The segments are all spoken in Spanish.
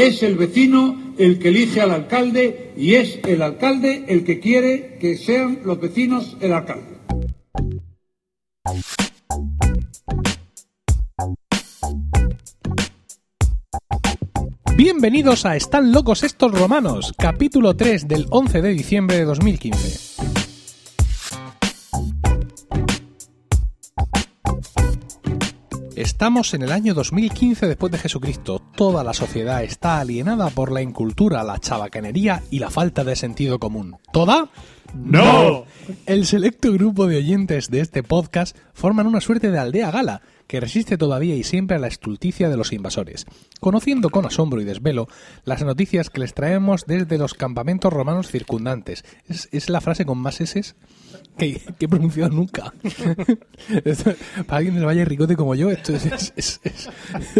Es el vecino el que elige al alcalde y es el alcalde el que quiere que sean los vecinos el alcalde. Bienvenidos a Están locos estos romanos, capítulo 3 del 11 de diciembre de 2015. Estamos en el año 2015 después de Jesucristo. Toda la sociedad está alienada por la incultura, la chabacanería y la falta de sentido común. ¿Toda? ¡No! El selecto grupo de oyentes de este podcast forman una suerte de aldea gala que resiste todavía y siempre a la estulticia de los invasores, conociendo con asombro y desvelo las noticias que les traemos desde los campamentos romanos circundantes. Es, es la frase con más S que, que he pronunciado nunca. Esto, para alguien del Valle Ricote como yo, esto es, es, es- es-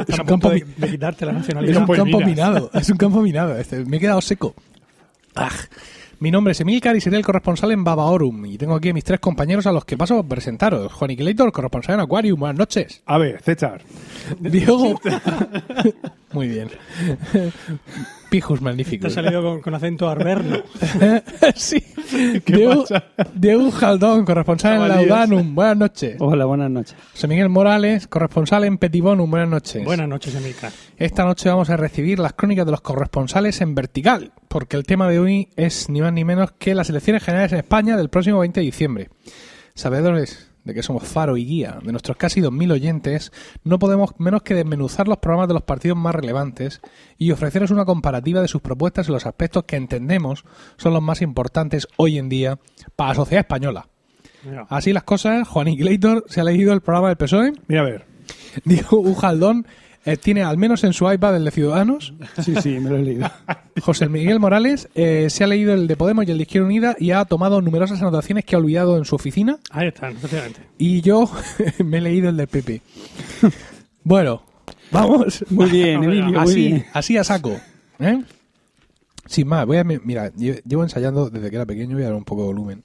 es un campo, de, de quitarte la es nacionalidad. un Pues campo minado. Es un campo minado. Este, me he quedado seco. Ah. Mi nombre es Emilcar y seré el corresponsal en Babaorum. Y tengo aquí a mis tres compañeros a los que paso a presentaros. Juan Iquilator, corresponsal en Aquarium. Buenas noches. A ver, César. Diego. Muy bien. Pijus, magnífico. Te ha salido con, con acento arberno. sí. Diego, Diego Jaldón, corresponsal en. Laudanum. Buenas noches. Hola, buenas noches. José Miguel Morales, corresponsal en Petibonum. Buenas noches. Buenas noches, Emilcar. Esta noche vamos a recibir las crónicas de los corresponsales en vertical, porque el tema de hoy es ni más ni menos que las elecciones generales en España del próximo 20 de diciembre. Sabedores de que somos faro y guía de nuestros casi 2.000 oyentes, no podemos menos que desmenuzar los programas de los partidos más relevantes y ofreceros una comparativa de sus propuestas en los aspectos que entendemos son los más importantes hoy en día para la sociedad española. Mira, Así las cosas, Juan Iquilator se ha leído el programa del PSOE, Mira, a ver. Diego Ujaldón eh, tiene al menos en su iPad el de Ciudadanos, Sí, sí, me lo he leído. José Miguel Morales eh, se ha leído el de Podemos y el de Izquierda Unida y ha tomado numerosas anotaciones que ha olvidado en su oficina. ahí están, efectivamente. Y yo me he leído el del PP. Bueno, vamos. Muy bien, Emilio, muy así, bien. así a saco. ¿eh? Sin más, voy a. Mira, lle- llevo ensayando desde que era pequeño, voy a dar un poco de volumen.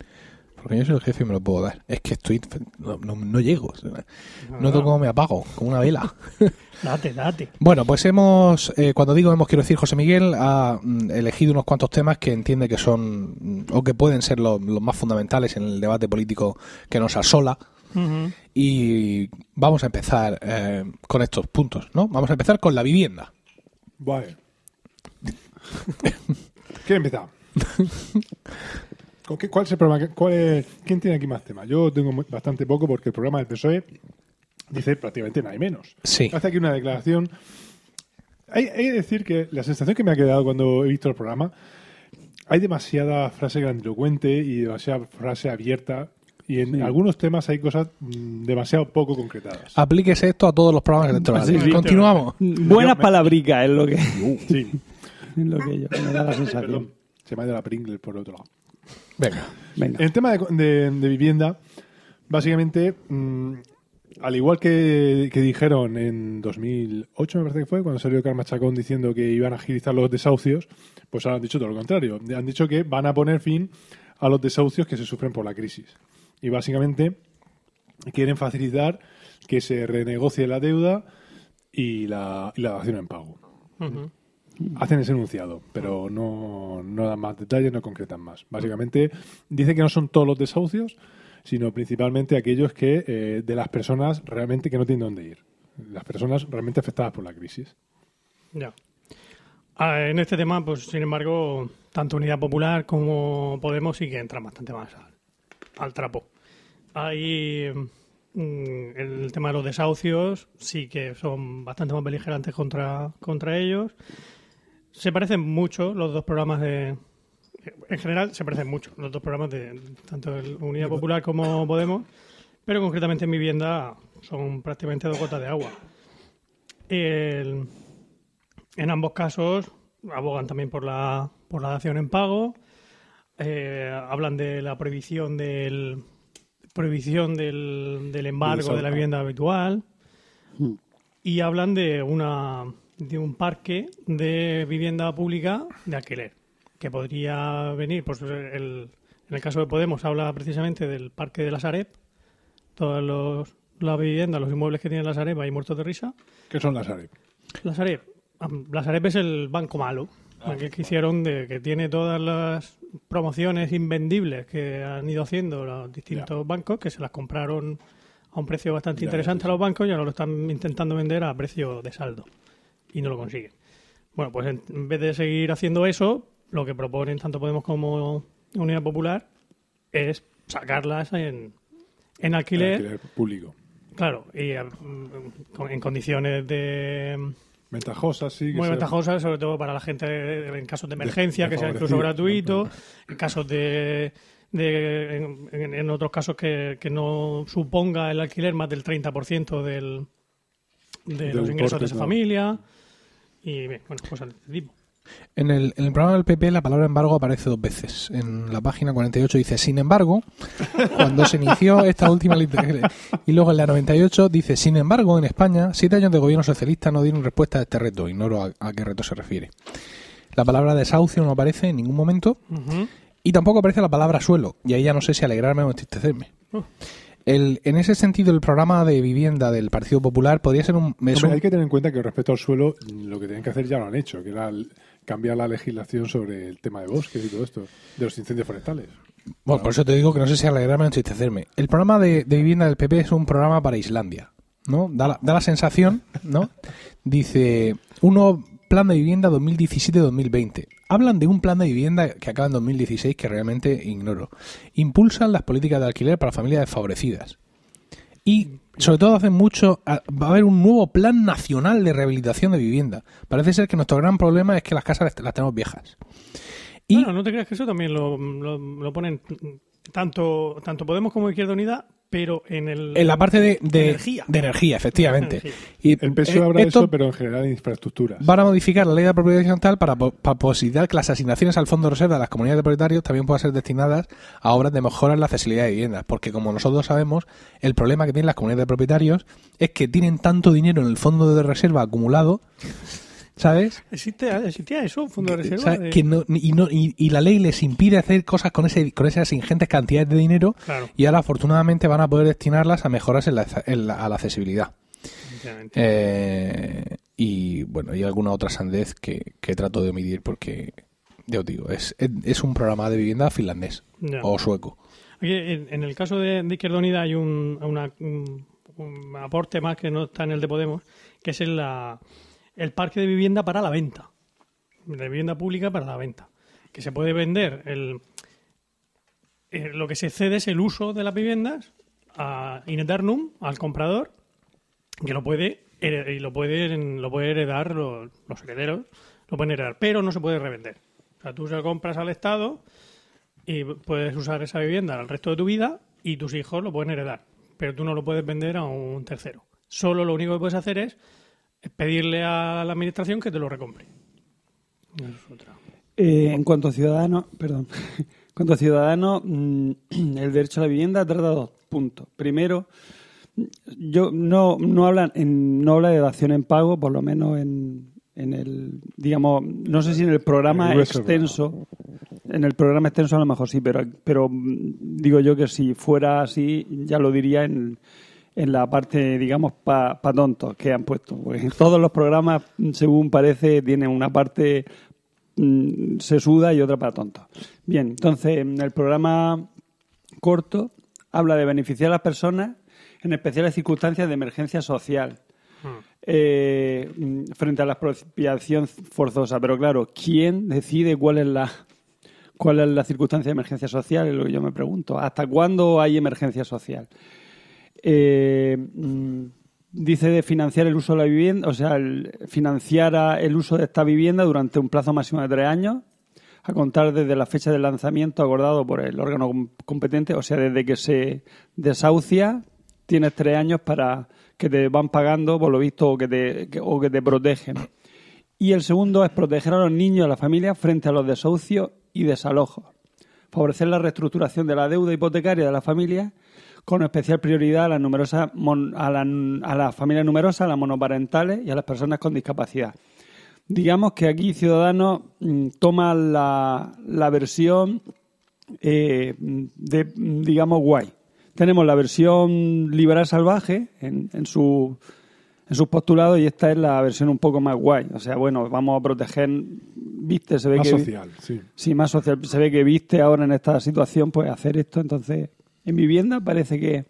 Porque yo soy el jefe y me lo puedo dar. Es que estoy. No, no, no llego. No toco cómo me apago, como una vela. Date, date. Bueno, pues hemos, eh, cuando digo hemos, quiero decir, José Miguel ha mm, elegido unos cuantos temas que entiende que son mm, o que pueden ser los, los más fundamentales en el debate político que nos asola. Y vamos a empezar eh, con estos puntos, ¿no? Vamos a empezar con la vivienda. Vale. ¿Quién empieza? ¿Con qué- ¿Cuál es el programa? ¿Cuál es- ¿Quién tiene aquí más temas? Yo tengo bastante poco porque el programa del PSOE dice prácticamente nada y menos. Sí. Hace aquí una declaración. Hay, hay que decir que la sensación que me ha quedado cuando he visto el programa, hay demasiada frase grandilocuente y demasiada frase abierta. Y en algunos temas hay cosas mm, demasiado poco concretadas. Aplíquese esto a todos los programas electorales. Sí, sí. Continuamos. Buenas palabricas es lo que, Sí, es lo que yo, me da la sensación. perdón. Se me ha ido la Pringle por otro lado. Venga. Venga. En el tema de, de- de vivienda, básicamente, mm, al igual que, que dijeron en 2008, me parece que fue, cuando salió Carmen Chacón diciendo que iban a agilizar los desahucios, pues ahora han dicho todo lo contrario. Han dicho que van a poner fin a los desahucios que se sufren por la crisis. Y básicamente quieren facilitar que se renegocie la deuda y la, y la dación en pago. Ujú. Hacen ese enunciado, pero no, no dan más detalles, no concretan más. Básicamente, dice que no son todos los desahucios, sino principalmente aquellos que eh, de las personas realmente que no tienen dónde ir. Las personas realmente afectadas por la crisis. Ya. Ah, en este tema, pues sin embargo, tanto Unidad Popular como Podemos sí que entran bastante más al, trapo. Ahí mm, el tema de los desahucios sí que son bastante más beligerantes contra, contra ellos. Se parecen mucho los dos programas de... En general se parecen mucho los dos programas de tanto el Unidad Popular como Podemos, pero concretamente en vivienda son prácticamente dos gotas de agua. El- en ambos casos abogan también por la, por la dación en pago, eh, hablan de la prohibición del prohibición del, del embargo de la vivienda habitual y hablan de una de un parque de vivienda pública de alquiler que podría venir pues el, en el caso de Podemos habla precisamente del parque de la Sareb todas los las viviendas los inmuebles que tiene la Sareb hay muertos de risa. ¿Qué son las AREP? la Sareb La Sareb es el banco malo, el que hicieron de que tiene todas las promociones invendibles que han ido haciendo los distintos bancos, que se las compraron a un precio bastante Ya, interesante ya, a los bancos y ahora lo están intentando vender a precio de saldo y no lo consiguen. Bueno, pues en, vez de seguir haciendo eso, lo que proponen tanto Podemos como Unidad Popular es sacarlas en, en alquiler, Alquiler público. claro, y eh, en condiciones de Ventajosas, sí. que muy sea- ventajosas, sobre todo para la gente en casos de emergencia, que sea incluso gratuito, en casos de, de en, otros casos que, que no suponga el alquiler más del 30% del, de Del los ingresos de esa familia y bueno, cosas de este tipo. En el, en el programa del PP la palabra embargo aparece dos veces. En la página 48 dice, sin embargo, cuando se inició esta última literatura. Y luego en la 98 dice, sin embargo, en España, siete años de gobierno socialista no dieron respuesta a este reto. Ignoro a, a qué reto se refiere. La palabra desahucio no aparece en ningún momento. Y tampoco aparece la palabra suelo. Y ahí ya no sé si alegrarme o entristecerme. El, en ese sentido, el programa de vivienda del Partido Popular podría ser un... Hombre, un- hay que tener en cuenta que respecto al suelo, lo que tienen que hacer ya lo han hecho, que era el- cambiar la legislación sobre el tema de bosques y todo esto, de los incendios forestales. Bueno, por eso te digo que no sé si alegrarme o entristecerme. El programa de, de vivienda del PP es un programa para Islandia, ¿no? Da la, da la sensación, ¿no? Dice, uno plan de vivienda 2017-2020. Hablan de un plan de vivienda que acaba en 2016 que realmente ignoro. Impulsan las políticas de alquiler para familias desfavorecidas. Y sobre todo hacen mucho, va a haber un nuevo plan nacional de rehabilitación de vivienda. Parece ser que nuestro gran problema es que las casas las, tenemos viejas. Bueno, no te creas que eso también lo, lo ponen tanto, tanto Podemos como Izquierda Unida, pero en el en la parte de, de- energía. de energía, efectivamente. Energía. Y El PSOE de esto eso, pero en general en infraestructuras. van a modificar la ley de propiedad horizontal para, para posibilitar que las asignaciones al fondo de reserva de las comunidades de propietarios también puedan ser destinadas a obras de mejora en la accesibilidad de viviendas. Porque como nosotros sabemos, el problema que tienen las comunidades de propietarios es que tienen tanto dinero en el fondo de reserva acumulado, ¿sabes? ¿Existe, ¿Existía eso, un fondo de reserva? De- Que no- y, no- y- y la ley les impide hacer cosas con, ese, con esas ingentes cantidades de dinero Claro, y ahora afortunadamente van a poder destinarlas a mejoras en la, en la- a la accesibilidad. Eh, y bueno, y alguna otra sandez que, que trato de omitir porque, ya os digo, es, es, es un programa de vivienda finlandés Ya. o sueco. Aquí, en, en el caso de, de Izquierda Unida hay un, una- un- un aporte más que no está en el de Podemos, que es el, la- el parque de vivienda para la venta. De vivienda pública para la venta. Que se puede vender. El, eh, lo que se cede es el uso de las viviendas a in eternum, al comprador, que lo puede, y lo pueden, lo puede heredar los, los herederos, lo pueden heredar, pero no se puede revender. O sea, tú se compras al Estado y puedes usar esa vivienda el resto de tu vida y tus hijos lo pueden heredar, pero tú no lo puedes vender a un tercero. Solo lo único que puedes hacer es pedirle a la administración que te lo recompre. Eso es otra. Eh, en cuanto a ciudadanos, perdón, en cuanto a ciudadanos, mm, el derecho a la vivienda trata dos puntos. Primero, yo no no hablan en, no habla de dación en pago, por lo menos en, en el digamos, no sé si en el programa el extenso, en el programa extenso a lo mejor sí, pero pero mm, digo yo que si fuera así ya lo diría en en la parte, digamos, para tontos que han puesto. Porque todos los programas, según parece, tienen una parte mm, sesuda y otra para tontos. Bien, entonces, en el programa corto habla de beneficiar a las personas en especiales circunstancias de emergencia social. eh, mm, frente a la expropiación forzosa. Pero claro, ¿quién decide cuál es la cuál es la circunstancia de emergencia social? Es lo que yo me pregunto. ¿Hasta cuándo hay emergencia social? Eh, mm, dice de financiar el uso de la vivienda, o sea, financiar el uso de esta vivienda durante un plazo máximo de tres años, a contar desde la fecha del lanzamiento acordado por el órgano com- competente, o sea, desde que se desahucia, tienes tres años para que te van pagando, por lo visto, o que te, o que te protegen. Y el segundo es proteger a los niños y a la familia frente a los desahucios y desalojos. Favorecer la reestructuración de la deuda hipotecaria de la familia con especial prioridad a las numerosas mon- a, la- a las familias numerosas, a las monoparentales y a las personas con discapacidad. Digamos que aquí Ciudadanos mm, toma la, la versión eh, de, digamos, guay. Tenemos la versión liberal salvaje en, en su en sus postulados y esta es la versión un poco más guay. O sea, bueno, vamos a proteger, viste, se ve Más que... social, sí. Sí, más social. Se ve que viste ahora en esta situación, pues hacer esto. Entonces, en vivienda parece que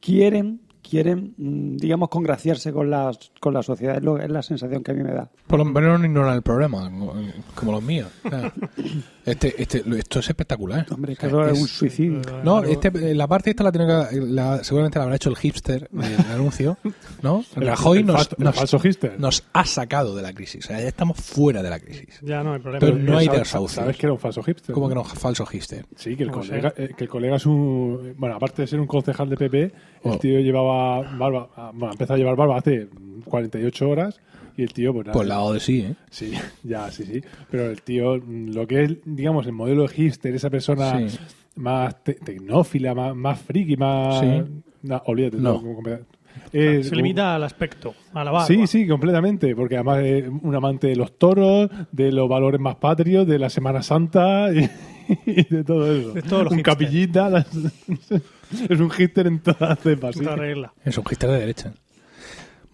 quieren, quieren, mm, digamos, congraciarse con la, con la sociedad. Es, lo- es la sensación que a mí me da. Por lo menos no ignoran el problema, como los míos. Este, este, esto es espectacular. Hombre, es que O sea, eso es es- un suicidio. No, este, la parte esta la tiene que, la- seguramente la habrá hecho el hipster del anuncio, ¿no? El- Rajoy el el nos, falso hipster. nos ha sacado de la crisis. O sea, ya estamos fuera de la crisis. Ya no hay problema. Pero no hay ¿Sabes- desahucios. ¿Sabes que era un falso hipster? Como que no, falso hipster. Sí, que el, colega, eh, que el colega es un. Bueno, aparte de ser un concejal de PP, Oh. el tío llevaba barba. ah, Bueno, empezó a llevar barba hace 48 horas y el tío, pues nada. Pues lado de sí, ¿eh? Sí, ya, sí, sí. Pero el tío, mm, lo que es, digamos, el modelo de hipster, esa persona Sí. más te- tecnófila, más, más friki, más. Sí. No, olvídate. No. es Se un- limita al aspecto, a la barba. Sí, sí, completamente, porque además es un amante de los toros, de los valores más patrios, de la Semana Santa y, y de todo eso. De todos los un hipsters. capillita, las- es un hipster en todas las cepas. sí. Toda regla. Es un hipster de derecha.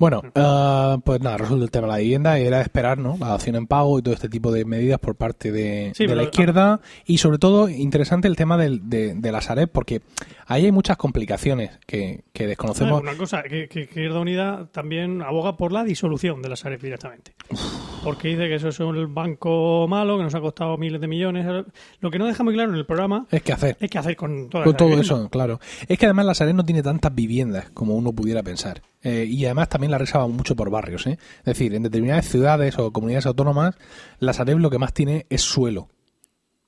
Bueno, eh, pues nada, resuelto el tema de la vivienda y era de esperar, ¿no? La dación en pago y todo este tipo de medidas por parte de, Sí, de la izquierda y sobre todo interesante el tema del- de, de la Sareb porque ahí hay muchas complicaciones que, que desconocemos. Una cosa, que, que Izquierda Unida también aboga por la disolución de la Sareb directamente. Porque dice que eso es un banco malo, que nos ha costado miles de millones. Lo que no deja muy claro en el programa Es que hacer es qué hacer con toda con todo eso, claro. Es que además la Sareb no tiene tantas viviendas como uno pudiera pensar. Eh, y además también la red va mucho por barrios. ¿eh? Es decir, en determinadas ciudades o comunidades autónomas, la Sareb lo que más tiene es suelo.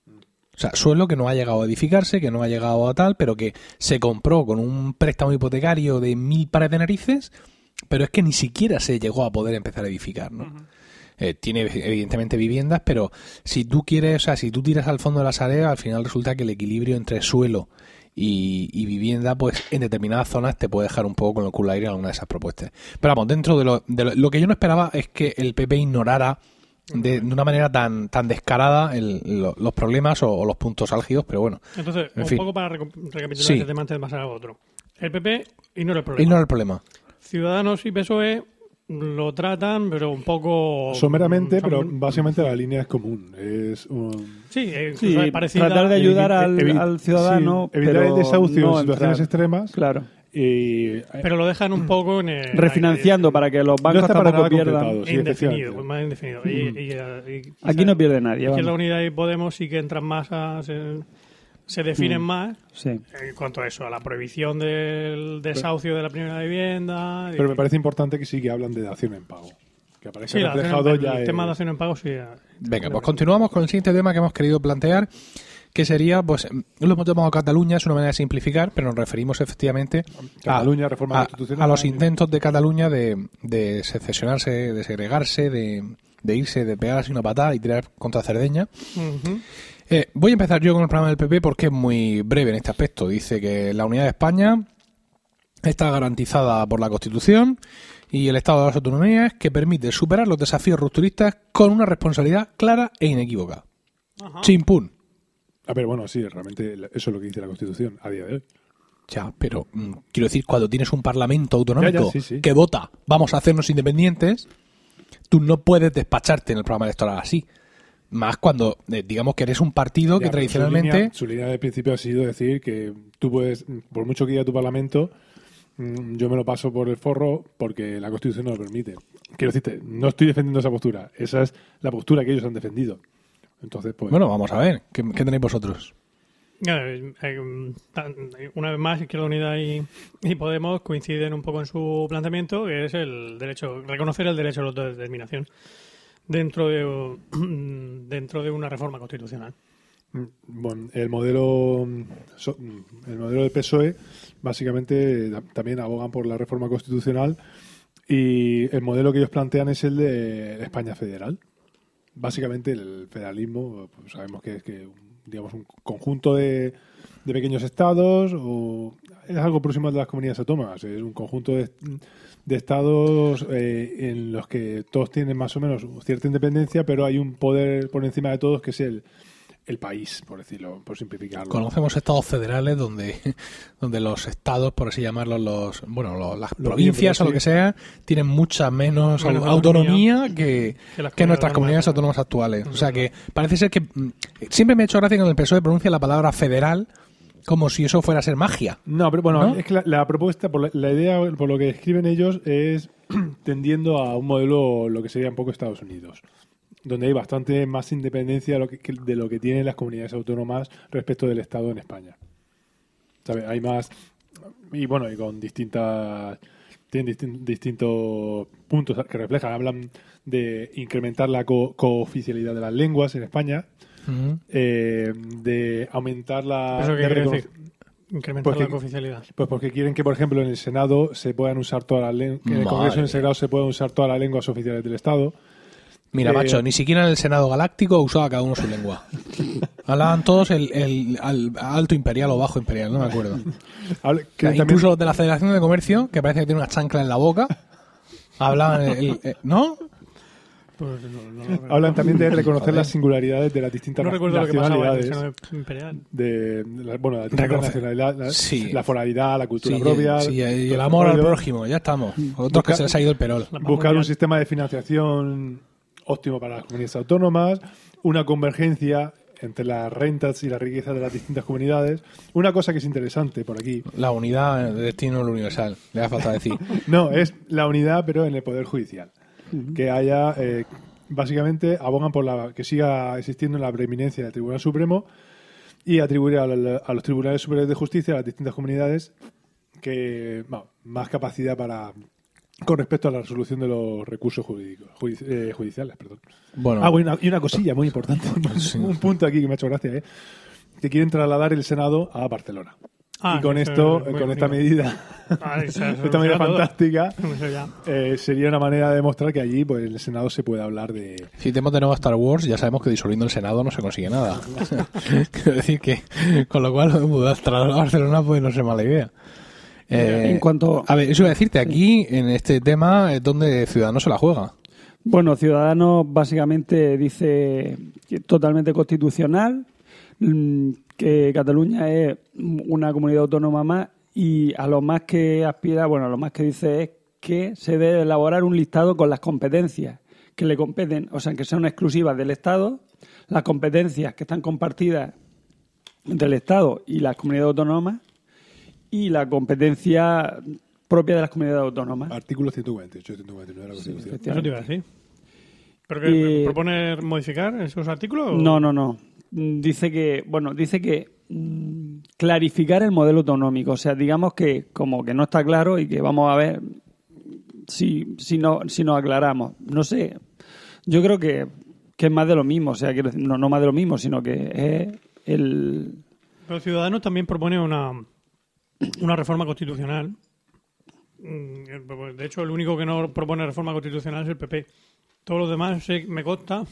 O sea, suelo que no ha llegado a edificarse, que no ha llegado a tal, pero que se compró con un préstamo hipotecario de mil pares de narices, pero es que ni siquiera se llegó a poder empezar a edificar, ¿no? Eh, tiene evidentemente viviendas, pero si tú quieres, o sea, si tú tiras al fondo de la Sareb, al final resulta que el equilibrio entre suelo y, y vivienda, pues en determinadas zonas te puede dejar un poco con el culo al aire en alguna de esas propuestas. Pero vamos, dentro de lo, de lo, lo que yo no esperaba es que el PP ignorara de, de una manera tan, tan descarada el- lo- los problemas o, o los puntos álgidos, pero bueno, Entonces, En un fin. poco para recapitular Sí. este tema antes de pasar a otro. El PP ignora el problema. ignora el problema. Ciudadanos y PSOE lo tratan, pero un poco... Someramente, pero básicamente la línea es común. Es un. Sí, eh, Sí, tratar de ayudar al, ciudadano. sí, evitar pero el desahucio no en situaciones entrar. extremas. Claro. Y, eh, Pero lo dejan un poco en... el- Refinanciando para que los no bancos está para tampoco pierdan. sí, indefinido, pues más indefinido. Y, y, y Aquí quizá no pierde nadie. Izquierda vamos. Unida y Podemos sí que entran más a... Se, se definen más Sí. en cuanto a eso, a la prohibición del desahucio de la primera vivienda. y- Pero me parece importante que sí que hablan de dación en pago. Que Sí, en- reflejado el tema de acción en pago sí. Venga, pues continuamos con el siguiente tema que hemos querido plantear, que sería, pues, lo hemos llamado Cataluña, es una manera de simplificar, pero nos referimos efectivamente a, Cataluña, reforma a- constitucional. a los intentos de Cataluña de, de secesionarse, de segregarse, de, de irse, de pegarse una patada y tirar contra Cerdeña. Eh, voy a empezar yo con el programa del PP porque es muy breve en este aspecto. Dice que la unidad de España está garantizada por la Constitución y el Estado de las Autonomías que permite superar los desafíos rupturistas con una responsabilidad clara e inequívoca. Chimpún. A ver, bueno, sí, realmente eso es lo que dice la Constitución a día de hoy. Ya, pero mm, quiero decir, cuando tienes un parlamento autonómico Ya, ya, sí, sí. que vota, vamos a hacernos independientes, tú no puedes despacharte en el programa electoral así. Más cuando, eh, digamos que eres un partido que pero tradicionalmente... Su línea, su línea de principio ha sido decir que tú puedes, por mucho que diga tu parlamento, yo me lo paso por el forro porque la Constitución no lo permite. Quiero decirte, no estoy defendiendo esa postura. Esa es la postura que ellos han defendido. Entonces, pues. Bueno, vamos a ver, ¿qué, qué tenéis vosotros? Eh, eh, Una vez más, Izquierda Unida y, y Podemos coinciden un poco en su planteamiento, que es el derecho, reconocer el derecho a la autodeterminación dentro de, dentro de una reforma constitucional. Mm, Bueno, el modelo mm, mm, el modelo del PSOE básicamente da- también abogan por la reforma constitucional y el modelo que ellos plantean es el de España federal. Básicamente el federalismo pues sabemos que es que digamos un conjunto de, de pequeños estados o es algo próximo de las comunidades autónomas, es un conjunto de, de estados eh, en los que todos tienen más o menos cierta independencia, pero hay un poder por encima de todos que es el el país, por decirlo, por simplificarlo. Conocemos estados federales donde, donde los estados, por así llamarlos, los, bueno, los- las Los provincias o lo que sea, tienen mucha menos Menos au- autonomía autonomía que, que nuestras comunidades autónomas actuales. O sea que parece ser que mm, siempre me ha hecho gracia cuando el PSOE pronuncia la palabra federal como si eso fuera a ser magia. No, pero bueno, ¿No? es que la, la propuesta, por la, la idea, por lo que escriben ellos, es tendiendo a un modelo, lo que sería un poco Estados Unidos, donde hay bastante más independencia de lo que, de lo que tienen las comunidades autónomas respecto del Estado en España. ¿Sabe? Hay más, y bueno, y con distintas, tienen distin- distintos puntos que reflejan, hablan de incrementar la co- cooficialidad de las lenguas en España, eh, de aumentar la... ¿Eso qué de decir? Incrementar Porque- la cooficialidad. pues porque quieren que, por ejemplo, en el Senado se puedan usar todas las lenguas, en el Congreso y en el. Senado se puedan usar todas las lenguas oficiales del Estado. Mira, Eh, macho, ni siquiera en el Senado Galáctico usaba cada uno su lengua. Hablaban todos el, el al- alto imperial o bajo imperial, no me acuerdo. Que también- incluso los de la Federación de Comercio, que parece que tiene una chancla en la boca, hablaban el, el- ¿no? Pues no, no lo- hablan también de reconocer Joder. las singularidades de las distintas no recuerdo lo que pasaba en el nacionalidades. De, de la- bueno, las distintas Reconoce- nacionalidades, la, Sí. la foralidad, la cultura Sí, propia. sí, y el amor al prójimo, ya estamos. Otros que se les ha ido el perol. La Buscar un sistema de financiación óptimo para las comunidades autónomas, una convergencia entre las rentas y la riqueza de las distintas comunidades. Una cosa que es interesante por aquí, La unidad de destino universal, le da falta decir. No, es la unidad, pero en el Poder Judicial. Que haya, eh, básicamente, abogan por la que siga existiendo la preeminencia del Tribunal Supremo y atribuir a, la- a los tribunales superiores de justicia, a las distintas comunidades, que bueno, más capacidad para con respecto a la resolución de los recursos jurídicos, judici- eh, judiciales. Perdón. Bueno, Ah, bueno, y una cosilla muy importante, un punto aquí que me ha hecho gracia, ¿eh? que quieren trasladar el Senado a Barcelona. Ah, y con esto, es con esta medida, Ah, esta medida fantástica, eh, sería una manera de demostrar que allí, pues, en el Senado se puede hablar de. si tenemos de nuevo Star Wars, ya sabemos que disolviendo el Senado no se consigue nada. Quiero decir que, con lo cual, mudar a Barcelona pues no es mala idea. Eh, En cuanto- A ver, eso iba a decirte, aquí en este tema es donde Ciudadanos se la juega. Bueno, Ciudadanos básicamente dice que totalmente constitucional, mm, que Cataluña es una comunidad autónoma más y a lo más que aspira, bueno, a lo más que dice es que se debe elaborar un listado con las competencias que le competen, o sea, que sean exclusivas del Estado, las competencias que están compartidas entre el Estado y las comunidades autónomas y la competencia propia de las comunidades autónomas. Artículo 148, 149 de la Constitución. Eso te iba a decir. ¿Pero que Y- propone modificar esos artículos? o- No, no, no. Dice que, bueno, dice que mm, clarificar el modelo autonómico. O sea, digamos que como que no está claro y que vamos a ver si, si, no, si nos aclaramos. No sé. Yo creo que, que es más de lo mismo. O sea, quiero decir, no, no más de lo mismo, sino que es el... Pero Ciudadanos también propone una, una reforma constitucional. Mm, De hecho, el único que no propone reforma constitucional es el PP. Todos los demás sé- me consta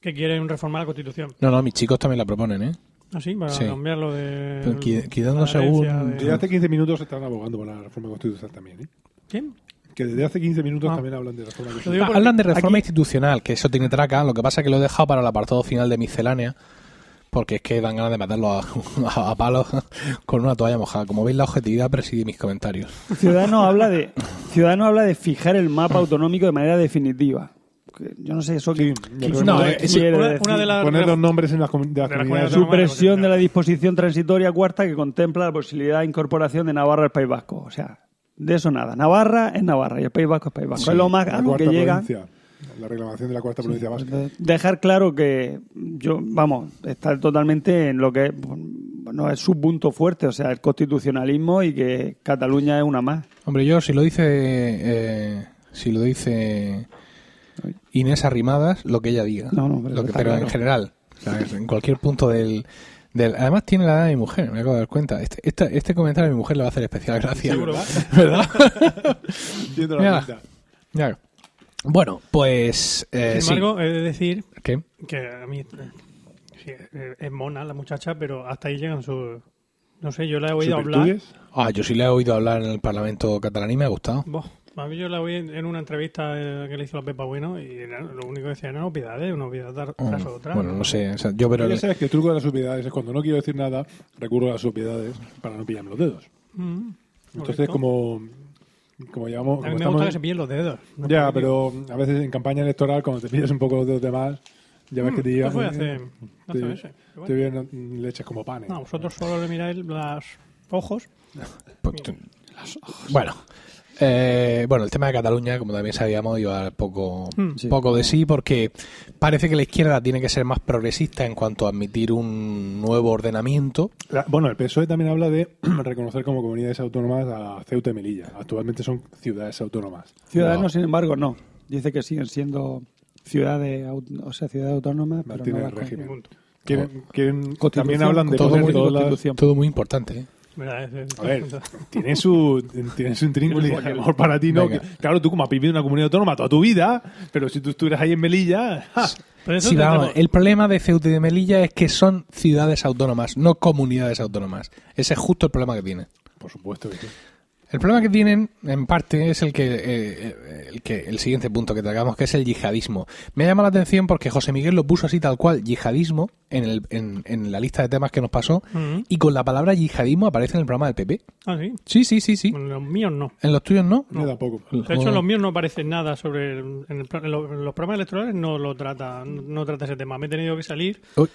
que quieren reformar la Constitución. No, no, mis chicos también la proponen, ¿eh? Así, para Sí. cambiarlo de. Pero qui- quitando la según- herencia de- Desde hace 15 minutos están abogando por la reforma constitucional también. ¿eh? ¿Quién? Que desde hace 15 minutos Ah. también hablan de reforma constitucional. Ah, hablan de reforma aquí- institucional, que eso tiene traca, lo que pasa es que lo he dejado para el apartado final de miscelánea, porque es que dan ganas de matarlo a, a palos con una toalla mojada. Como veis, la objetividad preside mis comentarios. Ciudadanos habla de Ciudadanos habla de fijar el mapa autonómico de manera definitiva. Yo no sé eso Sí, que, No, sí, quiere una, de las poner los nombres en las, comun- de las de las comunidades. Supresión de la disposición transitoria cuarta que contempla la posibilidad de incorporación de Navarra al País Vasco. O sea, de eso nada. Navarra es Navarra y el País Vasco es País Vasco. Sí, es lo más a lo que llega. provincia. La reclamación de la cuarta provincia vasca. De- Dejar claro que yo, vamos, está totalmente en lo que es, bueno, es su punto fuerte, o sea, el constitucionalismo y que Cataluña es una más. Hombre, yo si lo dice eh, si lo dice Inés Arrimadas, lo que ella diga. No, no, pero Lo que- pero claro. en general, ¿sabes? en cualquier punto del, del... Además tiene la edad de mi mujer, me acabo de dar cuenta. Este, este, este comentario a mi mujer le va a hacer especial gracia. Seguro. ¿Verdad? Viendo la Mira. Bueno, pues... eh, Sin embargo, he de decir sí. ¿Qué? que a mí sí, eh, es mona la muchacha, pero hasta ahí llegan sus. No sé, yo la he oído ¿Sus hablar. Ah, yo sí le he oído hablar en el Parlamento catalán y me ha gustado. Buah, A mí yo la oí en en una entrevista eh, que le hizo la Pepa Bueno y era- lo único que decía era una obviedades, una obviedad tar- tras otra. Bueno, no sé. o sea, yo pero Ya sabes que el truco de las supiedades es cuando no quiero decir nada, recurro a las supiedades para no pillarme los dedos. Mm, Entonces, correcto. como, como llevamos... A como mí me estamos- gusta que se pillen los dedos. No Ya, pero a veces en campaña electoral, cuando te pillas un poco los dedos de más, ya ves que te ¿Qué llevan... fue hace, hace te, meses? Pero te bueno. vienen leches como panes. No, vosotros solo le miráis los ojos. Pues, tú- Bueno. Eh, bueno, el tema de Cataluña, como también sabíamos, iba poco, Hmm. Sí. poco de sí, porque parece que la izquierda tiene que ser más progresista en cuanto a admitir un nuevo ordenamiento. La- bueno, el PSOE también habla de reconocer como comunidades autónomas a Ceuta y Melilla. Actualmente son ciudades autónomas. Ciudadanos, No. sin embargo, no. Dice que siguen siendo ciudades, o sea, ciudades autónomas, pero no régimen. Quieren, quieren- también hablan de todo muy. Todo muy importante. ¿eh? A ver, tiene su, tiene su intríngulis. A lo mejor para ti no. Que- claro, tú como has vivido en una comunidad autónoma toda tu vida, pero si tú estuvieras ahí en Melilla... ¡ja! Pero eso Sí, te vamos, tengo- el problema de Ceuta y de Melilla es que son ciudades autónomas, no comunidades autónomas. Ese es justo el problema que tienen. Por supuesto que sí. El problema que tienen, en parte, es el que, eh, eh, el que el siguiente punto que tragamos, que es el yihadismo. Me llama la atención porque José Miguel lo puso así tal cual, yihadismo, en, el, en, en la lista de temas que nos pasó, y con la palabra yihadismo aparece en el programa del PP. Ah, sí. Sí, sí, sí, sí. Bueno, los míos no. En los tuyos no. Yo tampoco. De hecho, en los míos no aparece nada sobre. el- en, el en los, en los programas electorales no lo trata, no trata ese tema. Me he tenido que salir Uy,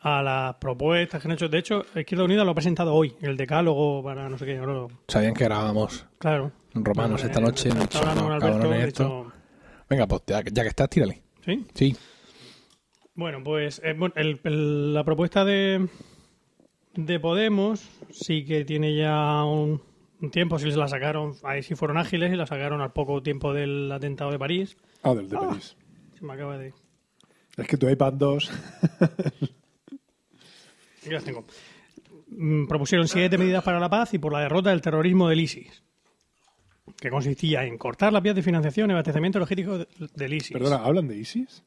a las propuestas que han hecho. De hecho, Izquierda Unida lo ha presentado hoy, el decálogo para no sé qué. sabían que grabábamos claro. romanos Bueno, esta noche. no, hablando con Alberto, cabrones he esto. dicho, Venga, pues ya, ya que estás, tírale. ¿Sí? Sí. Bueno, pues eh, bueno, el- el- la propuesta de, de Podemos sí que tiene ya un, un tiempo. Sí se la sacaron, ahí sí fueron ágiles y la sacaron al poco tiempo del atentado de París. Ah, del de París. Se me acaba de. Es que tu iPad 2... Las tengo. Mm, Propusieron siete medidas para la paz y por la derrota del terrorismo del ISIS, que consistía en cortar las vías de financiación y abastecimiento logístico de- del ISIS. Perdona, ¿hablan de ISIS?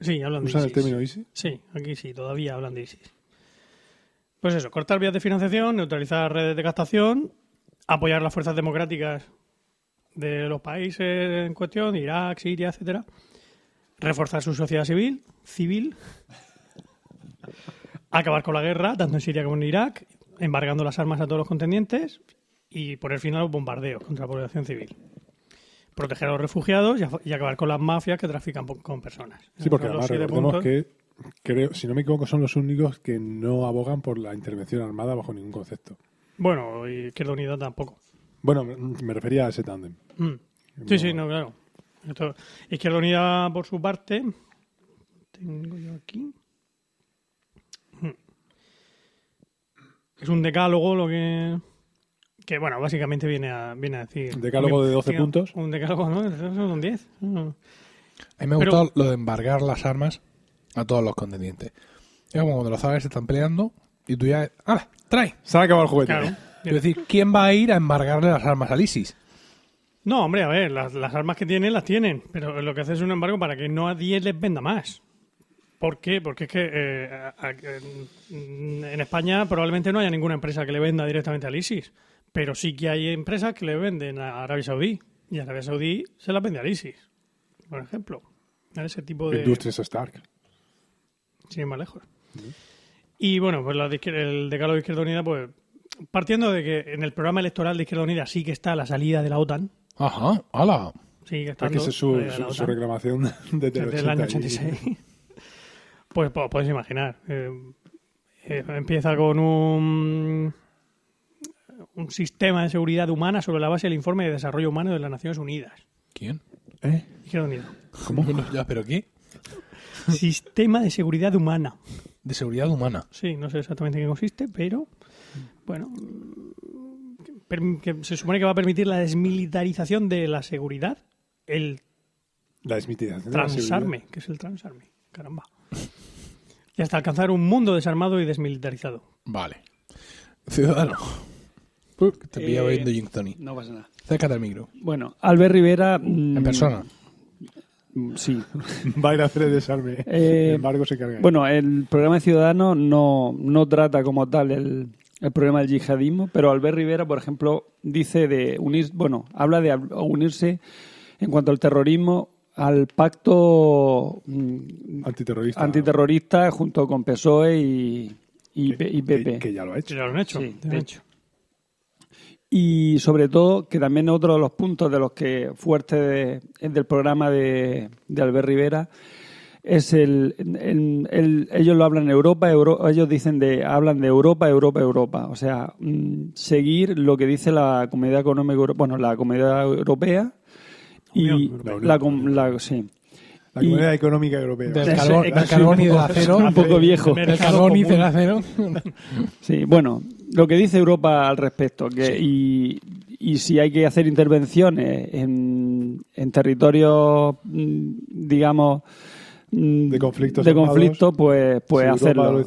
Sí, hablan de ¿Usan el ISIS. término ISIS? Sí, aquí sí, todavía hablan de ISIS. Pues eso, cortar vías de financiación, neutralizar redes de captación, apoyar las fuerzas democráticas de los países en cuestión, Irak, Siria, etcétera, reforzar su sociedad civil, civil, acabar con la guerra, tanto en Siria como en Irak, embargando las armas a todos los contendientes y poner fin a los bombardeos contra la población civil. Proteger a los refugiados y, acabar con las mafias que trafican con personas. Sí, porque además recordemos que, creo, si no me equivoco, son los únicos que no abogan por la intervención armada bajo ningún concepto. Bueno, y Izquierda Unida tampoco. Bueno, me refería a ese tándem. Mm. Sí, sí, no, claro. Esto- Izquierda Unida, por su parte, tengo yo aquí. Es un decálogo lo que. Que, bueno, básicamente viene a, viene a decir. ¿Un decálogo de 12 Diga, puntos? Un decálogo, ¿no? Son 10. No. A mí me ha Pero- gustado lo de embargar las armas a todos los contendientes. Es como cuando los árabes se están peleando y tú ya... ¡Hala! ¡Trae! Se ha acabado el juguete. Claro. Es decir, ¿quién va a ir a embargarle las armas al ISIS? No, hombre, a ver, las, las armas que tienen las tienen, pero lo que hace es un embargo para que nadie les venda más. ¿Por qué? Porque es que eh, en España probablemente no haya ninguna empresa que le venda directamente al ISIS, pero sí que hay empresas que le venden a Arabia Saudí y Arabia Saudí se las vende al ISIS, por ejemplo. Ese tipo de... Industrias Stark. sin ir más lejos. Y bueno, pues la de izquier- el decálogo de Izquierda Unida, pues partiendo de que en el programa electoral de Izquierda Unida sí que está la salida de la OTAN, Ajá, ¡hala! Es estando que esa es su, de la su- su OTAN. reclamación desde el desde el año 80 y- 86. Pues, pues puedes imaginar. eh, eh, empieza con un, un sistema de seguridad humana sobre la base del informe de desarrollo humano de las Naciones Unidas. ¿Quién? ¿Eh? Izquierda Unida. ¿Cómo? ya, ¿Pero qué? sistema de seguridad humana. De seguridad humana. Sí, no sé exactamente en qué consiste, pero bueno, que se supone que va a permitir la desmilitarización de la seguridad, el La desmitización de la transarme, que es el transarme, caramba. Y hasta alcanzar un mundo desarmado y desmilitarizado. Vale. Ciudadano. Te pillaba Eh, viendo Jim Tony. No pasa nada. Acércate al micro. Bueno, Albert Rivera. mm, En persona. mm, Sí. Va a ir a hacer el desarme. Eh, Sin embargo, se carga. Bueno, el programa de Ciudadanos no, no trata como tal el, el problema del yihadismo, pero Albert Rivera, por ejemplo, dice de unir, bueno, habla de unirse en cuanto al terrorismo al pacto mm, Antiterrorista. antiterrorista junto con PSOE y, y, Que- y PP. Que, que ya lo ha hecho. Ya lo han hecho. Sí, de han hecho. Y sobre todo, que también otro de los puntos de los que fuerte de- del programa de, de Albert Rivera es el, el- el- ellos lo hablan Europa, Euro- ellos dicen de hablan de Europa, Europa, Europa, o sea, mm, seguir lo que dice la Comunidad Económica, bueno, la Comunidad Europea y la, com- la- sí. La Y- Comunidad Económica Europea. Del carbón, del sí, carbón y del acero. un poco viejo. Del carbón y del acero. Sí, bueno, lo que dice Europa al respecto, que y, y si hay que hacer intervenciones en, en territorios, mm, digamos, mm, De conflictos de armados, conflicto, pues, pues si hacerlo.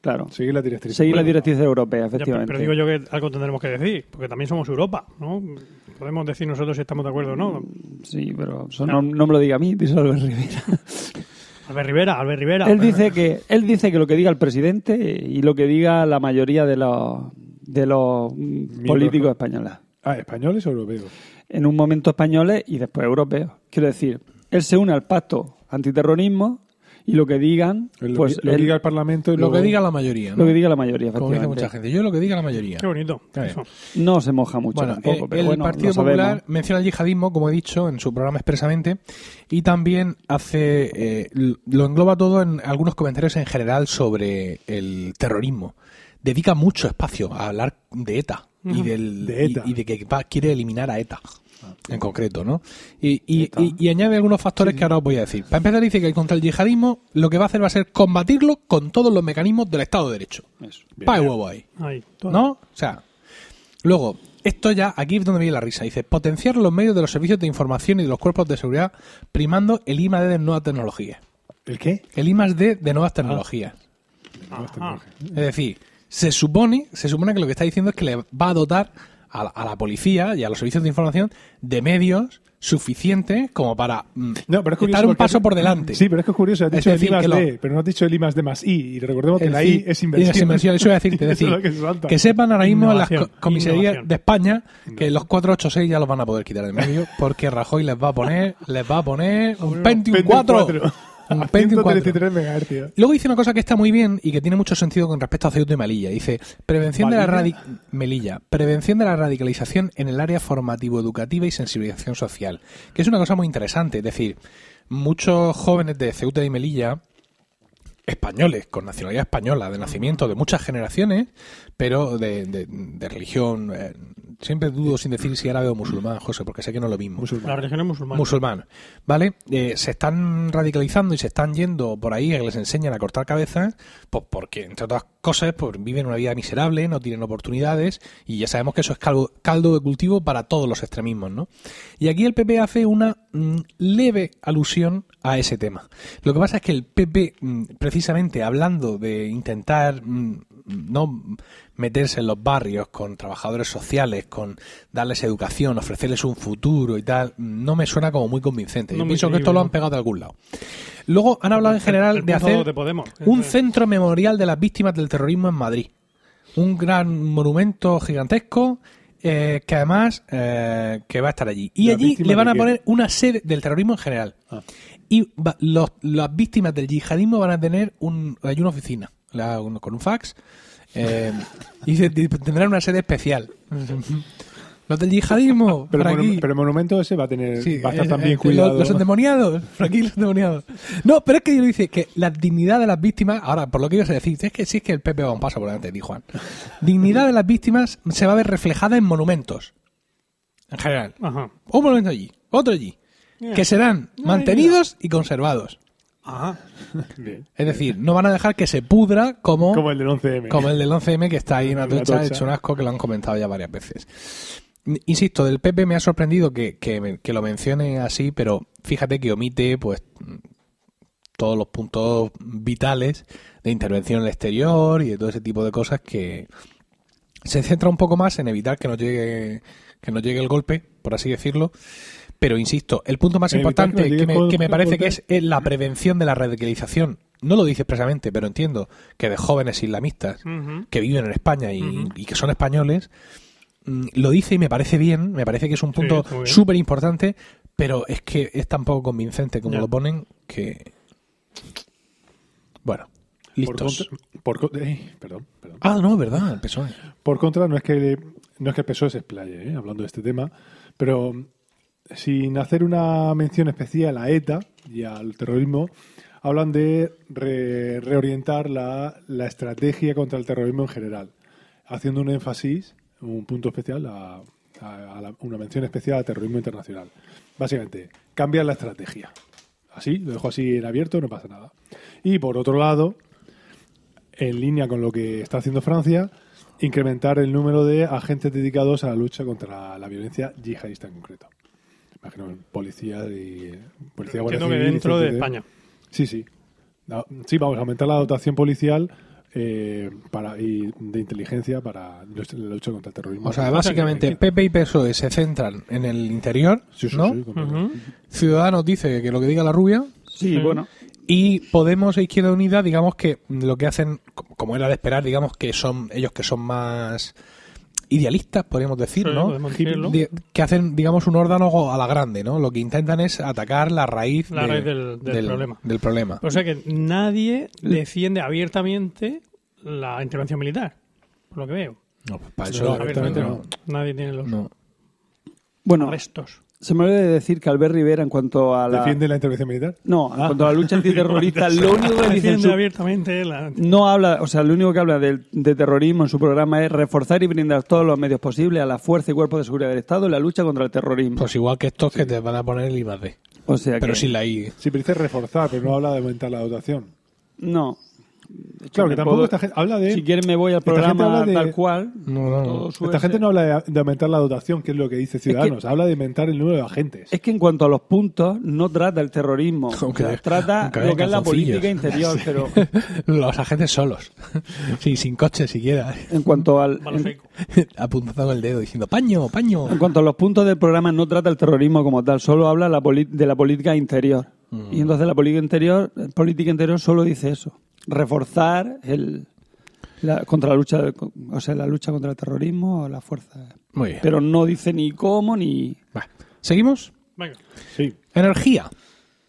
Claro. Seguir. Seguir las directrices europeas, Ya, pero- efectivamente. pero digo yo que algo tendremos que decir, porque también somos Europa, ¿no? Podemos decir nosotros si estamos de acuerdo o no. Sí, pero eso no, no me lo diga a mí, dice Albert Rivera. Albert Rivera, Albert Rivera. él dice que él dice que lo que diga el presidente y lo que diga la mayoría de los de los mm, políticos ¿no? españoles. Ah, ¿españoles o europeos? en un momento españoles y después europeos. Quiero decir, él se une al pacto antiterrorismo y lo que digan, Lo, pues que- lo que diga el Parlamento y Lo que diga la mayoría. lo que diga la mayoría, Como dice mucha gente. Yo lo que diga la mayoría. Qué bonito. Eso. No se moja mucho Bueno, tampoco, eh, pero el bueno, Partido sabemos. Popular menciona el yihadismo, como he dicho, en su programa expresamente, y también hace eh, lo engloba todo en algunos comentarios en general sobre el terrorismo. Dedica mucho espacio a hablar de ETA y, del, De ETA. y, y de que va- quiere eliminar a ETA. En concreto, ¿no? Y, y- y- y añade algunos factores que ahora os voy a decir. Para empezar, dice que contra el yihadismo lo que va a hacer va a ser combatirlo con todos los mecanismos del Estado de Derecho. Eso. Pa' huevo ahí. Ahí. ¿No? O sea, luego, esto ya, aquí es donde viene la risa. Dice, potenciar los medios de los servicios de información y de los cuerpos de seguridad, primando el I+D de nuevas tecnologías. ¿El qué? El I+D de nuevas tecnologías. Ajá. Es decir, se supone, se supone que lo que está diciendo es que le va a dotar a la, a la policía y a los servicios de información de medios suficientes como para mm, No, pero es curioso estar un paso por delante. Sí, pero es que es curioso. Has Es dicho el I más lo- D, pero no has dicho el I más D más I. Y recordemos que Es la I es inversión. inversión, Eso iba a decirte. Es decir, es que se salta. que sepan ahora mismo en las comisarías de España que los 486 ya los van a poder quitar de medio porque Rajoy les va a poner, les va a poner un Pentium 4. Un Pentium 4. 133 megahercios. Luego dice una cosa que está muy bien y que tiene mucho sentido con respecto a Ceuta y Melilla. Dice, prevención de la radi- Melilla, prevención de la radicalización en el área formativo-educativa y sensibilización social, que es una cosa muy interesante. Es decir, muchos jóvenes de Ceuta y Melilla, españoles, con nacionalidad española, de nacimiento, de muchas generaciones, pero de, de- de religión, eh, siempre dudo sin decir si árabe o musulmán, José, porque sé que no es lo mismo La religión es musulmana. musulmán, ¿vale? Eh, se están radicalizando y se están yendo por ahí a que les enseñan a cortar cabezas, pues porque, entre otras cosas, pues viven una vida miserable, no tienen oportunidades, y ya sabemos que eso es caldo, caldo de cultivo para todos los extremismos, ¿no? Y aquí el PP hace una mm, leve alusión a ese tema. Lo que pasa es que el PP, mm, precisamente hablando de intentar mm, no meterse en los barrios con trabajadores sociales, con darles educación, ofrecerles un futuro y tal, no me suena como muy convincente. No Yo pienso que esto lo han pegado de algún lado. Luego han hablado en general El de hacer de Podemos. un centro memorial de las víctimas del terrorismo en Madrid. Un gran monumento gigantesco eh, que además eh, que va a estar allí. Y ¿Las allí le van a poner una sede del terrorismo en general. Ah. Y va- los- las víctimas del yihadismo van a tener un, hay una oficina la- un- con un fax eh, y y tendrán una sede especial. Los del yihadismo, Pero, por aquí. pero el monumento ese va a tener Sí, va a estar eh, también eh, cuidado. Los, los endemoniados, los endemoniados. No, pero es que yo dice que la dignidad de las víctimas, ahora, por lo que ibas a decir, es que sí es que el PP va un paso por delante de ti, Juan. Dignidad de las víctimas se va a ver reflejada en monumentos. En general. Ajá. Un monumento allí, otro allí. Que serán mantenidos y conservados. Ajá. Bien. Es decir, no van a dejar que se pudra como, Como el del 11M. como el del 11M que está ahí en la tocha tocha. hecho un asco que lo han comentado ya varias veces. Insisto, del PP me ha sorprendido que, que, que lo mencione así, pero fíjate que omite pues todos los puntos vitales de intervención en el exterior y de todo ese tipo de cosas que se centra un poco más en evitar que nos llegue que nos llegue el golpe, por así decirlo. Pero insisto, el punto más que importante que, me, que parece que es eh, la prevención de la radicalización no lo dice expresamente, pero entiendo que de jóvenes islamistas que viven en España y, que son españoles, mm, lo dice y me parece bien, me parece que es un punto súper importante, pero es que es tan poco convincente como lo ponen que... Bueno, Por listos. contra, por perdón, perdón. Ah, no, verdad, el PSOE. Por contra, no es que no es que el PSOE se explaye, ¿eh? hablando de este tema, pero sin hacer una mención especial a ETA y al terrorismo, hablan de re- reorientar la, estrategia contra el terrorismo en general, haciendo un énfasis, un punto especial, una mención especial al terrorismo internacional. Básicamente, cambiar la estrategia. Así, lo dejo así en abierto, no pasa nada. Y por otro lado, en línea con lo que está haciendo Francia, incrementar el número de agentes dedicados a la lucha contra la violencia yihadista en concreto. Imagino policía y policía Entiendo que dentro de. España. Sí, sí. No, sí, vamos a aumentar la dotación policial eh, para y de inteligencia para la lucha contra el terrorismo. O sea, básicamente PP y PSOE se centran en el interior, Sí, sí, ¿no? sí. Ujú. Ciudadanos dice que lo que diga la rubia Sí, Sí. bueno. y Podemos e Izquierda Unida, digamos que lo que hacen, co- como era de esperar, digamos que son ellos que son más idealistas, podríamos decir, Sí, ¿no? podemos decirlo. Di- Que hacen, digamos, un órgano a la grande, ¿no? Lo que intentan es atacar la raíz, La de- raíz del- del problema. del problema. O sea que nadie defiende abiertamente la intervención militar, por lo que veo. No, pues para No, eso abiertamente no. Nadie tiene los no. Bueno, arrestos. Se me olvidó de decir que Albert Rivera, en cuanto a la. ¿Defiende la intervención militar? No, en cuanto a la lucha antiterrorista, lo único que dice su- abiertamente la... No habla, o sea, lo único que habla del- de, terrorismo en su programa es reforzar y brindar todos los medios posibles a la fuerza y cuerpos de seguridad del Estado en la lucha contra el terrorismo. Pues igual que estos que te van a poner el I más D. o sea Pero que, sin la I. Sí, pero dice reforzar, pero no habla de aumentar la dotación. No. Hecho, Claro, que tampoco puedo- esta gente habla de... Si quieres me voy al programa de- tal cual. No, no, no. todo su Esta gente no habla de, de aumentar la dotación, que es lo que dice Ciudadanos. Habla de aumentar el número de agentes. Es que en cuanto a los puntos, no trata el terrorismo. Aunque O sea, de- trata aunque lo que es la política interior, pero Los agentes solos. Sí, sin coche siquiera. en cuanto al en. Apuntando el dedo diciendo paño, paño. en cuanto a los puntos del programa no trata el terrorismo como tal, solo habla la de la política interior. Mm. Y entonces la política interior, política interior solo dice eso, reforzar el la, contra la lucha, o sea, la lucha contra el terrorismo o la fuerza. Muy bien. Pero no dice ni cómo ni Va. ¿Seguimos? Venga, Sí. Energía.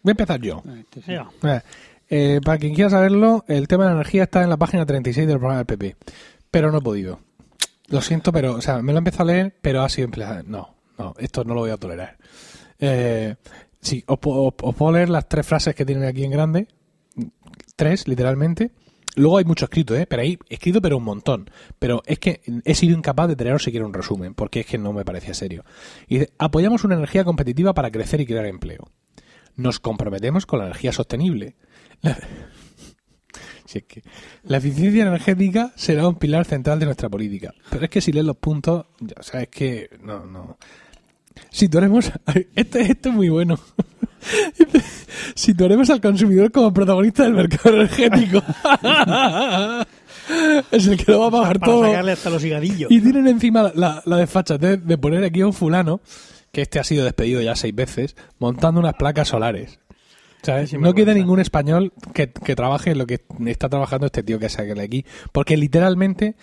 Voy a empezar yo. Este sí. ya. Eh, eh, para quien quiera saberlo, el tema de la energía está en la página 36 del programa del PP. Pero no he podido. Lo siento, pero, o sea, me lo he empezado a leer, pero ha sido en plan, no, no, esto no lo voy a tolerar. Eh, sí, os, os- os puedo leer las tres frases que tienen aquí en grande. Tres, literalmente. Luego hay mucho escrito, ¿eh? Pero hay escrito, pero un montón. Pero es que he sido incapaz de teneros siquiera un resumen, porque es que no me parecía serio. Y dice, apoyamos una energía competitiva para crecer y crear empleo. Nos comprometemos con la energía sostenible. La- es que la eficiencia energética será un pilar central de nuestra política. Pero es que si lees los puntos, ya, o que no, no. Situaremos, este, este es muy bueno. Situaremos al consumidor como protagonista del mercado energético. es el que lo va a pagar Para todo. sacarle hasta los higadillos. Y tienen encima la, la, la desfachatez de poner aquí a un fulano, que este ha sido despedido ya seis veces, montando unas placas solares. ¿Sabes? Sí, me no queda ningún español que, que trabaje en lo que está trabajando este tío que sale aquí. Porque literalmente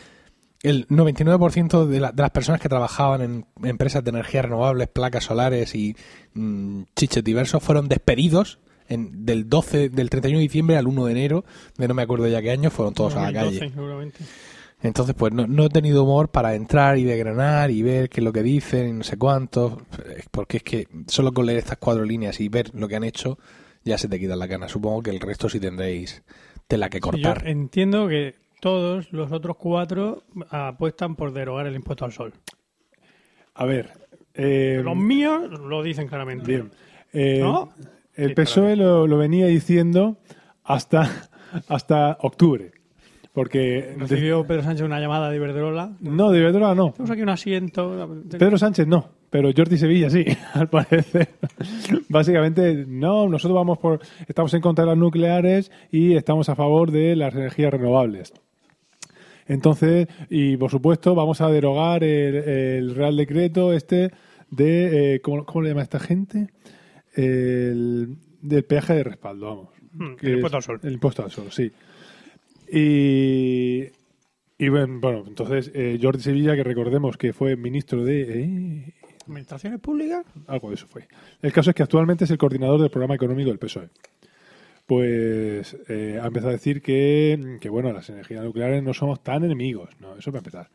el 99% de, la- de las personas que trabajaban en empresas de energías renovables, placas solares y mm, chiches diversos fueron despedidos en, del 12 del 31 de diciembre al 1 de enero de no me acuerdo ya qué año fueron todos a la 2012, calle. seguramente. Entonces, pues no, no he tenido humor para entrar y degranar y ver qué es lo que dicen y no sé cuánto, porque es que solo con leer estas cuatro líneas y ver lo que han hecho, ya se te quita la gana. Supongo que el resto sí tendréis tela que Sí, cortar. Yo entiendo que todos los otros cuatro apuestan por derogar el impuesto al sol. A ver. eh, Los míos lo dicen claramente. bien. Eh, ¿No? El Sí, PSOE lo, lo venía diciendo hasta, hasta octubre. Porque. Recibió Pedro Sánchez una llamada de Iberdrola. no, de verdad no. Tenemos aquí un asiento. Pedro Sánchez no, pero Jordi Sevilla sí, al parecer. Básicamente, no, nosotros vamos por, estamos en contra de las nucleares y estamos a favor de las energías renovables. Entonces, y por supuesto, vamos a derogar el, el Real Decreto este de, eh, ¿cómo, cómo le llama esta gente? El, del peaje de respaldo, vamos. Mm, que el es- impuesto al sol. El impuesto al sol, sí. Y, y bueno, bueno, entonces eh, Jordi Sevilla, que recordemos que fue ministro de... eh, ¿Administraciones públicas? algo de eso fue. El caso es que actualmente es el coordinador del programa económico del PSOE. Pues eh, ha empezado a decir que, que, bueno, las energías nucleares no somos tan enemigos, ¿no? Eso para empezar.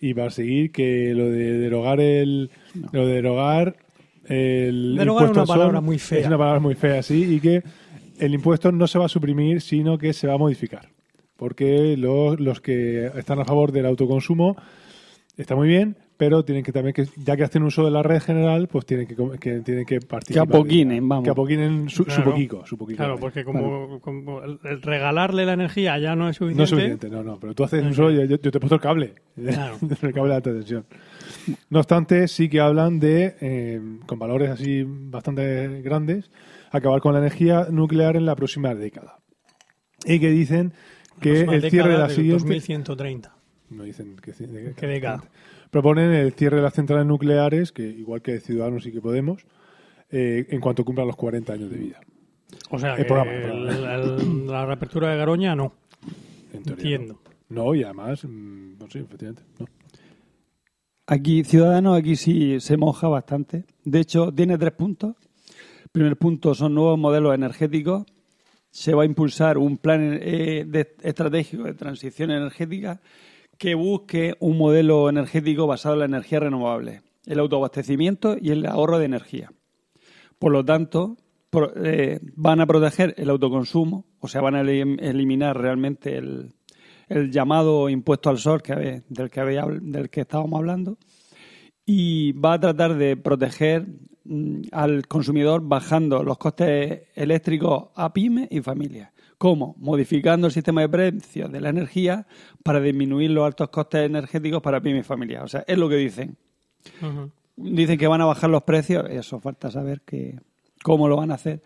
Y va a seguir que lo de derogar el... Lo de derogar el Derogar impuesto una al sol palabra muy fea. Es una palabra muy fea, sí, y que el impuesto no se va a suprimir, sino que se va a modificar. Porque los, los que están a favor del autoconsumo está muy bien, pero tienen que también que ya que hacen uso de la red general, pues tienen que, com- que tienen que participar. Que apoquinen, vamos. Que apoquinen su, su Claro. poquico, su poquico. Claro, porque como, como el, regalarle la energía ya no es suficiente. no es suficiente, no, no, pero tú haces uso, yo, yo te he puesto el cable, Claro. el cable de alta tensión. No obstante, sí que hablan de, eh, con valores así bastante grandes, acabar con la energía nuclear en la próxima década. Y que dicen que el cierre de la siguiente... 2130. No dicen que, ¿Qué década? Proponen el cierre de las centrales nucleares, que igual que Ciudadanos y que Podemos, eh, en cuanto cumplan los 40 años de vida. O sea, El que programa, el el- programa. el- la reapertura de Garoña no. En teoría, Entiendo. No, No, y además, mm, no sé, efectivamente. No. Aquí, Ciudadanos, aquí sí se moja bastante. De hecho, tiene tres puntos. Primer punto son nuevos modelos energéticos. Se va a impulsar un plan eh, de- estratégico de transición energética que busque un modelo energético basado en la energía renovable, el autoabastecimiento y el ahorro de energía. Por lo tanto, pro- eh, van a proteger el autoconsumo, o sea, van a elim- eliminar realmente el, llamado impuesto al sol que del, que habl- del que estábamos hablando y va a tratar de proteger mm, al consumidor bajando los costes eléctricos a pymes y familias. ¿Cómo? Modificando el sistema de precios de la energía para disminuir los altos costes energéticos para pymes y familias. O sea, es lo que dicen. Dicen que van a bajar los precios, eso falta saber que, cómo lo van a hacer.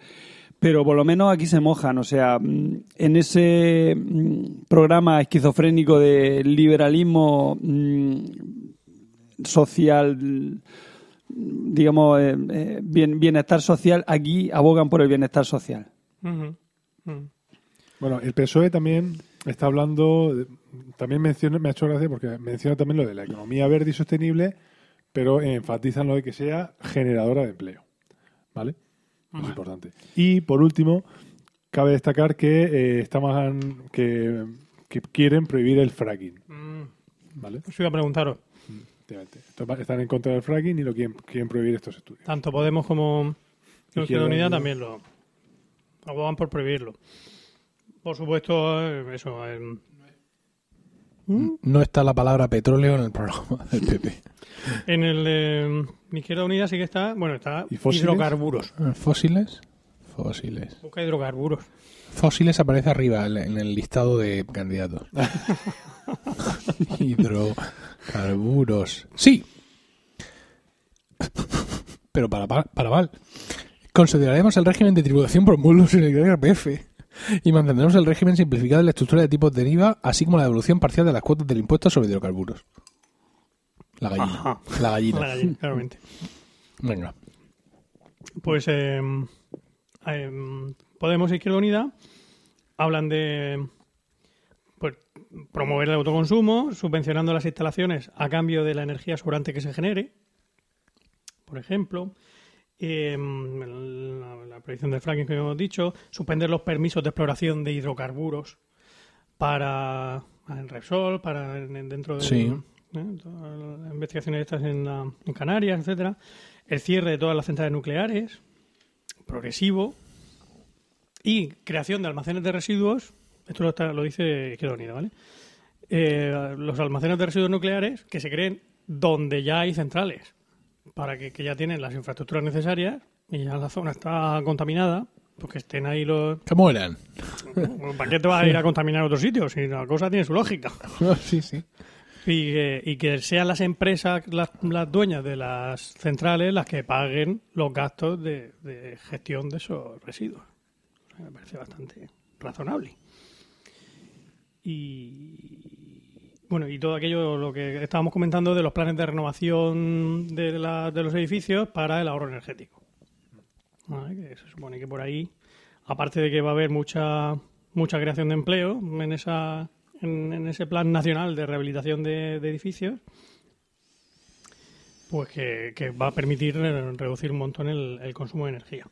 Pero por lo menos aquí se mojan, o sea, mm, en ese mm, programa esquizofrénico de liberalismo mm, social, digamos, eh, eh, bien- bienestar social, aquí abogan por el bienestar social. Ujú. Bueno, el PSOE también está hablando, también menciona, me ha hecho gracia porque menciona también lo de la economía verde y sostenible, pero enfatizan lo de que sea generadora de empleo. ¿Vale? Es importante. Y por último, cabe destacar que eh, estaban que, que quieren prohibir el fracking. Mm, ¿Vale? Os iba a preguntaros. Esto- Están en contra del fracking y lo quieren, quieren prohibir estos estudios. tanto Podemos como Izquierda Unida también lo abogan por prohibirlo. Por supuesto, eh, eso. eh, No está la palabra petróleo en el programa del PP. en el de Izquierda Unida sí que está, bueno, está ¿Y fósiles? hidrocarburos. ¿Fósiles? Fósiles. Busca hidrocarburos. Fósiles aparece arriba en el listado de candidatos. Hidrocarburos. Sí. Pero para, para, para mal. Consideraremos el régimen de tributación por módulos en el IRPF y mantendremos el régimen simplificado de la estructura de tipos de IVA, así como la devolución parcial de las cuotas del impuesto sobre hidrocarburos. La gallina. Ajá. La gallina. La gallina, claramente. Venga. Pues eh, eh, Podemos e Izquierda Unida hablan de pues, promover el autoconsumo, subvencionando las instalaciones a cambio de la energía sobrante que se genere, por ejemplo. Eh, la, la prohibición del fracking que hemos dicho, suspender los permisos de exploración de hidrocarburos para en Repsol, para en- dentro de Sí. ¿eh? las investigaciones estas en, la- en Canarias, etcétera, el cierre de todas las centrales nucleares, progresivo, y creación de almacenes de residuos, esto lo, está- lo dice Izquierda Unida, ¿vale? Eh, los almacenes de residuos nucleares que se creen donde ya hay centrales, para que, que ya tienen las infraestructuras necesarias y ya la zona está contaminada, pues que estén ahí los... Que mueran. Bueno, ¿Para qué te vas a ir a contaminar a otro sitio? Si la cosa tiene su lógica. sí, sí. Y que, y que sean las empresas, las, las dueñas de las centrales, las que paguen los gastos de, de gestión de esos residuos. Me parece bastante razonable. Y bueno, y todo aquello, lo que estábamos comentando de los planes de renovación de, la- de los edificios para el ahorro energético. Vale, que se supone que por ahí aparte de que va a haber mucha mucha creación de empleo en esa en, ese plan nacional de rehabilitación de, edificios, pues que, va a permitir reducir un montón el, el consumo de energía.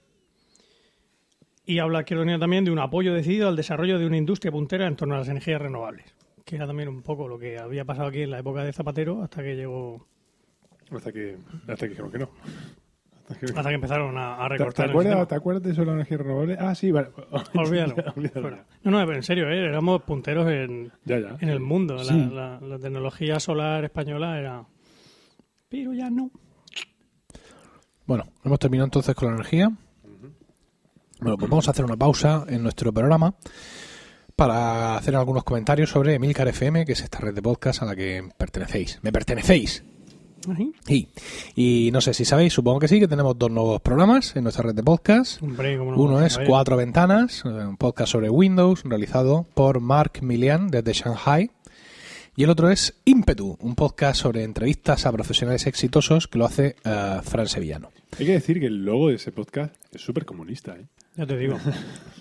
Y habla Quironia también de un apoyo decidido al desarrollo de una industria puntera en torno a las energías renovables, que era también un poco lo que había pasado aquí en la época de Zapatero hasta que llegó Hasta que, hasta que dijeron que no. Hasta que- hasta que empezaron a, a ¿Te, te recortar el acuerdas, sistema. ¿Te acuerdas de eso de la energía renovable? Ah, sí, vale. Olvídalo. Olvídalo. No, no, pero en serio, ¿eh? éramos punteros en, Ya, ya. en el mundo. La- Sí. La, la tecnología solar española era... Pero ya no. Bueno, hemos terminado entonces con la energía. Bueno, pues vamos a hacer una pausa en nuestro programa para hacer algunos comentarios sobre Emilcar FM, que es esta red de podcast a la que pertenecéis. ¿Me pertenecéis? Sí. Y no sé si sabéis, supongo que sí, que tenemos dos nuevos programas en nuestra red de podcast. Hombre, cómo no Uno es. Cuatro Ventanas, eh, un podcast sobre Windows realizado por Mark Milian desde Shanghai. Y el otro es Ímpetu, un podcast sobre entrevistas a profesionales exitosos que lo hace eh, Fran Sevillano. Hay que decir que el logo de ese podcast es súper comunista, ¿eh? Ya te digo.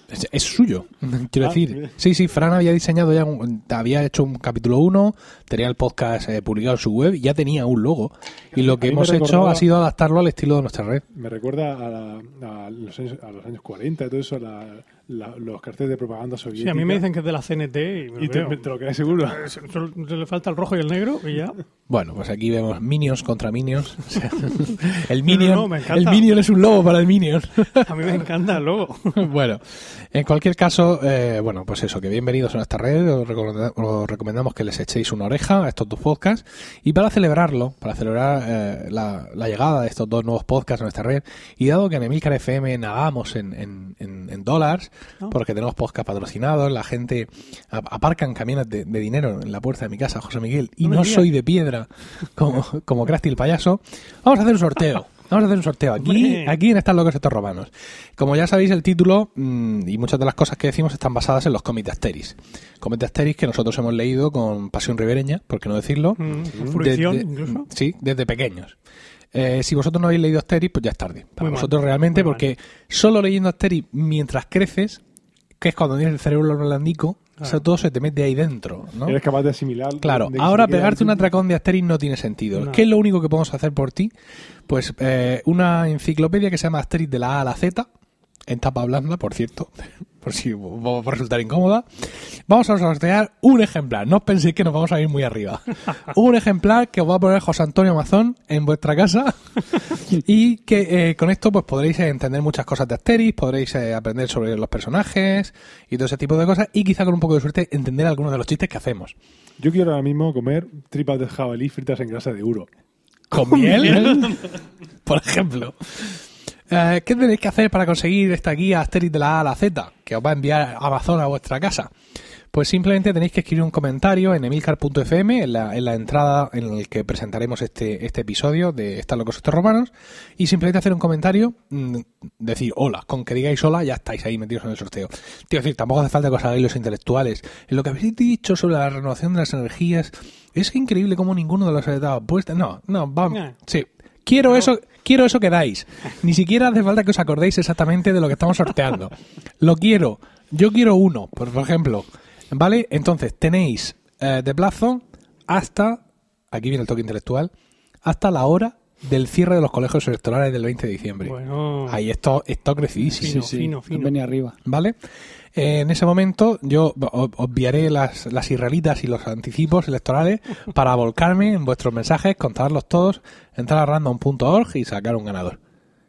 Es, es suyo, quiero Ah, decir. Sí, sí, Fran había diseñado ya, un- había hecho un capítulo 1, tenía el podcast eh, publicado en su web y ya tenía un logo. Y lo que A hemos hecho ha sido adaptarlo al estilo de nuestra red. Me recuerda a, la- a los, años, a los años 40 y todo eso, la- la- los carteles de propaganda Sí, soviética. a mí me dicen que es de la CNT y, me Y lo te, creo. te lo crees seguro. Solo se le falta el rojo y el negro y ya. Bueno, pues aquí vemos Minions contra Minions. O sea, el Minion, No, no, me encanta. el Minion es un lobo para el Minion. A mí me encanta el logo. bueno, en cualquier caso, eh, bueno, pues eso, que bienvenidos a nuestra red. Os, os recomendamos que les echéis una oreja a estos dos podcasts. Y para celebrarlo, para celebrar eh, la, la llegada de estos dos nuevos podcasts a nuestra red, y dado que en Emilcar FM nadamos en, en, en, en dólares, Ah. porque tenemos podcast patrocinados, la gente aparcan camiones de, de dinero en la puerta de mi casa, José Miguel, y No no soy de piedra como, como Krusty el payaso, vamos a hacer un sorteo. Vamos a hacer un sorteo aquí, aquí en Están locos estos romanos. Como ya sabéis, el título mm, y muchas de las cosas que decimos están basadas en los cómics de Asteris. Cómics de Asteris que nosotros hemos leído con pasión ribereña, por qué no decirlo. Mm, Desde- incluso. Sí, desde pequeños. Eh, si vosotros no habéis leído Asteris, pues ya es tarde. Para Muy mal, vosotros realmente, muy mal. porque solo leyendo Asteris mientras creces, que es cuando tienes el cerebro blandico, o sea, Claro. todo se te mete ahí dentro, ¿no? Eres capaz de asimilar. Claro, de- ahora pegarte un atracón de Asterix no tiene sentido. No. ¿Qué es lo único que podemos hacer por ti? Pues eh, una enciclopedia que se llama Asterix de la A a la Z, en tapa blanda, por cierto, por si va a resultar incómoda. Vamos a sortear un ejemplar. No os penséis que nos vamos a ir muy arriba. un ejemplar que os va a poner José Antonio Mazón en vuestra casa y que eh, con esto pues podréis entender muchas cosas de Asterix, podréis eh, aprender sobre los personajes y todo ese tipo de cosas y quizá con un poco de suerte entender algunos de los chistes que hacemos. Yo quiero ahora mismo comer tripas de jabalí fritas en grasa de euro. ¿Con miel? Por ejemplo. Eh, ¿Qué tenéis que hacer para conseguir esta guía Asterix de la A a la Z que os va a enviar Amazon a vuestra casa? Pues simplemente tenéis que escribir un comentario en emilcar.fm, en la, en la entrada en el que presentaremos este, este episodio de Están locos estos romanos, y simplemente hacer un comentario, mm, decir hola, con que digáis hola ya estáis ahí metidos en el sorteo. Quiero decir, tampoco hace falta que os hagáis los intelectuales. En lo que habéis dicho sobre la renovación de las energías, es increíble cómo ninguno de los ha dado puesta. No, no, vamos. Eh. Sí. Quiero eso, quiero eso que dais. Ni siquiera hace falta que os acordéis exactamente de lo que estamos sorteando. Lo quiero. Yo quiero uno, por ejemplo. ¿Vale? Entonces, tenéis eh, de plazo hasta, aquí viene el toque intelectual, hasta la hora del cierre de los colegios electorales del 20 de diciembre. Bueno, Ahí esto, esto crecidísimo. fino, fino, fino. Venía arriba. ¿Vale? En ese momento yo obviaré las, las israelitas y los anticipos electorales para volcarme en vuestros mensajes, contarlos todos, entrar a random.org y sacar un ganador.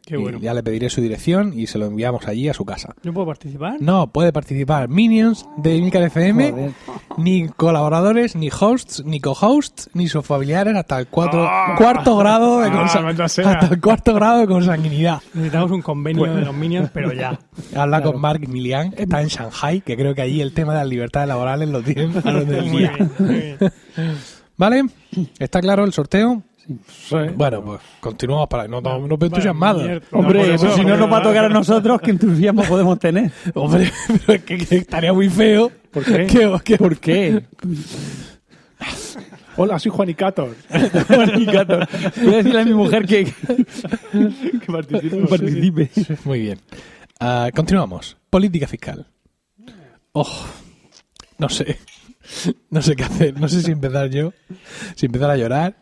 Qué Y bueno. ya le pediré su dirección y se lo enviamos allí a su casa. ¿Yo puedo participar? No puede participar Minions de Emilcar FM, Joder. ni colaboradores, ni hosts, ni co-hosts, ni sus familiares hasta el cuatro- cuarto grado de Ah, hasta el cuarto grado de consanguinidad. Necesitamos un convenio Pues- de los Minions, pero ya. Habla con Mark Milian, que está en Shanghai, que creo que allí el tema de las libertades laborales lo tienen a orden del Muy día. bien, muy bien. ¿Vale? ¿Está claro el sorteo? Bueno, pues continuamos para no, no, no entusiasmado. mierda. Hombre, por pues si no nos va a tocar a nosotros, ¿qué entusiasmo podemos tener? Hombre, pero es que, que estaría muy feo. ¿Por qué? Que, que- ¿Por qué? Hola, soy Juanicator. Juanicator. Voy a decirle a mi mujer que, que participe. que participe. Muy bien. Ah, continuamos. política fiscal. Oh, no sé. No sé qué hacer. No sé si empezar yo, si empezar a llorar.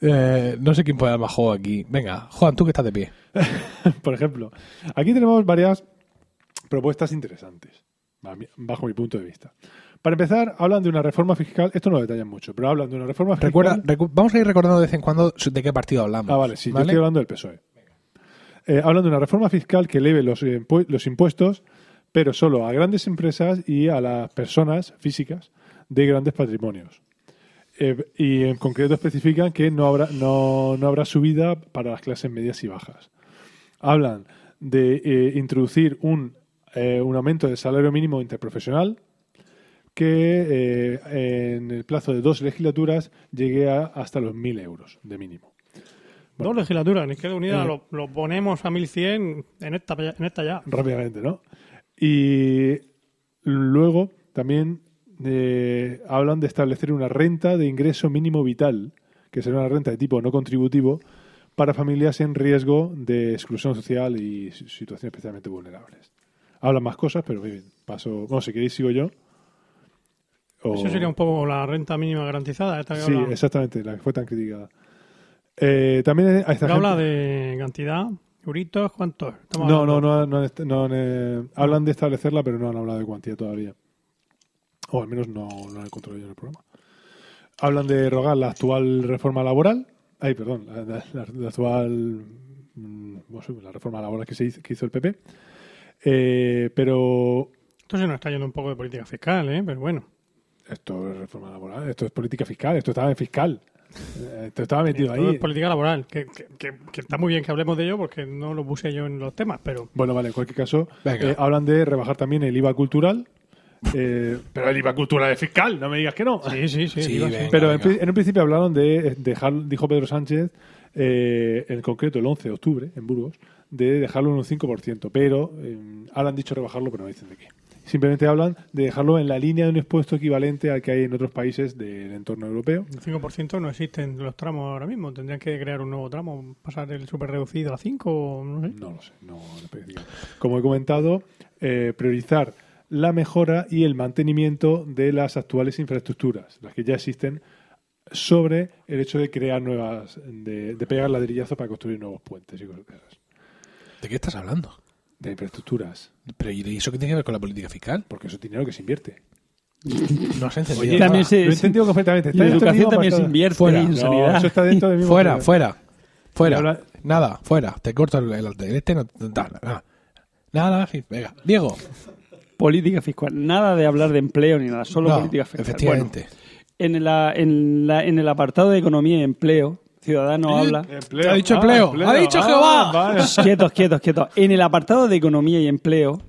Eh, no sé quién puede dar más juego aquí. Venga, Juan, tú que estás de pie. Por ejemplo, aquí tenemos varias propuestas interesantes, bajo mi punto de vista. Para empezar, hablan de una reforma fiscal, esto no lo detallan mucho, pero hablan de una reforma fiscal. Recuerda, recu- vamos a ir recordando de vez en cuando de qué partido hablamos. Ah, vale, sí, yo estoy hablando del PSOE. Eh, hablan de una reforma fiscal que eleve los, impu- los impuestos, pero solo a grandes empresas y a las personas físicas de grandes patrimonios. Eh, y en concreto especifican que no habrá, no, no habrá subida para las clases medias y bajas. Hablan de eh, introducir un, eh, un aumento del salario mínimo interprofesional que en el plazo de dos legislaturas llegue a hasta los 1.000 euros de mínimo. Dos legislaturas, en Izquierda Unida lo, lo ponemos a 1100 en esta, en esta ya. rápidamente, ¿no? Y luego también eh, hablan de establecer una renta de ingreso mínimo vital, que será una renta de tipo no contributivo, para familias en riesgo de exclusión social y si- situaciones especialmente vulnerables. Hablan más cosas, pero bien, paso. Bueno, si queréis, sigo yo. O- Eso sería un poco la renta mínima garantizada. Esta que Sí, habla, exactamente, la que fue tan criticada. Eh, también a esta que habla gente- de cantidad, euritos, ¿cuántos? No, no, no, no, no eh, hablan de establecerla, pero no han hablado de cuantía todavía. O al menos no, no lo he encontrado yo en el programa. Hablan de rogar la actual reforma laboral. Ay, perdón, la, la- la- la actual. mm, la reforma laboral que, se hizo, que hizo el PP. Eh, pero Esto se nos está yendo un poco de política fiscal, ¿eh? Pero bueno. esto es reforma laboral, esto es política fiscal, esto estaba en fiscal. Eh, Esto estaba metido Esto ahí. es política laboral, que, que- que- que está muy bien que hablemos de ello porque no lo puse yo en los temas, pero Bueno, vale, en cualquier caso, eh, hablan de rebajar también el IVA cultural. Eh, pero el IVA cultural es fiscal, no me digas que no. sí, sí, sí. Sí, digo, venga. Pero en, un principio hablaron de dejar, dijo Pedro Sánchez, eh, en concreto el 11 de octubre, en Burgos, de dejarlo en un 5%. Pero eh, ahora han dicho rebajarlo, pero no dicen de qué. Simplemente hablan de dejarlo en la línea de un impuesto equivalente al que hay en otros países del entorno europeo. El 5% no existen los tramos ahora mismo. Tendrían que crear un nuevo tramo, pasar el super reducido a 5, o no sé. No lo sé, no lo especifican. Como he comentado, eh, priorizar la mejora y el mantenimiento de las actuales infraestructuras, las que ya existen, sobre el hecho de crear nuevas, de, de pegar ladrillazos para construir nuevos puentes y cosas de esas. ¿De qué estás hablando? De infraestructuras, Pero ¿y eso qué tiene que ver con la política fiscal? porque eso es dinero que se invierte. No has encendido. Oye, También se- lo he entendido completamente. La Está educación entendido también se invierte Fuera. en No, sanidad. eso está dentro del mismo fuera, fuera, Nada, fuera. Te corto el, el, el este. No, nada, nada. Nada, venga. Diego. Política fiscal. Nada de hablar de empleo ni nada, solo No, política fiscal. efectivamente. Bueno, en, la- en, la- en el apartado de economía y empleo, Ciudadano habla. Empleo. Ha dicho empleo. Ha dicho Ah, Jehová. vale. Quietos, quietos, quietos. En el apartado de economía y empleo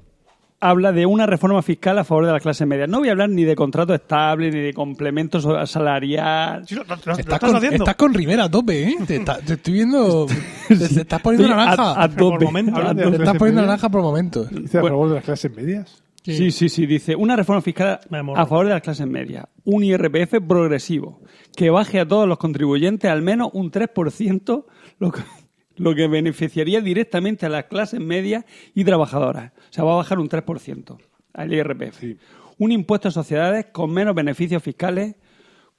habla de una reforma fiscal a favor de las clases medias. No voy a hablar ni de contrato estable, ni de complementos salarial. Sí, lo, lo- lo- lo Estás con, haciendo. estás con Rivera a tope, ¿eh? Te, está- te estoy viendo. Te, te estás poniendo a- naranja. a por tope. A de te tope. estás poniendo naranja por momentos. Dice a favor de las clases medias. Sí, sí, sí. Dice una reforma fiscal a favor de las clases medias. Un IRPF progresivo que baje a todos los contribuyentes al menos un 3%, lo que, lo que beneficiaría directamente a las clases medias y trabajadoras. O sea, va a bajar un 3% al IRPF. Sí. Un impuesto a sociedades con menos beneficios fiscales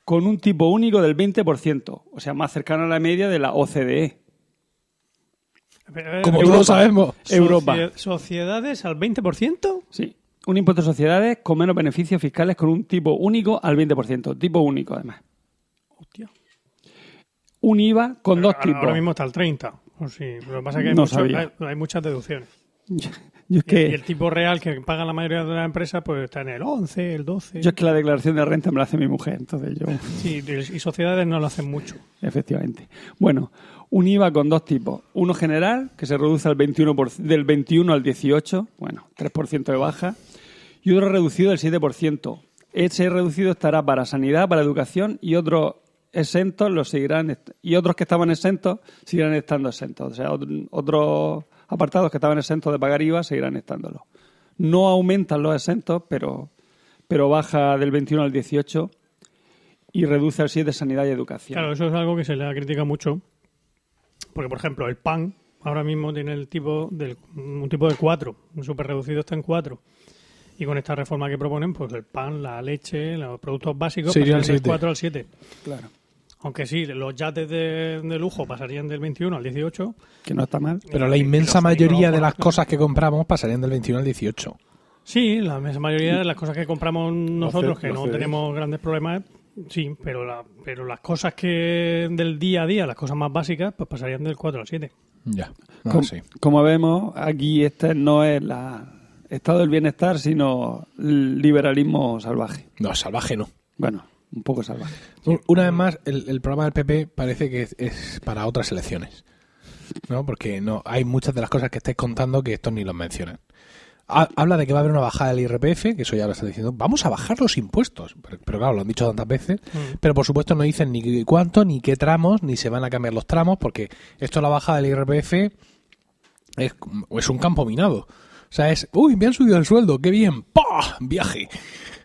con un tipo único del 20%. O sea, más cercano a la media de la OCDE. Eh, Como eh, todos sabemos. Europa. socie- ¿Sociedades al 20%? Sí. Un impuesto a sociedades con menos beneficios fiscales con un tipo único al 20%. Tipo único, además. Hostia. Un IVA con dos Ahora- tipos. Ahora mismo está al 30. O sí, lo que pasa es que hay, No mucho- hay- hay muchas deducciones. Yo es Y, y que, el tipo real que pagan la mayoría de las empresas pues está en el 11, el 12. yo es que la declaración de renta me la hace mi mujer, entonces yo, Sí, y sociedades no lo hacen mucho. efectivamente. Bueno, un IVA con dos tipos. Uno general, que se reduce al 21 por- del 21 al 18, bueno, 3% de baja. Y otro reducido del 7%. Ese reducido estará para sanidad, para educación y otros exentos los seguirán y otros que estaban exentos seguirán estando exentos. O sea, ot- otros apartados que estaban exentos de pagar IVA seguirán estándolo. No aumentan los exentos, pero, pero baja del 21 al 18 y reduce al 7 sanidad y educación. Claro, eso es algo que se le ha criticado mucho. Porque, por ejemplo, el pan ahora mismo tiene el tipo del, un tipo de 4, un súper reducido está en 4. Y con esta reforma que proponen, pues el pan, la leche, los productos básicos Sería pasarían del 7. 4 al 7. Claro. Aunque sí, los yates de, de lujo pasarían del 21 al 18. Que no está mal. Pero la inmensa mayoría de las cosas que compramos pasarían del 21 al 18. Sí, la inmensa mayoría de las cosas que compramos nosotros, que no tenemos grandes problemas, sí, pero, la, pero las cosas que del día a día, las cosas más básicas, pues pasarían del 4 al 7. Ya. No, Com- sí. Como vemos, aquí este no es la estado del bienestar, sino liberalismo salvaje. No, salvaje no. Bueno, un poco salvaje. Un- Una vez más, el, el programa del PP parece que es, es para otras elecciones. ¿No? Porque no hay muchas de las cosas que estáis contando que estos ni los mencionan. Ha- Habla de que va a haber una bajada del IRPF, que eso ya lo está diciendo. Vamos a bajar los impuestos. Pero, pero claro, lo han dicho tantas veces. Pero por supuesto no dicen ni cuánto, ni qué tramos, ni se van a cambiar los tramos, porque esto la bajada del IRPF es, es un campo minado. O sea, es, uy, me han subido el sueldo, qué bien, ¡pah! Viaje.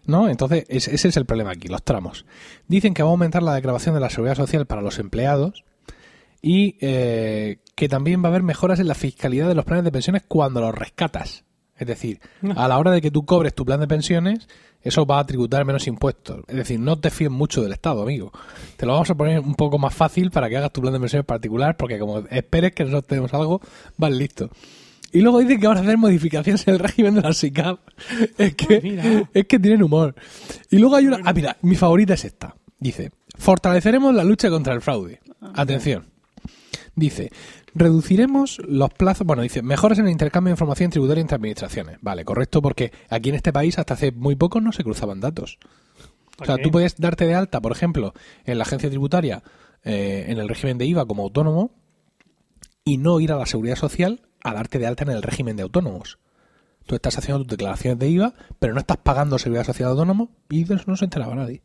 ¿No? Entonces, es- ese es el problema aquí, los tramos. Dicen que va a aumentar la declaración de la seguridad social para los empleados y eh, que también va a haber mejoras en la fiscalidad de los planes de pensiones cuando los rescatas. Es decir, a la hora de que tú cobres tu plan de pensiones, eso va a tributar menos impuestos. Es decir, no te fíes mucho del Estado, amigo. Te lo vamos a poner un poco más fácil para que hagas tu plan de pensiones particular, porque como esperes que nosotros tenemos algo, vas listo. Y luego dicen que van a hacer modificaciones en el régimen de la SICAP. Es que, mira. es que tienen humor. Y luego hay una... Ah, mira, mi favorita es esta. Dice, fortaleceremos la lucha contra el fraude. Atención. Dice, reduciremos los plazos, bueno, dice, mejoras en el intercambio de información tributaria entre administraciones. Vale, correcto, porque aquí en este país hasta hace muy poco no se cruzaban datos. O sea, tú puedes darte de alta, por ejemplo, en la agencia tributaria, eh, en el régimen de IVA como autónomo, y no ir a la seguridad social a darte de alta en el régimen de autónomos. Tú estás haciendo tus declaraciones de IVA, pero no estás pagando seguridad social autónomo y de eso no se enteraba nadie.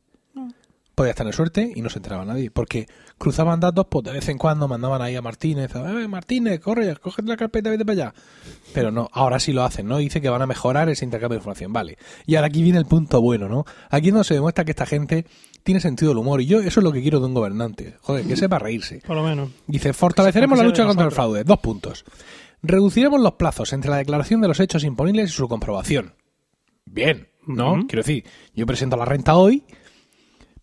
Podías tener suerte y no se enteraba nadie, porque cruzaban datos, pues de vez en cuando mandaban ahí a Martínez, "Eh, Martínez, corre, cógete la carpeta, vete para allá. Pero no, ahora sí lo hacen, ¿no? Dice que van a mejorar ese intercambio de información, vale. Y ahora aquí viene el punto bueno, ¿no? Aquí no se demuestra que esta gente tiene sentido del humor, y yo eso es lo que quiero de un gobernante, joder, que sepa reírse. Por lo menos. Dice, fortaleceremos la lucha contra el fraude. Dos puntos. Reduciremos los plazos entre la declaración de los hechos imponibles y su comprobación. Bien, ¿no? Quiero decir, yo presento la renta hoy,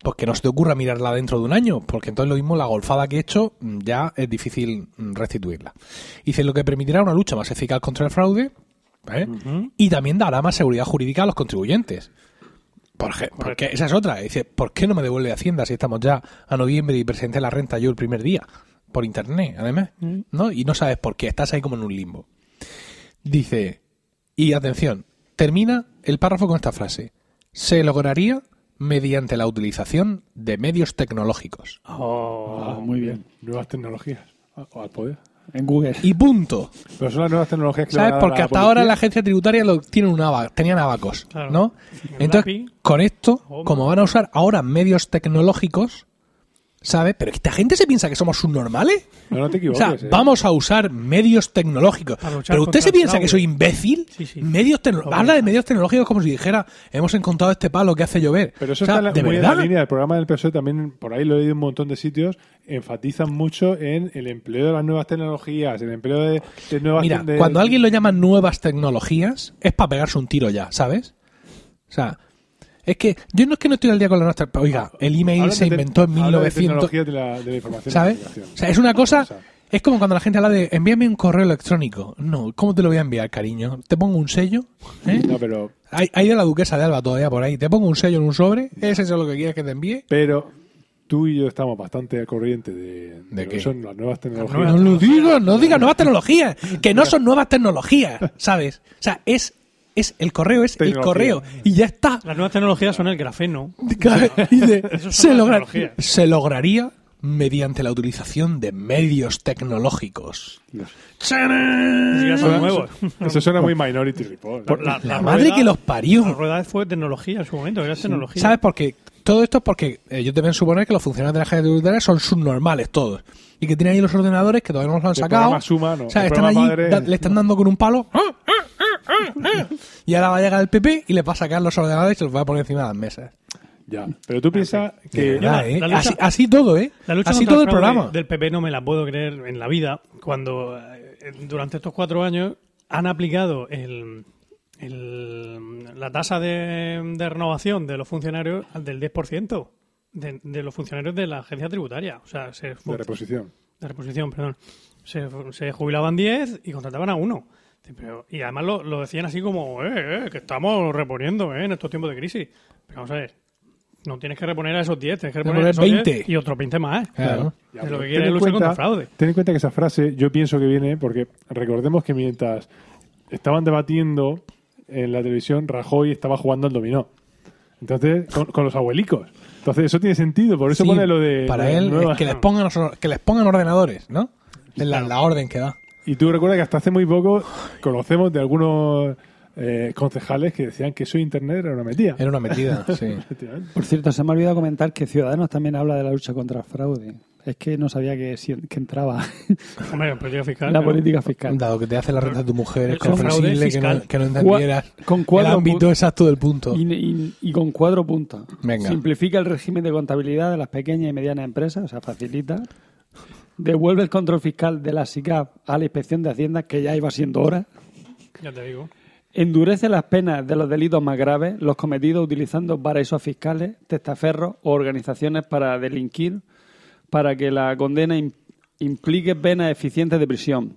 pues que no se te ocurra mirarla dentro de un año, porque entonces lo mismo la golfada que he hecho mm, ya es difícil mm, restituirla. Dice, lo que permitirá una lucha más eficaz contra el fraude ¿eh? y también dará más seguridad jurídica a los contribuyentes. Por porque esa es otra. Dice, ¿por qué no me devuelve Hacienda si estamos ya a noviembre y presenté la renta yo el primer día? Por internet, además. ¿No? Y no sabes por qué. Estás ahí como en un limbo. Dice, y atención, termina el párrafo con esta frase. Se lograría mediante la utilización de medios tecnológicos. Ah, muy bien. Nuevas tecnologías. Ah, O al poder. En Google. Y punto. Pero son las nuevas tecnologías que le ¿Sabes? Porque hasta ahora la agencia tributaria lo tienen un aba- tenían abacos, Claro. ¿no? Entonces, con esto, como van a usar ahora medios tecnológicos, ¿sabes? Pero esta gente se piensa que somos subnormales. No, no te O equivoques. sea, eh. vamos a usar medios tecnológicos. Pero usted se piensa que soy imbécil. Sí, sí. Medios tecno- Habla de medios tecnológicos como si dijera, hemos encontrado este palo que hace llover. Pero eso O sea, está en la, de muy en verdad. la línea del programa del PSOE, también por ahí lo he leído en un montón de sitios, enfatizan mucho en el empleo de las nuevas tecnologías, el empleo de, de nuevas... Mira, de- cuando alguien lo llama nuevas tecnologías, es para pegarse un tiro ya, ¿sabes? O sea, es que yo no es que no estoy al día con la nuestra. Oiga, el email se de inventó en hablan de 1900. tecnología de la, de la información. ¿Sabes? O sea, es una cosa. O sea, Es como cuando la gente habla de envíame un correo electrónico. No, ¿cómo te lo voy a enviar, cariño? ¿Te pongo un sello? ¿Eh? no, pero, Hay, hay de la duquesa de Alba todavía por ahí. ¿Te pongo un sello en un sobre? ¿Es eso lo que quieres que te envíe? pero tú y yo estamos bastante al corriente de, ¿De que son las nuevas tecnologías. No lo digas, no digas nuevas tecnologías. Que no son nuevas tecnologías, ¿sabes? O sea, es, es el correo, es el correo. Y ya está. Las nuevas tecnologías son el grafeno. Eso son se, logra- se lograría mediante la utilización de medios tecnológicos. Ya son Suena- nuevos. Eso suena muy Minority Report. La madre que los parió. La rueda fue tecnología en su momento, era tecnología. ¿Sabes por qué? Todo esto es porque eh, ellos deben suponer que los funcionarios de la agencia tributaria son subnormales todos. Y que tienen ahí los ordenadores que todavía no los han sacado. Suma, no. O sea, El están allí, programa padre- da- le están dando con un palo. Y ahora va a llegar el PP y le va a sacar los ordenadores y se los va a poner encima de las mesas. Ya. Pero tú piensas De que... verdad, la- ¿eh? la lucha- así, así todo, ¿eh? La lucha así todo el programa. del PP no me la puedo creer en la vida cuando eh, durante estos cuatro años han aplicado el, el- la tasa de, de renovación de los funcionarios al del 10% de, de los funcionarios de la agencia tributaria. O sea, se, De reposición. de reposición, perdón. Se, se jubilaban 10 y contrataban a uno. Sí, pero- y además lo, lo decían así como, eh, eh, que estamos reponiendo eh, en estos tiempos de crisis. Pero vamos a ver, no tienes que reponer a esos 10, tienes que reponer que poner esos 10 20. y otros 20 más. Claro. Ya, De pero lo que ten quiere en luchar contra el fraude. Ten en cuenta que esa frase yo pienso que viene porque recordemos que mientras estaban debatiendo en la televisión, Rajoy estaba jugando al dominó. Entonces, con, con los abuelicos. Entonces, eso tiene sentido. Por eso Sí, pone lo de. para él nueva- es que les pongan que les pongan ordenadores, ¿no? Es la, la orden que da. Y tú recuerdas que hasta hace muy poco conocemos de algunos eh, concejales que decían que eso de internet era una metida. Era una metida, sí. Por cierto, se me ha olvidado comentar que Ciudadanos también habla de la lucha contra el fraude. Es que no sabía que, si- que entraba Hombre, política fiscal. la claro. política fiscal. Dado que te hace la renta de tu mujer, es comprensible que no, que no entendieras Con el cuatro ámbito pu- exacto del punto. Y, y- y con cuatro puntos. Venga. Simplifica el régimen de contabilidad de las pequeñas y medianas empresas, o sea, facilita. Devuelve el control fiscal de la SICAP a la inspección de Hacienda, que ya iba siendo hora. Ya te digo. Endurece las penas de los delitos más graves, los cometidos utilizando paraísos fiscales, testaferros o organizaciones para delinquir, para que la condena im- implique penas eficientes de prisión.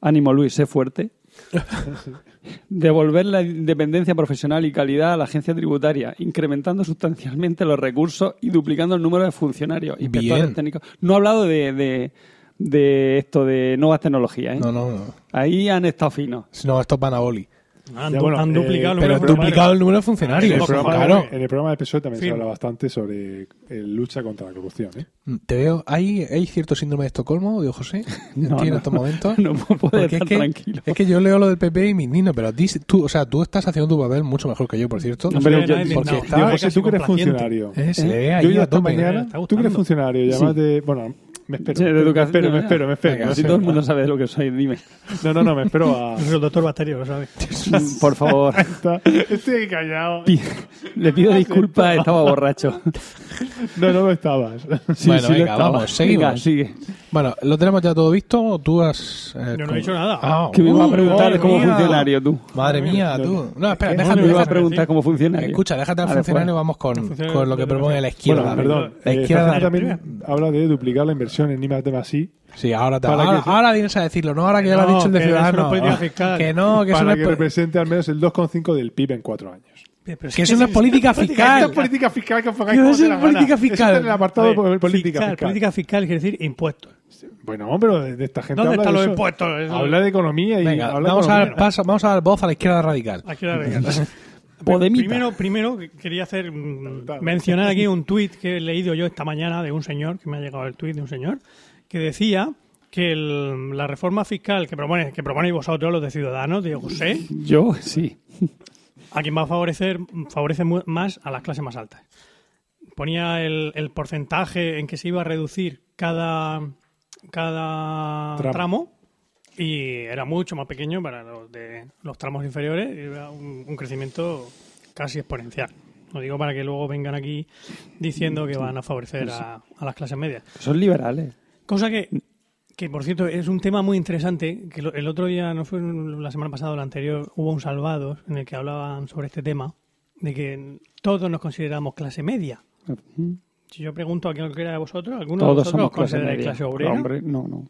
Ánimo, Luis, sé fuerte. Devolver la independencia profesional y calidad a la agencia tributaria, incrementando sustancialmente los recursos y duplicando el número de funcionarios. inspectores Bien. técnicos. No he hablado de, de- de esto, de nuevas tecnologías. ¿eh? No, no, no. Ahí han estado finos. No, esto es Panaboli. Han, Ya, bueno, han eh, duplicado el Pero número de duplicado el número de En funcionarios. el, programa, claro. en el programa de PSOE también se Firme. habla bastante sobre eh, lucha contra la corrupción. ¿eh? Te veo. ¿Hay, ¿Hay cierto síndrome de Estocolmo, digo José? No, ¿Aquí en no. estos momentos? No puedo Porque estar es que, tranquilo. es que yo leo lo del PP y me indigno, pero tú, o sea, tú estás haciendo tu papel mucho mejor que yo, por cierto. No se ve yo- porque indignado. está- José, tú que eres funcionario. Eh, se le ve Yo ya esta mañana, tú que eres funcionario, y Sí. además de... Bueno, me espero. Sí, de me educación. espero, me espero, me espero. Venga, no Si sé. todo el mundo sabe lo que soy, dime. No, no, no, me espero a... Es el doctor Bacterio, lo sabes. Por favor. Estoy callado. Le pido disculpas, estaba borracho. No, no lo estabas. Sí, Bueno, sí, lo venga, estaba. vamos, seguimos. Venga, sigue. Bueno, ¿lo tenemos ya todo visto? ¿Tú has...? eh, Yo no he dicho nada. Ah, Que me iba a uh, preguntar madre mía. funcionario, tú. Madre mía, tú. No, espera, déjate, me iba a preguntar como funcionario. Escucha, déjate al Ah, funcionario, después. vamos con, con lo que propone la izquierda. Bueno, perdón. La eh, izquierda Fernando también habla de duplicar la inversión en IMAX de Masí Sí, ahora, te, Para ahora, que- ahora vienes a decirlo, no ahora que ya lo ha dicho el de Ciudadanos. Que no, que eso no para es, que represente al menos el 2,5 del PIB en cuatro años. Pero es que eso es política Esto fiscal. es política fiscal que os pongáis ¿Qué como va a dé ser la política Eso fiscal? está en el apartado A de ver, política fiscal, fiscal. Política fiscal quiere decir impuestos. Bueno, pero de, de esta gente ¿Dónde habla están de los eso. impuestos? Eso- Habla de economía y Venga, habla de vamos a, economía. dar paso, vamos a dar voz a la izquierda radical. Aquí la regla. Podemita. Primero, primero quería hacer mm, mencionar aquí un tuit que he leído yo esta mañana de un señor, que me ha llegado el tuit de un señor, que decía que el- la reforma fiscal que propone que proponéis vosotros, los de Ciudadanos, Diego José, Yo, sí. A quien va a favorecer, favorece más a las clases más altas. Ponía el, el porcentaje en que se iba a reducir cada, cada Tramo. tramo. y era mucho más pequeño para los de los tramos inferiores y era un, un crecimiento casi exponencial. Lo digo para que luego vengan aquí diciendo que van a favorecer a, a las clases medias. Son liberales. Cosa que, que, por cierto, es un tema muy interesante, que lo- el otro día, no fue la semana pasada o la anterior, hubo un Salvados en el que hablaban sobre este tema, de que todos nos consideramos clase media. Si yo pregunto a cualquiera de vosotros, ¿alguno de Todos vosotros somos os clase consideráis media. clase obrera? Hombre, no, no.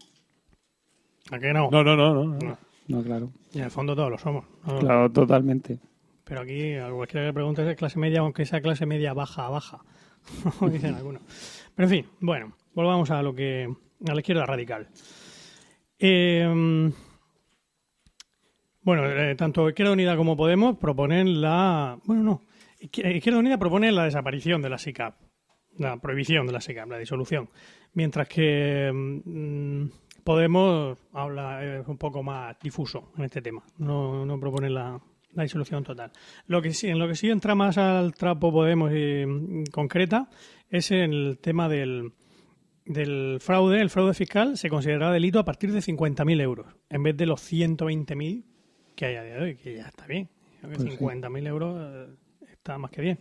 ¿A qué no? No, no, no. no, no. No, claro. Y en el fondo todos lo somos. ¿no? Claro, totalmente. Pero aquí, a cualquiera que le pregunte es clase media, aunque sea clase media baja, baja. Como dicen algunos. Pero en fin, bueno, volvamos a lo que. A la izquierda radical. Eh, bueno, eh, tanto Izquierda Unida como Podemos proponen la. Bueno, no. Izquier- Izquierda Unida propone la desaparición de la SICAP, la prohibición de la SICAP, la disolución. Mientras que mm, Podemos habla un poco más difuso en este tema. No, no propone la, la disolución total. Lo que sí, en lo que sí entra más al trapo Podemos y mm, concreta es el tema del, del fraude. El fraude fiscal se considerará delito a partir de 50.000 euros, en vez de los 120.000 que hay a día de hoy, que ya está bien. Pues sí. 50.000 euros eh, está más que bien.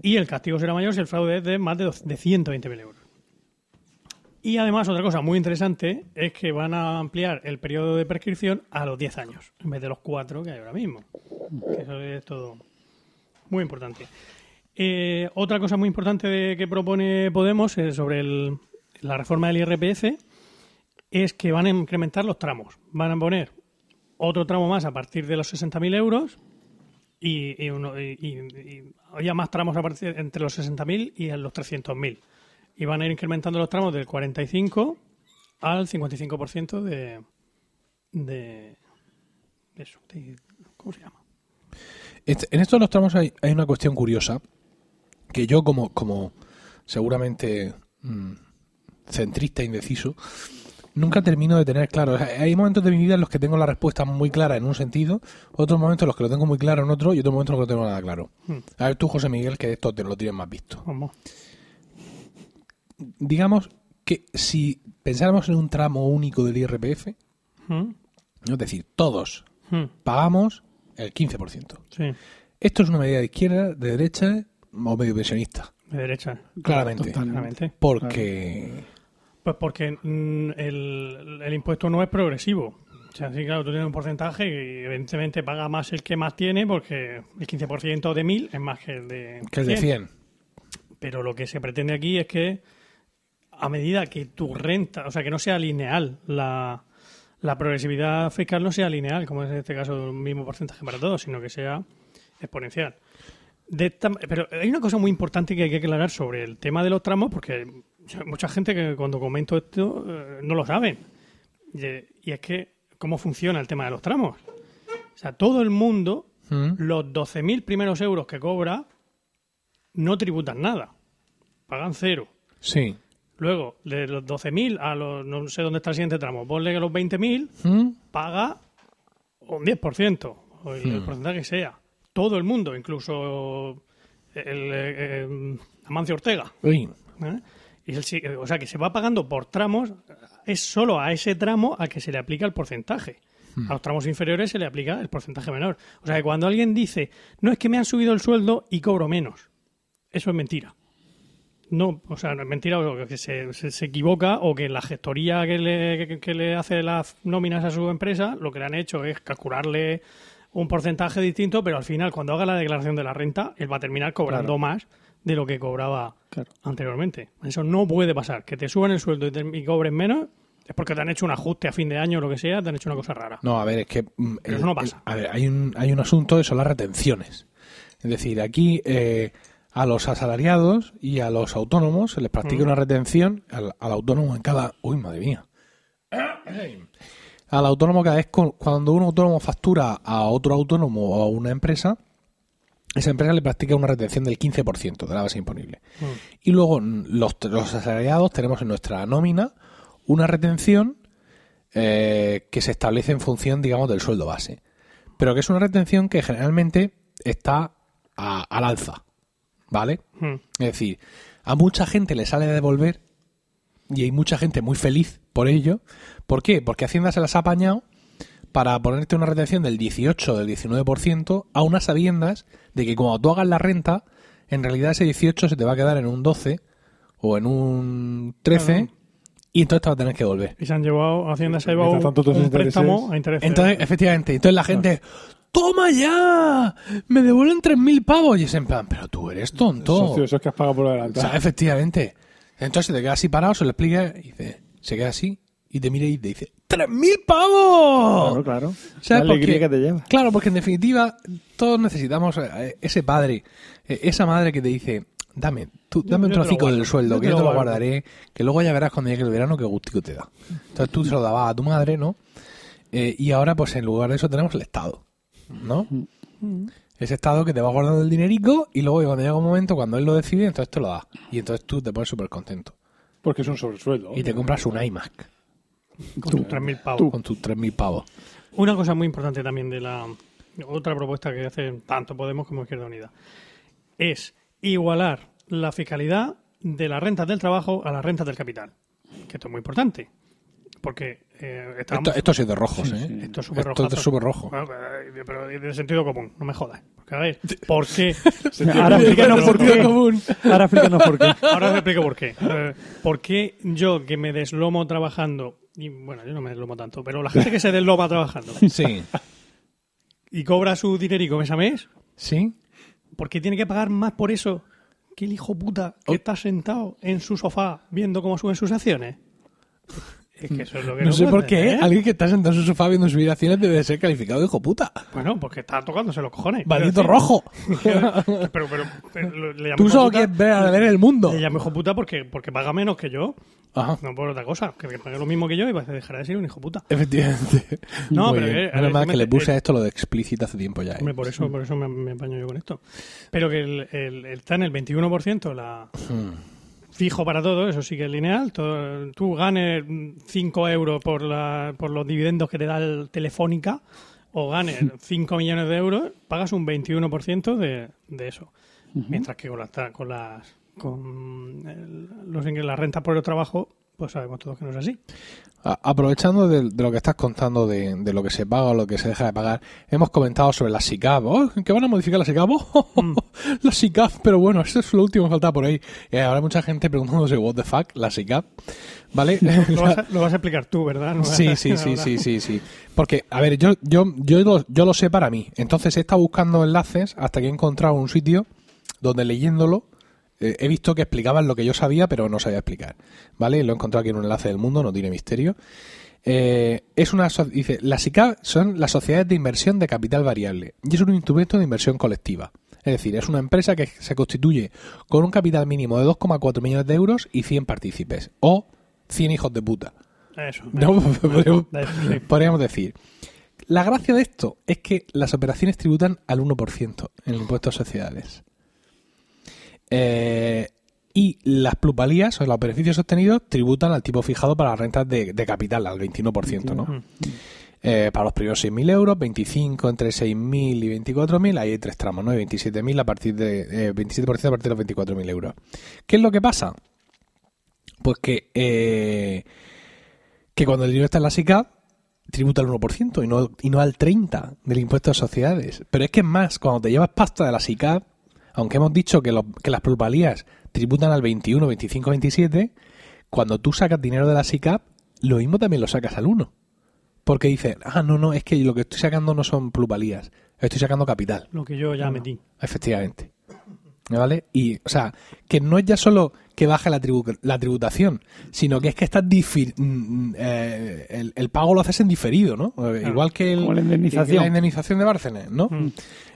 Y el castigo será mayor si el fraude es de más de, dos- de 120.000 euros. Y además, otra cosa muy interesante es que van a ampliar el periodo de prescripción a los 10 años, en vez de los 4 que hay ahora mismo. Eso es todo muy importante. Eh, otra cosa muy importante de- que propone Podemos es sobre el- la reforma del IRPF es que van a incrementar los tramos. Van a poner otro tramo más a partir de los 60.000 euros y, y, uno- y- había más tramos a partir entre los 60.000 y los 300.000. Y van a ir incrementando los tramos del 45 al 55% de, de, de de- ¿Cómo se llama? Este- en estos tramos hay una cuestión curiosa que yo como, como seguramente mm, centrista indeciso nunca termino de tener claro. O sea, hay momentos de mi vida en los que tengo la respuesta muy clara en un sentido, otros momentos en los que lo tengo muy claro en otro y otros momentos en los que no tengo nada claro. Hmm. A ver tú, José Miguel, que esto te lo tienes más visto. Vamos. Digamos que si pensáramos en un tramo único del IRPF, ¿Mm? es decir, todos ¿Mm? pagamos el 15%. Sí, Esto es una medida de izquierda, de derecha o medio pensionista. de derecha. Claramente. Claramente. Porque. Pues porque mm, el, el impuesto no es progresivo. O sea, sí, claro, tú tienes un porcentaje y evidentemente paga más el que más tiene porque el 15% de 1000 es más que el de Que es de 100. Pero lo que se pretende aquí es que a medida que tu renta, o sea, que no sea lineal, la, la progresividad fiscal no sea lineal, como es en este caso un mismo porcentaje para todos, sino que sea exponencial. De esta- pero hay una cosa muy importante que hay que aclarar sobre el tema de los tramos, porque mucha gente que cuando comento esto eh, no lo saben. Y, y es que, ¿cómo funciona el tema de los tramos? O sea, todo el mundo, Mm. los 12.000 primeros euros que cobra, no tributan nada. Pagan cero. Sí. Luego, de los 12.000 a los, no sé dónde está el siguiente tramo, ponle que los 20.000 ¿Mm? paga un 10%, o el, el Hmm. porcentaje que sea. Todo el mundo, incluso el, eh, eh, Amancio Ortega. Uy. ¿eh? Y el si- o sea, que se va pagando por tramos, es solo a ese tramo al que se le aplica el porcentaje. A los tramos inferiores se le aplica el porcentaje menor. O sea, que cuando alguien dice, no es que me han subido el sueldo y cobro menos, eso es mentira. No, o sea, no es mentira o que se, se- se equivoca o que la gestoría que le, que- que le hace las nóminas a su empresa lo que le han hecho es calcularle un porcentaje distinto, pero al final, cuando haga la declaración de la renta, él va a terminar cobrando Claro. más de lo que cobraba Claro. anteriormente. Eso no puede pasar. Que te suban el sueldo y, te- y cobres menos es porque te han hecho un ajuste a fin de año o lo que sea, te han hecho una cosa rara. No, a ver, es que. mm, Pero eso no pasa. a ver, hay un, hay un asunto son las retenciones. Es decir, aquí eh, a los asalariados y a los autónomos se les practica Mm. una retención al, al autónomo en cada. Uy, madre mía. Al autónomo cada vez cuando un autónomo factura a otro autónomo o a una empresa, esa empresa le practica una retención del 15% de la base imponible. Y luego mm, los, los asalariados tenemos en nuestra nómina una retención eh, que se establece en función, digamos, del sueldo base. Pero que es una retención que generalmente está a- al alza. ¿Vale? Mm. Es decir, a mucha gente le sale de devolver y hay mucha gente muy feliz por ello. ¿Por qué? Porque Hacienda se las ha apañado para ponerte una retención del 18 o del 19% a unas sabiendas de que cuando tú hagas la renta, en realidad ese 18 se te va a quedar en un 12 o en un 13 Claro. y entonces te va a tener que devolver. Y se han llevado, Hacienda se ha llevado tanto, un intereses- préstamo a. Entonces, efectivamente, entonces la gente, ¡toma ya! ¡Me devuelven 3.000 pavos! Y es en plan, pero tú eres tonto. Socio, eso es que has pagado por O adelantado. sea, efectivamente. Entonces te queda así parado, se lo explica y dice, se queda así y te mira y te dice, ¡3.000 pavos! Claro, claro. ¿Sabes la por qué? alegría que te lleva. Claro, porque en definitiva todos necesitamos eh, ese padre, eh, esa madre que te dice, dame, tú, dame un yo trocico del sueldo, yo que yo te lo guardo". guardaré, que luego ya verás cuando llegue el verano qué gustico te da. Entonces tú se lo dabas a tu madre, ¿no? Eh, y ahora pues en lugar de eso tenemos el Estado, ¿no? Ese Estado que te va guardando el dinerico y luego cuando llega un momento, cuando él lo decide, entonces te lo da. Y entonces tú te pones súper contento. Porque es un sobresueldo. Y te compras un iMac con tus 3.000 pavos. con tus 3.000 pavos. Una cosa muy importante también de la otra propuesta que hace tanto Podemos como Izquierda Unida es igualar la fiscalidad de las rentas del trabajo a las rentas del capital. Que esto es muy importante. Porque eh, estábamos- Esto, esto sí es de rojos, ¿eh? Esto es súper Esto rojazo. es súper rojo. Bueno, pero- es de sentido común, no me jodas. Porque a ver, ¿por qué? Ahora explícanos por qué. común. Ahora explícanos por qué. Ahora te explico por qué. Eh, ¿Por qué yo que me deslomo trabajando, y bueno, yo no me deslomo tanto, pero la gente que se desloma trabajando Sí. y cobra su dinerico mes a mes, Sí. ¿por qué tiene que pagar más por eso que el hijo puta que está sentado en su sofá viendo cómo suben sus acciones? Es que eso es lo que No sé por qué ¿eh? alguien que está sentado en su sofá viendo subir acciones debe de ser calificado de hijo puta. Bueno, porque está tocándose los cojones. Maldito rojo. Pero, pero, pero lo- le llamo Tú solo puta- quieres ver a ver el mundo. Le llamo hijo puta porque, porque paga menos que yo. Ajá. No por otra cosa. Que pague lo mismo que yo y va a dejar de ser un hijo puta. Efectivamente. No, Muy pero bien. eh, Menos que le puse eh, esto lo de explícita hace tiempo ya. ¿eh? Hombre, por eso, por eso me, me apaño yo con esto. Pero que el, el- está en el 21% la fijo para todo, eso sí que es lineal. Todo- tú ganes 5 euros por, la, por los dividendos que te da el Telefónica o ganes 5 millones de euros, pagas un 21% de, de eso. Mientras que con las, con las con el- los ingresos, las rentas por el trabajo, pues sabemos todos que no es así. Aprovechando de, de lo que estás contando de, de lo que se paga o lo que se deja de pagar, hemos comentado sobre la SICAP. Oh, ¿Que van a modificar la SICAP? Oh, La SICAP, pero bueno, esto es lo último que faltaba por ahí. Eh, habrá mucha gente preguntándose, ¿what the fuck? La SICAP. ¿Vale? Lo vas a, lo vas a explicar tú, ¿verdad? No Sí, sí, sí, sí, sí, sí. Porque, a ver, yo, yo, yo, lo, yo lo sé para mí. Entonces he estado buscando enlaces hasta que he encontrado un sitio donde leyéndolo eh, he visto que explicaban lo que yo sabía, pero no sabía explicar. ¿Vale? Lo he encontrado aquí en un enlace del mundo, no tiene misterio. Eh, es una dice, las SICAP son las sociedades de inversión de capital variable y es un instrumento de inversión colectiva. Es decir, es una empresa que se constituye con un capital mínimo de 2,4 millones de euros y 100 partícipes. O 100 hijos de puta. Eso. No, podríamos, Sí. podríamos decir. La gracia de esto es que las operaciones tributan al 1% en el impuesto a sociedades. Eh, y las plusvalías o los beneficios obtenidos tributan al tipo fijado para las rentas de, de capital, al 21%, ¿no? Eh, para los primeros 6.000 euros, 25 entre 6.000 y 24.000, ahí hay tres tramos, ¿no? Y 27.000 a partir de, eh, 27% a partir de los 24.000 euros. ¿Qué es lo que pasa? Pues que, eh, que cuando el dinero está en la SICAP, tributa al 1% y no, y no al 30% del impuesto a sociedades. Pero es que es más, cuando te llevas pasta de la SICAP, aunque hemos dicho que, las plusvalías tributan al 21, 25, 27, cuando tú sacas dinero de la SICAP, lo mismo también lo sacas al 1. Porque dices, ah, no, no, es que lo que estoy sacando no son plusvalías, estoy sacando capital. Lo que yo ya metí. Efectivamente. ¿Vale? Y, o sea, que no es ya solo que baje la, tribu- la tributación, sino que es que estás difi- mm, eh, el, el pago lo haces en diferido, ¿no? Eh, Igual que, el- la indemnización. que la indemnización de Bárcenas, ¿no?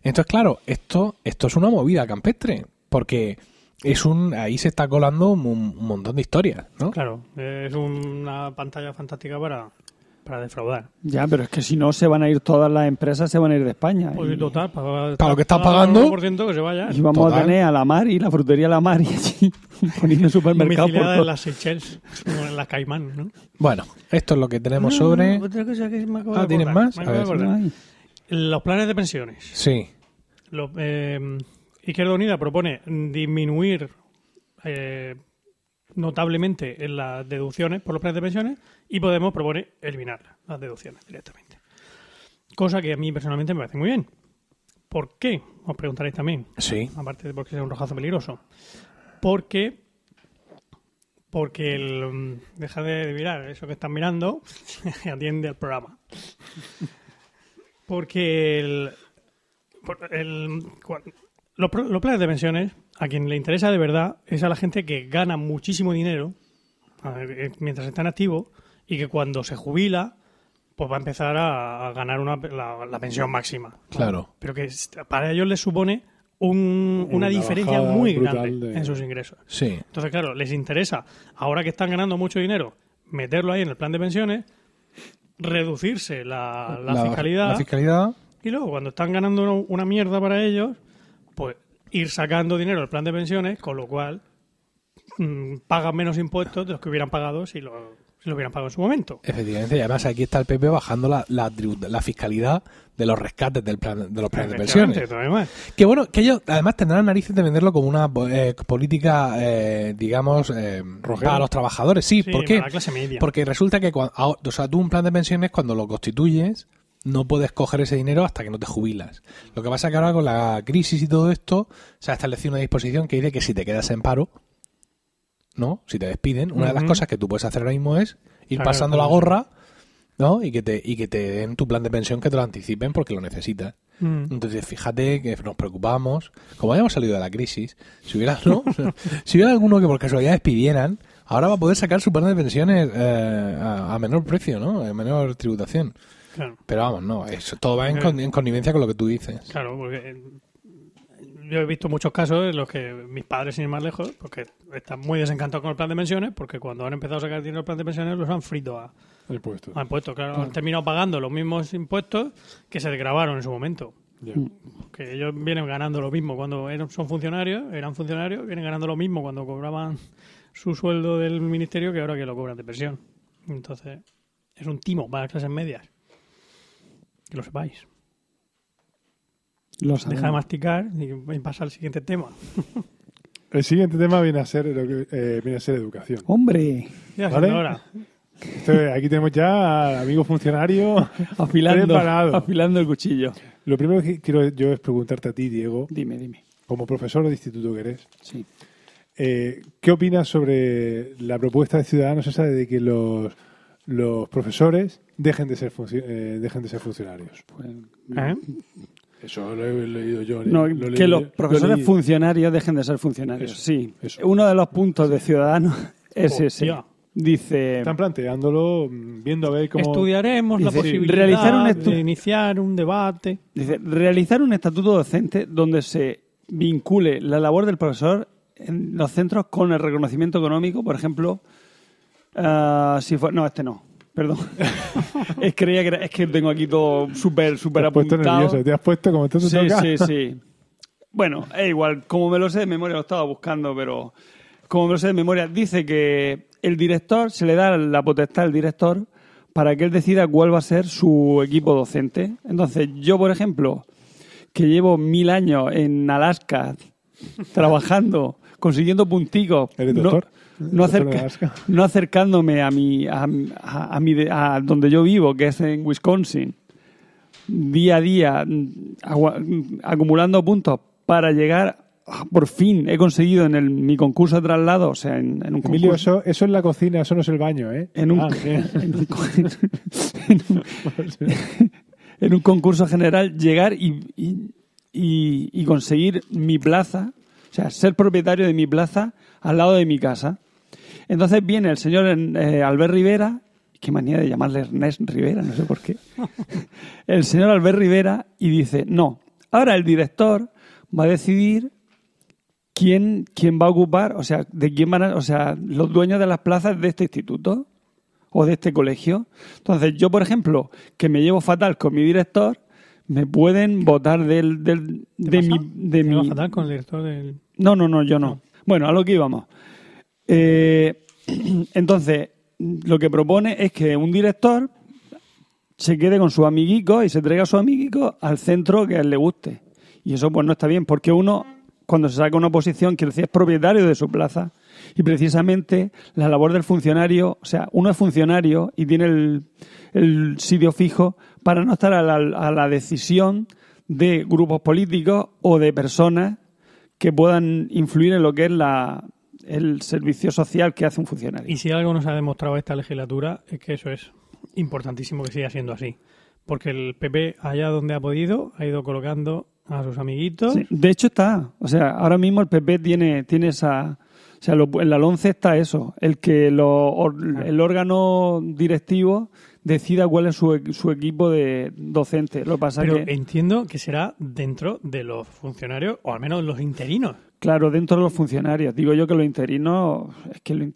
Entonces, claro, esto, esto es una movida campestre, porque es un ahí se está colando un, un montón de historias, ¿no? Claro, es una pantalla fantástica para, para defraudar. Ya, pero es que si no se van a ir todas las empresas, se van a ir de España. Pues y, total, para, Para lo que estás pagando. Por ciento que se vaya. y vamos Total. a tener a la mar y la frutería a la mar y allí poniendo supermercado por en las Seychelles, como en las Caimán, ¿no? Bueno, esto es lo que tenemos sobre... Otra cosa que me acabo Ah, de ¿tienes acordar, más? me A de ver. Los planes de pensiones. Sí, Lo- eh, Izquierda Unida propone disminuir eh, notablemente en las deducciones por los planes de pensiones y Podemos propone eliminar las deducciones directamente. Cosa que a mí personalmente me parece muy bien. ¿Por qué? Os preguntaréis también. sí. Aparte de porque sea un rojazo peligroso. Porque. Porque el. mm, Deja de mirar eso que están mirando. atiende al programa. Porque el. el- los, los planes de pensiones, a quien le interesa de verdad, es a la gente que gana muchísimo dinero eh, mientras está en activo y que cuando se jubila, pues va a empezar a, a ganar una, la, la pensión máxima. Claro. Pero que para ellos les supone un- una Una diferencia muy grande de- en sus ingresos. Sí. Entonces, claro, les interesa, ahora que están ganando mucho dinero, meterlo ahí en el plan de pensiones, reducirse la, la fiscalidad La fiscalidad. y luego cuando están ganando una mierda para ellos, pues ir sacando dinero del plan de pensiones, con lo cual mm, pagan menos impuestos de los que hubieran pagado si lo, si lo hubieran pagado en su momento. Efectivamente, y además aquí está el PP bajando la, la, la fiscalidad de los rescates del plan, de los planes de pensiones. Que bueno, que ellos además tendrán narices de venderlo como una eh, política, eh, digamos, eh, para los trabajadores. Sí. Porque resulta que cuando, o sea, tú un plan de pensiones cuando lo constituyes no puedes coger ese dinero hasta que no te jubilas. Lo que pasa es que ahora con la crisis y todo esto se ha establecido una disposición que dice que si te quedas en paro, ¿no? Si te despiden, una de las cosas que tú puedes hacer ahora mismo es ir Claro, pasando la gorra, ¿no? Y que te y que te den tu plan de pensión que te lo anticipen porque lo necesitas. Mm. Entonces, fíjate que nos preocupamos. Como hayamos salido de la crisis, si hubiera, ¿no? si hubiera alguno que por casualidad despidieran, ahora va a poder sacar su plan de pensiones eh, a, a menor precio, ¿no? A menor tributación. Claro, Pero vamos, no, eso todo va en, Eh. con- en connivencia con lo que tú dices. claro, porque eh, yo he visto muchos casos en los que mis padres, sin ir más lejos, porque están muy desencantados con el plan de pensiones, porque cuando han empezado a sacar dinero del plan de pensiones los han frito a, impuestos. Claro, han terminado pagando los mismos impuestos que se desgravaron en su momento. Ya. Que ellos vienen ganando lo mismo cuando eran, son funcionarios, eran funcionarios, vienen ganando lo mismo cuando cobraban su sueldo del ministerio que ahora que lo cobran de pensión. Entonces, es un timo para las clases medias. Que lo sepáis. Lo Deja de masticar y pasa al siguiente tema. El siguiente tema viene a ser, lo que- eh, viene a ser educación. Hombre, ¿Vale? ahora. Eh, aquí tenemos ya al amigo funcionario. afilando, Preparado. afilando el cuchillo. Lo primero que quiero yo es preguntarte a ti, Diego, Dime, dime. como profesor de instituto que eres, Sí. eh, ¿qué opinas sobre la propuesta de Ciudadanos esa de que los, los profesores dejen de ser eh, dejen de ser funcionarios? Pues, ¿Eh? Eso lo he leído yo. No, lo que los profesores funcionarios dejen de ser funcionarios. Eso, sí. eso. Uno de los puntos de Ciudadanos es ese. Dice, Están planteándolo, mm, viendo a ver cómo... Estudiaremos la posibilidad realizar un estu- de iniciar un debate. dice, realizar un estatuto docente donde se vincule la labor del profesor en los centros con el reconocimiento económico, por ejemplo, ah, si fue, no, este no, perdón. es, creía que era- es que tengo aquí todo súper, súper apuntado. nervioso, te has puesto como te Sí, toca. sí, sí. Bueno, es igual, como me lo sé de memoria, lo estaba buscando, pero como me lo sé de memoria, dice que el director, se le da la potestad al director para que él decida cuál va a ser su equipo docente. Entonces, yo, por ejemplo, que llevo mil años en Alaska trabajando, consiguiendo punticos, ¿Eres doctor? no, ¿Doctor en acerca- Alaska? no acercándome a mi, a, a- a mi de- a donde yo vivo, que es en Wisconsin, día a día, acumulando puntos para llegar, ah, por fin he conseguido en el, mi concurso de traslado, o sea, en, en un Emilio, concurso... eso, eso es la cocina, eso no es el baño, ¿eh? En un, Ah, en un un- en un concurso general llegar y, y- y- y conseguir mi plaza, o sea, ser propietario de mi plaza al lado de mi casa. Entonces viene el señor eh, Albert Rivera, qué manía de llamarle Ernest Rivera, no sé por qué. El señor Albert Rivera y dice, no, ahora el director va a decidir quién, quién va a ocupar, o sea, de quién van a, o sea, los dueños de las plazas de este instituto o de este colegio. Entonces, yo, por ejemplo, que me llevo fatal con mi director, me pueden votar del, del ¿Te de pasa? mi, de Me va mi fatal con el director del... no, no, no, yo no. Bueno, a lo que íbamos. Eh, entonces, lo que propone es que un director se quede con su amiguico y se traiga a su amiguico al centro que a él le guste. Y eso pues no está bien, porque uno, cuando se saca una posición, quiere decir, es propietario de su plaza. Y precisamente la labor del funcionario, o sea, uno es funcionario y tiene el, el sitio fijo para no estar a la, a la decisión de grupos políticos o de personas que puedan influir en lo que es la, el servicio social que hace un funcionario. Y si algo nos ha demostrado esta legislatura es que eso es importantísimo que siga siendo así. Porque el PP, allá donde ha podido, ha ido colocando a sus amiguitos. Sí, de hecho está, o sea, ahora mismo el PP tiene, tiene esa, o sea, lo- en la LONCE está eso, el que lo- or- el órgano directivo decida cuál es su, su equipo de docente. Lo pasa Pero que, entiendo que será dentro de los funcionarios, o al menos los interinos. Claro, dentro de los funcionarios, digo yo que los interinos, es que lo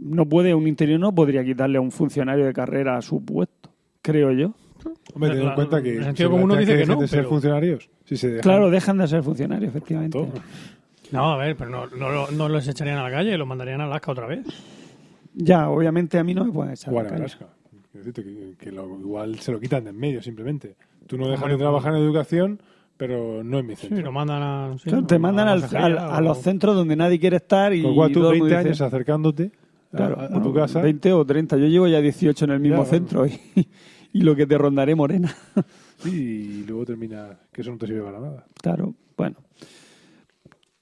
no puede, un interino no podría quitarle a un funcionario de carrera su puesto, creo yo. Hombre, ten en cuenta que... el sentido se común nos plantea dice que no, de ser pero- funcionarios. Si se dejan Claro, dejan de ser funcionarios, efectivamente. todo. No, a ver, pero no, no, lo- no los echarían a la calle, los mandarían a Alaska otra vez. Ya, obviamente a mí no me pueden echar. O a la calle. Nebraska. Quiero decirte que, que lo- igual se lo quitan de en medio simplemente. Tú no dejas de trabajar en educación, pero no en mi Sí, centro. lo mandan a. sí, Claro, te a mandan la al- al- a los o- centros donde nadie quiere estar y Con lo cual tú todo el mundo 20 dice- años acercándote a- Claro, a, a bueno, tu casa. 20 o 30. Yo llevo ya 18 en el mismo Ya, centro y, y lo que te rondaré morena. Sí, y luego termina que eso no te sirve para nada. Claro, bueno.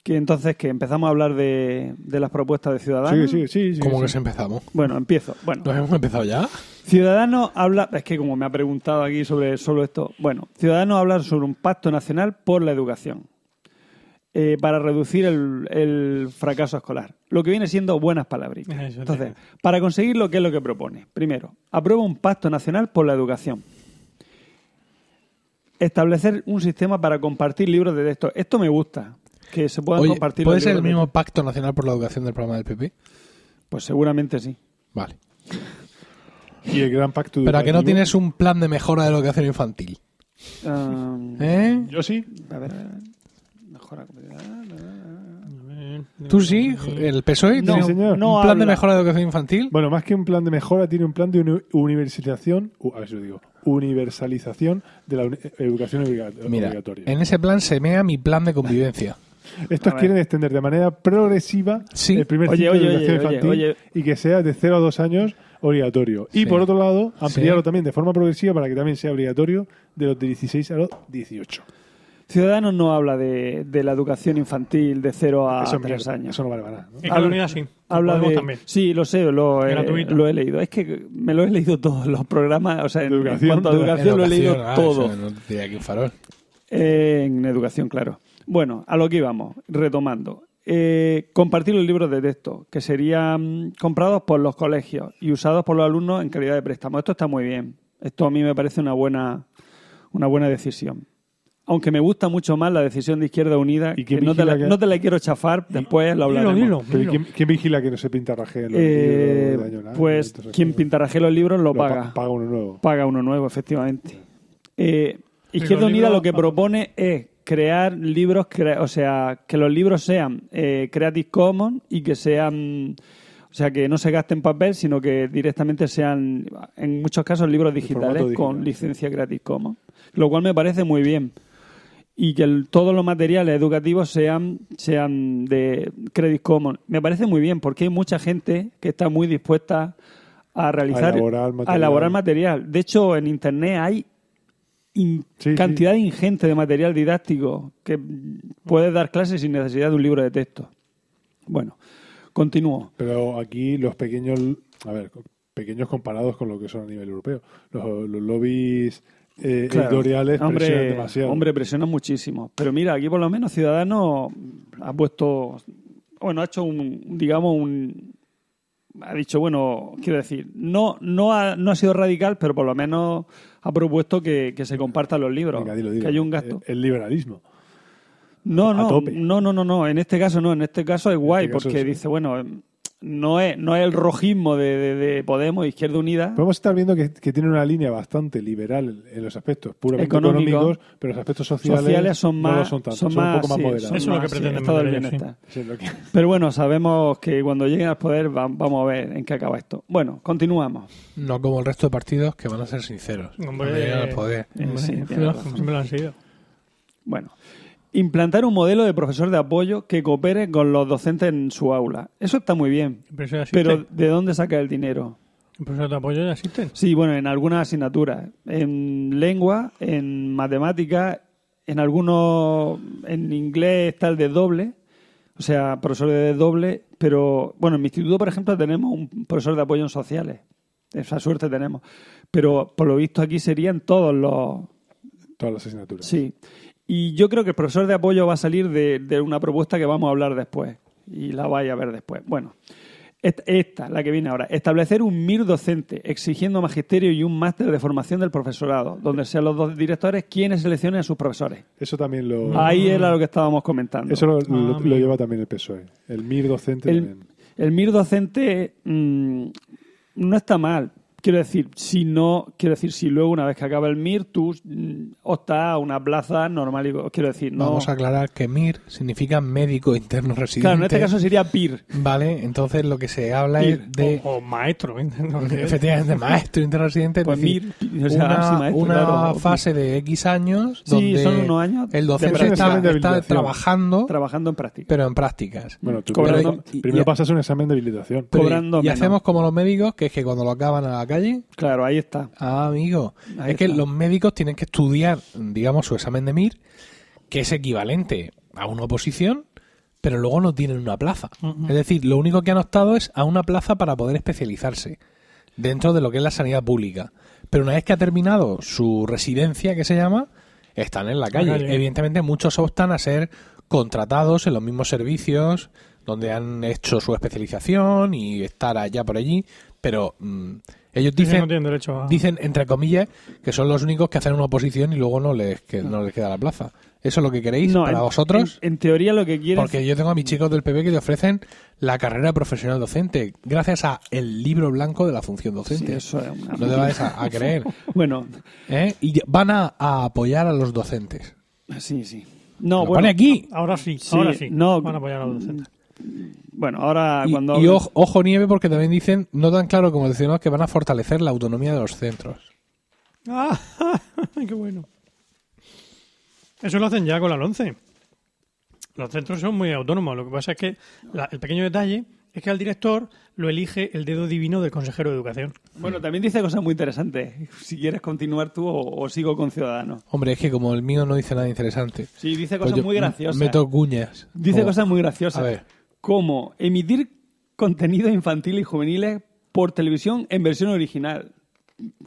Que entonces que empezamos a hablar de, de las propuestas de Ciudadanos. Sí, sí, sí. sí, ¿Cómo sí. que se empezamos? Bueno, empiezo. Bueno, ¿Nos hemos empezado ya? Ciudadanos habla, es que como me ha preguntado aquí sobre solo esto, bueno, Ciudadanos hablan sobre un pacto nacional por la educación eh, para reducir el, el fracaso escolar. Lo que viene siendo buenas palabritas. Entonces, para conseguirlo, ¿qué es lo que propone? Primero, aprueba un pacto nacional por la educación. Establecer un sistema para compartir libros de texto. Esto me gusta, que se puedan Oye, compartir ¿puede ser el mismo Pacto Nacional por la Educación del programa del PP? Pues seguramente sí. Vale. Y el gran pacto Pero a que no tienes un plan de mejora de la educación infantil. Ah, ¿Eh? Yo sí. a ver. Mejora. ¿Tú sí? ¿El PSOE No, tiene señor. un no plan de mejora de educación infantil? Bueno, más que un plan de mejora, tiene un plan de uni- universalización, a ver si lo digo, universalización de la uni- educación obliga- Mira, obligatoria. en ese plan se mea mi plan de convivencia. Estos quieren extender de manera progresiva Sí. el primer Oye, ciclo oye, de educación oye, infantil oye. y que sea de 0 a 2 años obligatorio. Y Sí. por otro lado, ampliarlo Sí. también de forma progresiva para que también sea obligatorio de los 16 a los 18. Ciudadanos no habla de, de la educación infantil de 0 a eso, es 3 mierda, años. eso no vale para nada. ¿no? Sí. Habla de, también. Sí, lo sé, lo he, Gratuito. lo he leído. Es que me lo he leído todos los programas. O sea, en, educación, cuanto a de- educación, lo he leído ah, todo. eso no te diría aquí un farol. Eh, en educación, claro. Bueno, a lo que íbamos, retomando. Eh, compartir los libros de texto, que serían comprados por los colegios y usados por los alumnos en calidad de préstamo. Esto está muy bien. Esto a mí me parece una buena, una buena decisión. Aunque me gusta mucho más la decisión de Izquierda Unida, ¿Y que no te, la, vigila que- no te la quiero chafar, después lo hablaremos. dilo, Pero ¿y dilo. ¿quién, quién vigila que no se pintarraje los Eh, libros nada? pues Entonces, quien pintarraje los libros lo, lo pa- paga. paga uno nuevo. Paga uno nuevo, efectivamente. Eh, Izquierda Unida libros- lo que propone es crear libros, crea- o sea, que los libros sean eh, Creative Commons y que sean, o sea, que no se gasten en papel, sino que directamente sean, en muchos casos, libros digitales digital, con sí. licencia Creative Commons. Lo cual me parece muy bien. Y que el- todos los materiales educativos sean, sean de Creative Commons. Me parece muy bien porque hay mucha gente que está muy dispuesta a realizar, elaborar a elaborar material. De hecho, en Internet hay in- Sí, cantidad ingente de material didáctico que puedes dar clases sin necesidad de un libro de texto. Bueno, continúo. Pero aquí los pequeños, a ver, pequeños comparados con lo que son a nivel europeo. Los, los lobbies eh, Claro. editoriales presionan hombre, demasiado. hombre, presiona muchísimo. Pero mira, aquí por lo menos Ciudadanos ha puesto, bueno, ha hecho un, digamos, un, ha dicho, bueno, quiero decir, no, no, ha, no ha sido radical, pero por lo menos ha propuesto que, que se compartan los libros, Venga, dilo, dilo. que haya un gasto. El, el liberalismo. No, no, no, no, no, no. En este caso no. En este caso es guay caso porque dice, bueno, no es, no es el rojismo de, de- de Podemos, Izquierda Unida. Podemos estar viendo que, que tiene una línea bastante liberal en los aspectos puramente Económico. económicos, pero los aspectos sociales, Sociales son no lo más, son tanto, son son, más, un poco más sí, moderados. Eso es lo que sí, pretenden ellos, bienestar. Sí, Pero bueno, sabemos que cuando lleguen al poder va- vamos a ver en qué acaba esto. Bueno, continuamos. No como el resto de partidos que van a ser sinceros. Hombre, Cuando lleguen al poder. Eh, sí, razón. lo han sido. Bueno, implantar un modelo de profesor de apoyo que coopere con los docentes en su aula. Eso está muy bien. Pero. Pero ¿de dónde saca el dinero? ¿El profesor de apoyo ya existen? Sí, bueno, en algunas asignaturas. En lengua, en matemáticas, en algunos. En inglés está el de doble. O sea, profesor de doble. Pero, bueno, en mi instituto, por ejemplo, tenemos un profesor de apoyo en sociales. Esa suerte tenemos. Pero, por lo visto, aquí serían todos los. todas las asignaturas. Sí. Y yo creo que el profesor de apoyo va a salir de, de una propuesta que vamos a hablar después. Y la vais a ver después. Bueno, esta, esta, la que viene ahora. Establecer un MIR docente, exigiendo magisterio y un máster de formación del profesorado, donde sean los dos directores quienes seleccionen a sus profesores. Eso también lo, Ahí era lo que estábamos comentando. eso lo, Ah, lo lleva también el PSOE. El MIR docente el, también. el MIR docente mm, no está mal. Quiero decir, si no, quiero decir, si luego una vez que acaba el MIR, tú mm, optas a una plaza normal y quiero decir, no. Vamos a aclarar que MIR significa médico interno residente. Claro, en este caso sería PIR. Vale, entonces lo que se habla PIR, es de. O, o maestro. ¿eh? Efectivamente, maestro interno residente. es Pues decir, MIR, o sea, una, sí, maestro, una claro, fase de X años Sí, donde son unos años el docente está, trabajando, trabajando en práctica. pero en prácticas. Bueno, tú Cobrando- primero, y- primero y- pasas un examen de habilitación. Pero cobrando y menos. hacemos como los médicos, que es que cuando lo acaban a la calle, Claro, ahí está. Ah, amigo. Ahí es que los médicos tienen que estudiar, digamos, su examen de MIR, que es equivalente a una oposición, pero luego no tienen una plaza. Es decir, lo único que han optado es a una plaza para poder especializarse dentro de lo que es la sanidad pública. Pero una vez que ha terminado su residencia, que se llama, están en la calle. calle. Evidentemente, muchos optan a ser contratados en los mismos servicios donde han hecho su especialización y estar allá por allí, pero mm, ellos Dicen no derecho a... dicen entre comillas que son los únicos que hacen una oposición y luego no les que no les queda la plaza. ¿Eso es lo que queréis No, para en- vosotros? En, en teoría lo que quieren Porque yo tengo a mis chicos del PP que te ofrecen la carrera profesional docente gracias a el libro blanco de la función docente. Sí, eso es una no te vayas a, a creer. Bueno, ¿eh? Y van a, a apoyar a los docentes. sí, sí. No, Lo bueno, pone aquí. Ahora sí, Sí, ahora sí. no- Van a apoyar a los docentes. Bueno, ahora Y, cuando y ojo, ojo nieve porque también dicen, no tan claro como decíamos, que van a fortalecer la autonomía de los centros. ¡Ah! ¡Qué bueno! Eso lo hacen ya con la 11. Los centros son muy autónomos. Lo que pasa es que la- el pequeño detalle es que al director lo elige el dedo divino del consejero de educación. Bueno, también dice cosas muy interesantes. Si quieres continuar tú o, o sigo con Ciudadanos. Hombre, es que como el mío no dice nada interesante. Sí, dice pues cosas yo muy graciosas. Meto cuñas. Dice Como- cosas muy graciosas. A ver. Como emitir contenido infantil y juveniles por televisión en versión original.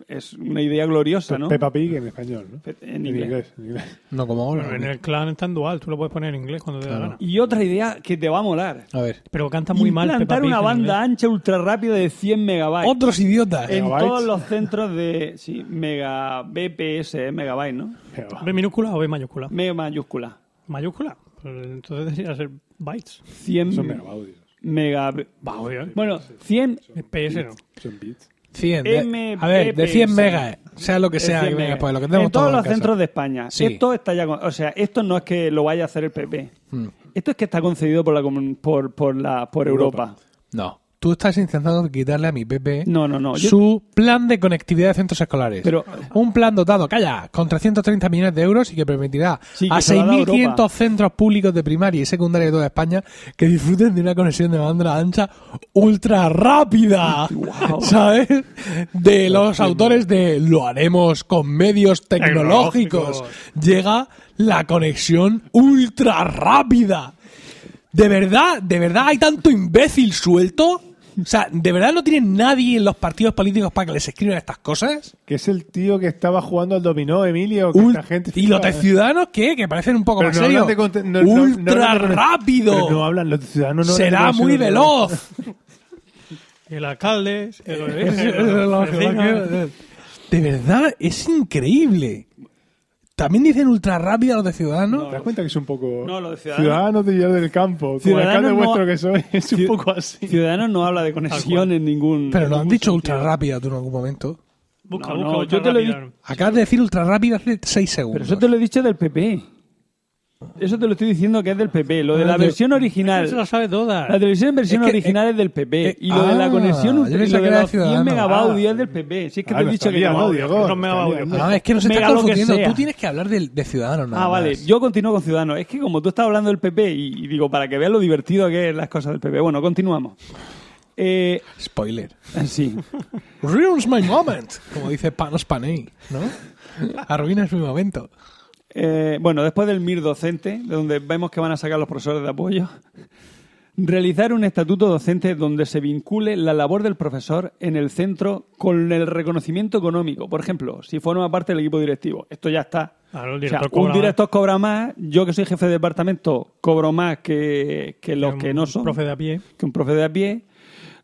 Es una idea gloriosa, ¿no? Peppa Pig en español, ¿no? Pe- en inglés. en inglés. No como ahora. En el clan está en dual, tú lo puedes poner en inglés cuando te dé la gana. Y otra idea que te va a molar. A ver. Pero canta muy mal. Implantar Peppa Pig una en banda inglés. ancha ultra rápida de 100 megabytes. Otros idiotas. en Megabytes. todos los centros de sí, mega BPS, eh, megabyte, ¿no? ¿B minúscula o B mayúscula? Mega mayúscula. ¿Mayúscula? Pues entonces debería ser bytes. 100 Son megabaudios. mega Va, oye. Bueno, 100 PS no. Son bits. 100. de- a ver, de 100 megas, sea lo que sea, 100 que venga, megas. pues lo que tenemos en todos los en casa. centros de España. Sí. Esto está ya, con- o sea, esto no es que lo vaya a hacer el PP. Mm. Esto es que está concedido por la comun- por, por la por Europa. Europa. No. Tú estás intentando quitarle a mi PP No, no, no. Yo- su plan de conectividad de centros escolares. Pero- un plan dotado, calla, con 330 millones de euros y que permitirá Sí, que a se lo ha dado 6.500 Europa. centros públicos de primaria y secundaria de toda España que disfruten de una conexión de banda ancha ultra rápida. ¿Sabes? De los autores de Lo haremos con medios tecnológicos. Tecnológicos. Llega la conexión ultra rápida. ¿De verdad? ¿De verdad hay tanto imbécil suelto? O sea, ¿de verdad no tienen nadie en los partidos políticos para que les escriban estas cosas? Que es el tío que estaba jugando al dominó, Emilio. Que Ul- esta gente ¿Y los de Ciudadanos qué? Que parecen un poco Pero más no serios. no- no- no ¡Ultra de- rápido! Pero no hablan, los ciudadanos no Será muy veloz. El alcalde, el, el- de verdad, es increíble. ¿También dicen ultra rápido los de Ciudadanos? ¿Te das cuenta que es un poco. No, lo de Ciudadanos- Ciudadanos de Villar del Campo. Como Ciudadanos alcalde no- vuestro que soy, es un poco así. Ciudadanos no habla de conexión en ningún. Pero no han dicho sentido. ultra rápida tú en algún momento. Busca, No, busca, no, ultra yo te lo he rápida. Acabas de decir ultra rápida hace 6 Pero segundos. eso te lo he dicho del PP. Eso te lo estoy diciendo que es del PP. Lo de la Ah, versión Se la original. sabe toda. La televisión en versión Es que- original es del PP. eh, y lo de la ah, conexión ultra- y lo de era los 100 Ciudadanos. megabaudios es del PP. Si es que Ah, te he no dicho que no. ¿no? No. No, es que estás lo que confundiendo. Tú tienes que hablar de, Ciudadanos nada Ah, vale. más. Yo continúo con Ciudadanos. Es que como tú estás hablando del PP y, y digo, para que veas lo divertido que es las cosas del PP. Bueno, continuamos. Eh, Spoiler. sí. Ruins my moment, como dice Panos Panay, ¿no? Arruinas mi momento. Eh, bueno, después del MIR docente, de donde vemos que van a sacar los profesores de apoyo, realizar un estatuto docente donde se vincule la labor del profesor en el centro con el reconocimiento económico. Por ejemplo, si forma parte del equipo directivo. Esto ya está. Claro, el O sea, director un director cobra más, yo que soy jefe de departamento cobro más que, que los Un que no son, Profe de a pie. que un profe de a pie.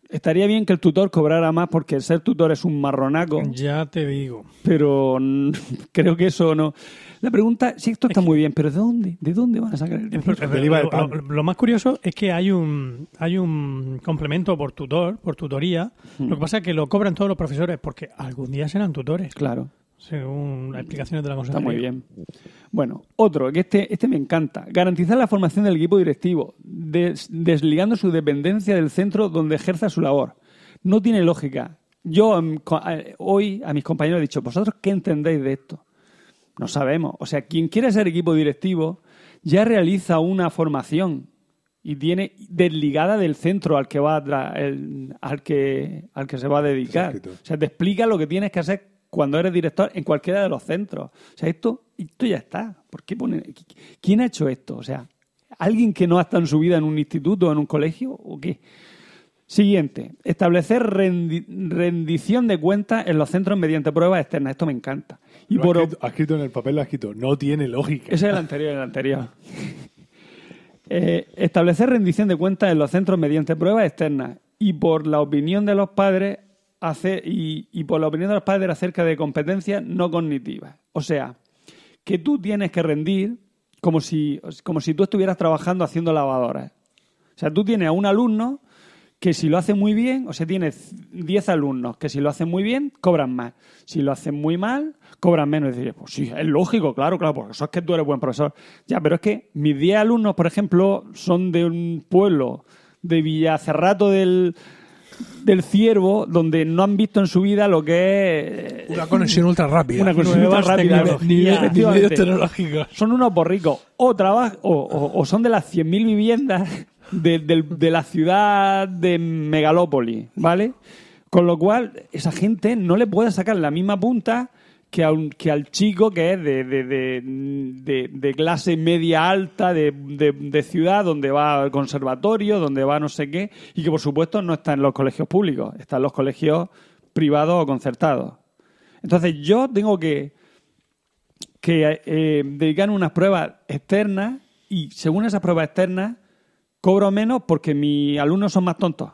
Estaría bien que el tutor cobrara más porque el ser tutor es un marronaco, Ya te digo. pero creo que eso no. La pregunta, sí, esto está muy bien, pero ¿de dónde? ¿De dónde van a sacar el dinero? Lo, lo- lo más curioso es que hay un hay un complemento por tutor, por tutoría. Hmm. Lo que pasa es que lo cobran todos los profesores porque algún día serán tutores, Claro. según las explicaciones de la Está consejería. muy bien. Bueno, otro, que este, este me encanta. Garantizar la formación del equipo directivo, des- desligando su dependencia del centro donde ejerza su labor. No tiene lógica. Yo em, eh, hoy a mis compañeros he dicho, ¿vosotros qué entendéis de esto? No sabemos. O sea, quien quiere ser equipo directivo ya realiza una formación y tiene desligada del centro al que va a el- al que al que se va a dedicar. O sea, te explica lo que tienes que hacer cuando eres director en cualquiera de los centros. O sea, esto esto ya está. ¿Por qué pone quién ha hecho esto? O sea, alguien que no ha estado en su vida en un instituto o en un colegio o qué? Siguiente, establecer rendi- rendición de cuentas en los centros mediante pruebas externas. Esto me encanta. Y Lo ha por, escrito, ha escrito en el papel, lo ha escrito. No tiene lógica. ese es el anterior, el anterior. Eh, establecer rendición de cuentas en los centros mediante pruebas externas y por la opinión de los padres hacer, y, y por la opinión de los padres acerca de competencias no cognitivas. O sea, que tú tienes que rendir como si, como si tú estuvieras trabajando haciendo lavadoras. O sea, tú tienes a un alumno que si lo hace muy bien, o sea, tienes 10 alumnos que si lo hacen muy bien, cobran más. Si lo hacen muy mal, cobran menos. Y dices, pues sí, es lógico, claro, claro, porque eso es que tú eres buen profesor. Ya, pero es que mis 10 alumnos, por ejemplo, son de un pueblo de Villacerrato del, del Ciervo, donde no han visto en su vida lo que es Una conexión ultra rápida. una conexión ultra rápida. tecnologías. Ni de- ni Efectivamente. medios tecnológicos. Son unos borricos. O, o, o- o son de las 100.000 viviendas de, de la ciudad de Megalópolis, ¿vale? Con lo cual, esa gente no le puede sacar la misma punta que, a un- que al chico que es de, de- de- clase media alta, de, ciudad, donde va al conservatorio, donde va no sé qué, y que por supuesto no está en los colegios públicos, está en los colegios privados o concertados. Entonces yo tengo que, que eh, dedican unas pruebas externas y según esas pruebas externas cobro menos porque mis alumnos son más tontos.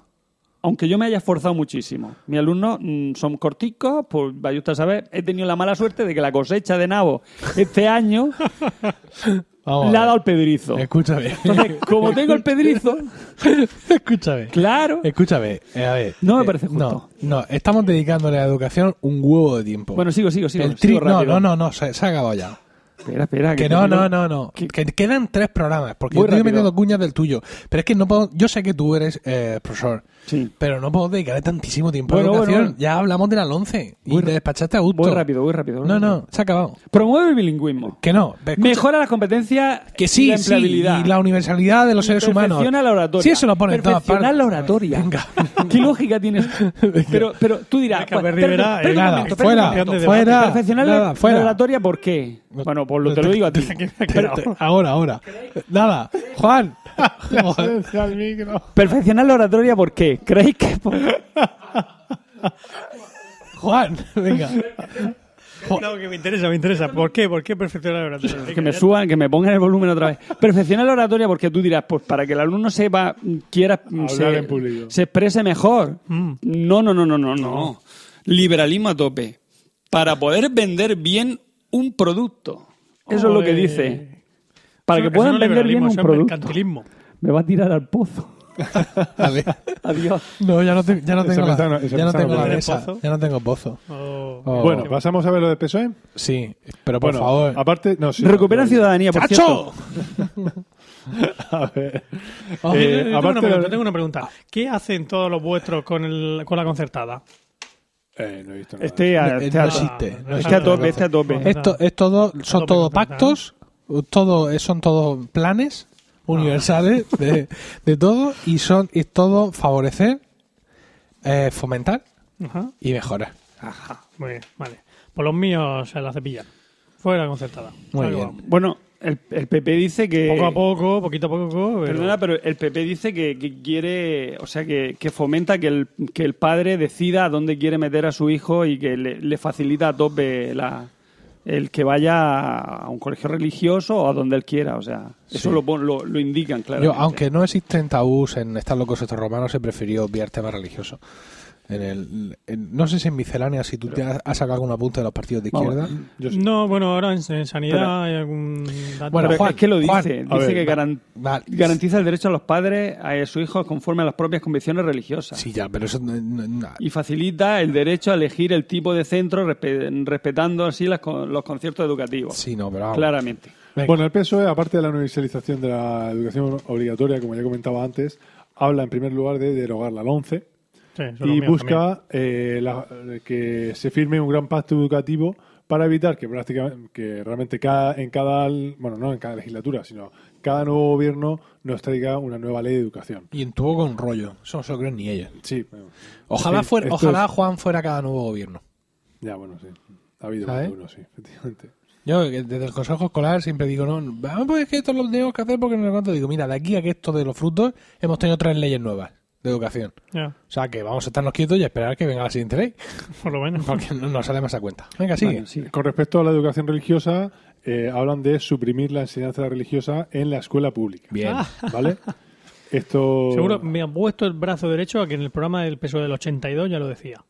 Aunque yo me haya esforzado muchísimo. Mis alumnos mm, son corticos, pues vaya usted a saber, he tenido la mala suerte de que la cosecha de nabo este año Vamos le ha dado el pedrizo. Escúchame. Entonces, como tengo el pedrizo, Escúchame. claro. Escúchame, eh, a ver. No me eh, parece justo. No, no, estamos dedicándole a la educación un huevo de tiempo. Bueno, sigo, sigo, sigo. el sigo no, no, no, no, se, se ha acabado ya. Espera, espera. Que no, no, no, no. que- Que quedan tres programas. Porque yo estoy metiendo cuñas del tuyo. Pero es que no puedo. Yo sé que tú eres eh, profesor. Sí. Pero no puedo dedicarle tantísimo tiempo Bueno, a la educación. bueno. Ya hablamos de la 11 y te despachaste a gusto. Voy rápido, voy rápido. No, no, se ha acabado. Promueve el bilingüismo. Que no. escucha, Mejora las competencias Que y sí, la sí. empleabilidad. Y la universalidad de los seres humanos. Perfecciona la oratoria. Sí, eso lo pone en todas partes. la oratoria. Venga. ¿Qué lógica tienes? Pero, pero tú dirás... Venga, pues, Rivera, eh, un nada, momento, fuera, de fuera, Perfeccionar nada, fuera. la oratoria, ¿por qué? Bueno, pues lo, te lo digo a ti. Ahora, ahora. Nada, Juan. Joder. al micro. Perfeccionar la oratoria, ¿por qué? ¿Creéis que...? por- Juan, venga. No, que me interesa, me interesa. ¿Por qué? ¿Por qué perfeccionar la oratoria? que me suban, que me pongan el volumen otra vez. Perfeccionar la oratoria porque tú dirás, pues para que el alumno sepa, quiera, Hablar se, en público. se exprese mejor. Mm. No, no, no, no, no, no. Liberalismo a tope. Para poder vender bien un producto. Eso es lo que dice. Para que puedan no vender bien un producto. mercantilismo. Me va a tirar al pozo. Adiós. No, ya no, te- ya no Esa tengo la, ya no tengo la pozo. Ya no tengo pozo. Oh. Oh. Bueno, pasamos a ver lo de PSOE. Sí, pero por bueno, favor. aparte, no, sí, Recuperan no, ciudadanía, por ¡Chacho! cierto. A ver. Oh, Eh, Yo tengo, una pregunta, de- tengo una pregunta. ¿Qué hacen todos los vuestros con, el, con la concertada? Eh, no he visto nada. Este, a- este no a- existe. no este a existe. tope, este a tope. Esto es todo, son con pactos, todo, son todos planes universales de, de todo y son y todo favorecer, eh, fomentar Ajá. y mejorar. Ajá. Muy bien, vale. Por los míos se la cepillan. Fuera concertada. Muy bien. vamos. Bueno, el, el PP dice que... Poco a poco, poquito a poco. Pero... Perdona, pero el PP dice que, que quiere, o sea, que, que fomenta que el, que el padre decida a dónde quiere meter a su hijo y que le, le facilita a tope la, el que vaya a un colegio religioso o a donde él quiera. O sea, eso Sí. lo, lo, lo indican, claro. Aunque no existen tabús en estar locos estos romanos, he preferido obviar temas religiosos. En el, en- no sé si en miscelánea, si tú te has, has sacado algún apunte de los partidos de Vamos, izquierda. Yo sí. No, bueno, ahora en, en sanidad Pero- hay algún dato. Bueno, Pero Juan, es que lo Juan, dice, a dice ver, que va- garan- Va- garantiza el derecho a los padres a sus hijos conforme a las propias convicciones religiosas. Sí, ya, pero eso. no- no- no- Y facilita el derecho a elegir el tipo de centro respe- respetando así las con- los conciertos educativos. sí, no, pero vamos. Claramente. Venga. Bueno, el PSOE, aparte de la universalización de la educación obligatoria, como ya comentaba antes, habla en primer lugar de derogar la LONCE Sí, lo y busca eh, la- que se firme un gran pacto educativo para evitar que prácticamente que realmente cada, en cada bueno no en cada legislatura sino cada nuevo gobierno nos traiga una nueva ley de educación Y en tu boca un rollo. Eso no se lo creen ni ellos. sí bueno. Ojalá, Sí, fuera, ojalá es- Juan fuera cada nuevo gobierno. ya bueno sí ha habido uno sí efectivamente Yo que desde el consejo escolar siempre digo, no, pues es que esto lo tenemos que hacer porque no sé cuánto. Digo, mira, de aquí a que esto de los frutos hemos tenido tres leyes nuevas de educación. O sea que vamos a estarnos quietos y a esperar que venga la siguiente ley. por lo menos. Porque no nos sale más a cuenta. Venga, sigue. Vale, sí. con respecto a la educación religiosa eh, hablan de suprimir la enseñanza religiosa en la escuela pública Bien. vale esto Seguro me ha puesto el brazo derecho a que en el programa del PSOE del 82 ya lo decía.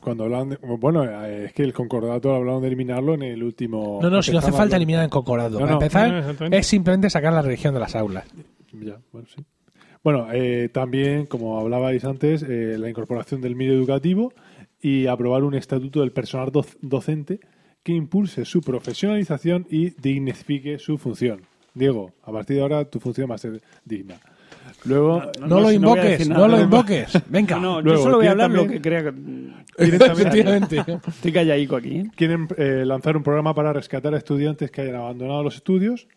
Cuando hablan de, bueno, eh, es que el concordato hablaron de eliminarlo en el último. No, no, si no hace falta eliminar el concordato. No, Para no. empezar, No, es simplemente sacar la religión de las aulas. Ya, bueno, sí. Bueno, eh, también, como hablabais antes, eh, la incorporación del medio educativo y aprobar un estatuto del personal doc- docente que impulse su profesionalización y dignifique su función. Diego, a partir de ahora tu función va a ser digna. Luego, No, no, lo no invoques, no, lo invoques. Venga. No, no, Luego, yo solo voy a hablar lo que crea que... Efectivamente. Estoy calladico aquí. ¿eh? quieren eh, lanzar un programa para rescatar a estudiantes que hayan abandonado los estudios,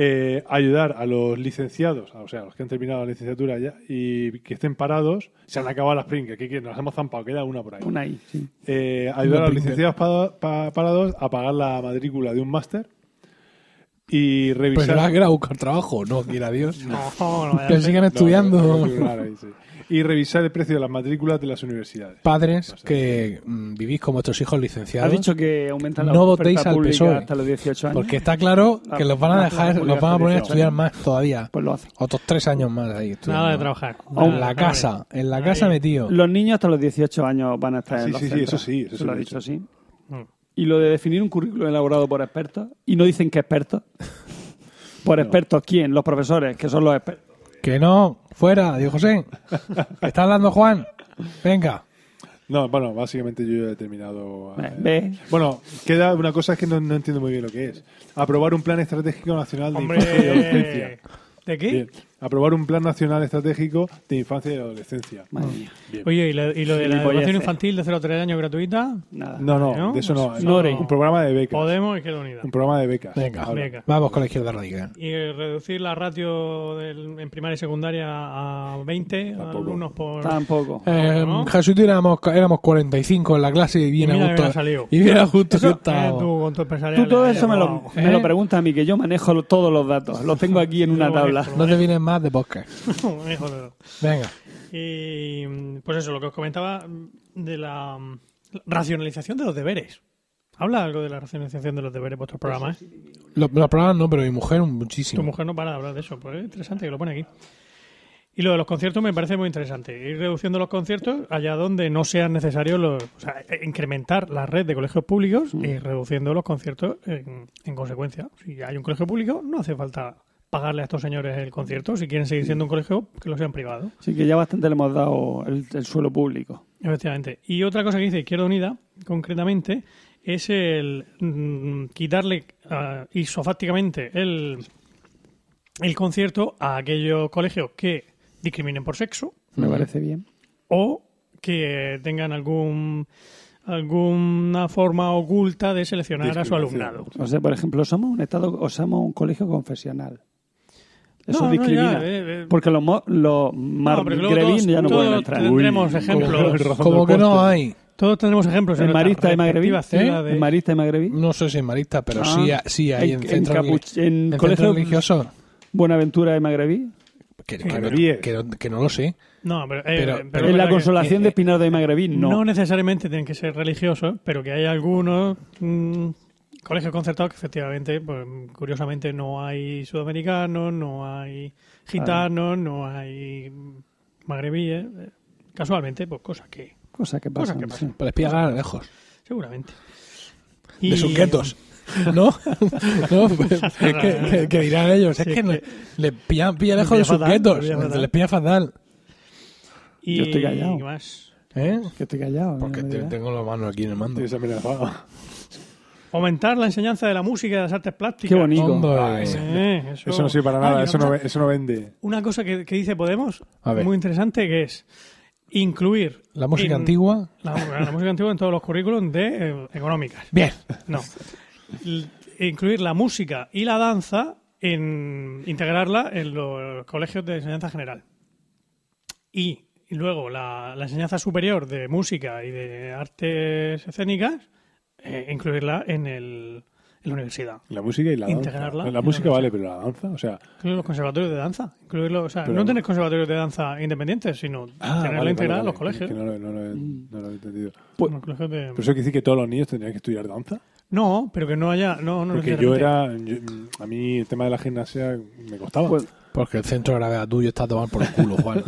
eh, ayudar a los licenciados, o sea, a los que han terminado la licenciatura ya y que estén parados, se han acabado las pringas, que, que nos hemos zampado, queda una por ahí. Una ahí, sí. Eh, ayudar a los licenciados pa- pa- parados a pagar la matrícula de un máster y Pues revisar. le has querido buscar trabajo, no, quiera Dios. No, no vaya a Que ser. sigan No, estudiando. no, no, figurar ahí, sí. Y revisar el precio de las matrículas de las universidades. Padres que mm, vivís con vuestros hijos Ha licenciados. dicho que aumenta la No votéis al PSOE. hasta los 18 años. Porque está claro que los van a dejar, los van a poner a estudiar más todavía. Pues lo hace. Otros tres años más ahí. estudiando. Nada de trabajar. En la casa, en la casa metido. Los niños hasta los 18 años van a estar Sí, en los sí, sí, centros. eso sí, eso sí lo lo ha he dicho, dicho. sí. Y lo de definir un currículo elaborado por expertos, y no dicen que expertos. ¿Por expertos quién? Los profesores, que son los expertos. Que no, fuera, digo José. ¿Está hablando Juan? Venga. No, bueno, básicamente yo he terminado. eh, Ve. Bueno, queda una cosa que no, no entiendo muy bien lo que es. Aprobar un plan estratégico nacional de Hombre, infancia y adolescencia. ¿de qué? Bien. Aprobar un plan nacional estratégico de infancia y adolescencia. Madre mía. Bien. Oye, ¿y, la- y lo de la Gilipolleces. educación infantil de 0 a 3 años gratuita? Nada. No, no, ¿No? de eso no. Nore. Un programa de becas. Podemos y Izquierda Unida. Un programa de becas. Venga, Ahora. Venga. vamos con la izquierda radical. Y eh, reducir la ratio del- en primaria y secundaria a 20 Tampoco. alumnos por... Tampoco. Eh, ¿no? Jesús éramos, éramos 45 en la clase y viene Y mira que justo. me ha salido. Y viene justo que Eh, estábamos. tú con tu empresarial. Tú todo eh, eso me lo, wow. me lo ¿Eh? preguntas a mí, que yo manejo lo- todos los datos. Los tengo aquí en una tabla. No te vienen más de podcast. Venga. Y mm, pues eso, lo que os comentaba mm, de la mm, racionalización de los deberes. Habla algo de la racionalización de los deberes vuestros programas. ¿eh? Los, los programas no, pero mi mujer muchísimo. Tu mujer no para de hablar de eso. Pues es interesante que lo pone aquí. Y lo de los conciertos me parece muy interesante. Ir reduciendo los conciertos allá donde no sean necesarios los. O sea, eh, incrementar la red de colegios públicos y reduciendo los conciertos en, en consecuencia. Si hay un colegio público, no hace falta pagarle a estos señores el concierto. Si quieren seguir siendo un colegio, que lo sean privado. Así que ya bastante le hemos dado el, el suelo público. Efectivamente. Y otra cosa que dice Izquierda Unida, concretamente, es el mm, quitarle ah, isofácticamente el, el concierto a aquellos colegios que discriminen por sexo Me parece bien. o que tengan algún alguna forma oculta de seleccionar a su alumnado. O sea, por ejemplo, somos un estado o somos un colegio confesional. Eso No, no, discrimina. ya, eh, eh. Porque los, mo- los No, luego magrebín todos- ya no todos pueden entrar. tendremos Uy, ejemplos. como- que no hay. Todos tendremos ejemplos en ¿En nuestras Marista y Magrebí? ¿Eh? ¿En Marista y Magrebí? No sé si en Marista, pero Ah. sí, sí hay en, En- en centros Capuch- en en colegios- centros religiosos. Buenaventura y Magrebí. Que, Sí, que no, pero- que no- que no lo sé. No, pero, eh, Pero- pero pero es en la consolación de Espinardo y Magrebí, no. No necesariamente tienen que ser religiosos, pero que hay algunos mm, colegios concertados que efectivamente, pues curiosamente no hay sudamericanos, no hay gitanos, no hay magrebíes. eh, Casualmente, pues cosas que Cosas que Cosas pasan. que pasan. sí. Pues les pilla ganar lejos. seguramente. De sus guetos. ¿No? ¿No? Pues, es que, que- que dirán ellos. Es Sí, que es le, que- le pillan, pilla lejos de sus fatal, guetos. les pilla fatal. Les pilla fatal. Y, Yo estoy callado. ¿qué más? ¿Eh? Que estoy callado. Porque no te- tengo la mano aquí en el mando. Tienes Aumentar la enseñanza de la música y de las artes plásticas. Qué bonito. Eh, eso, Eso no sirve para Ah, nada, eso no, cosa- ve- eso no vende. Una cosa que, que dice Podemos, muy interesante, que es incluir... La música en- antigua. La, la música antigua en todos los currículums de eh, económicas. Bien. No. L- incluir la música y la danza en integrarla en los colegios de enseñanza general. Y, y luego la, la enseñanza superior de música y de artes escénicas, eh, incluirla en, el, en la universidad. La música y la danza. Integrarla La en música la vale, pero la danza, o sea... Incluir los conservatorios de danza. Incluirlo, o sea, Pero- no tener conservatorios de danza independientes, sino Ah, tenerla vale, integrada vale, en los vale, colegios. que no, lo- no lo he- no lo he entendido. En los colegios de- ¿Pero eso quiere decir que todos los niños tendrían que estudiar danza? No, pero que no haya... No, no Porque yo era... yo- a mí el tema de la gimnasia me costaba. Pues, Porque el centro de gravedad tuyo está a tomar por el culo, Juan.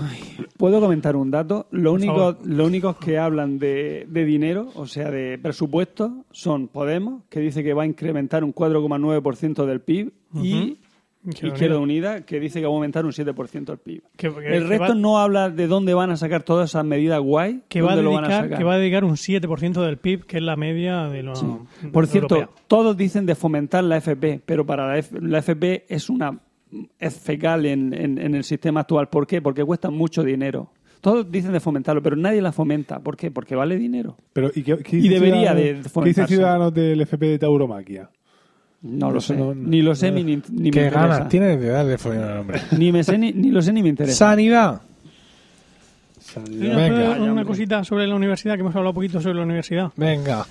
¿Puedo comentar un dato? Lo Por único, favor. lo únicos que hablan de, de dinero, o sea, de presupuesto, son Podemos, que dice que va a incrementar un 4,9% del PIB, y Izquierda Unida. Que dice que va a aumentar un 7% del PIB. Que- que- El resto va- no habla de dónde van a sacar todas esas medidas guay. que va, a lo van a dedicar, sacar. que va a dedicar un 7% del PIB, que es la media de lo Por de cierto, europea. todos dicen de fomentar la FP, pero para la, F- la FP es una es fecal en, en- en el sistema actual. ¿Por qué? Porque cuesta mucho dinero. Todos dicen de fomentarlo, pero nadie la fomenta. ¿Por qué? Porque vale dinero. Pero, ¿y, qué, qué Y debería de Ciudadanos- ¿Qué dice fomentarse. Ciudadanos del FP de Tauromaquia? No lo Eso sé. no- ni lo sé no. ni, ni me ¿Qué interesa. ganas tiene de darle follar al hombre? Ni me sé ni, ni lo sé ni me interesa. Sanidad. Una, Venga. una- una cosita sobre la universidad, que hemos hablado un poquito sobre la universidad. Venga.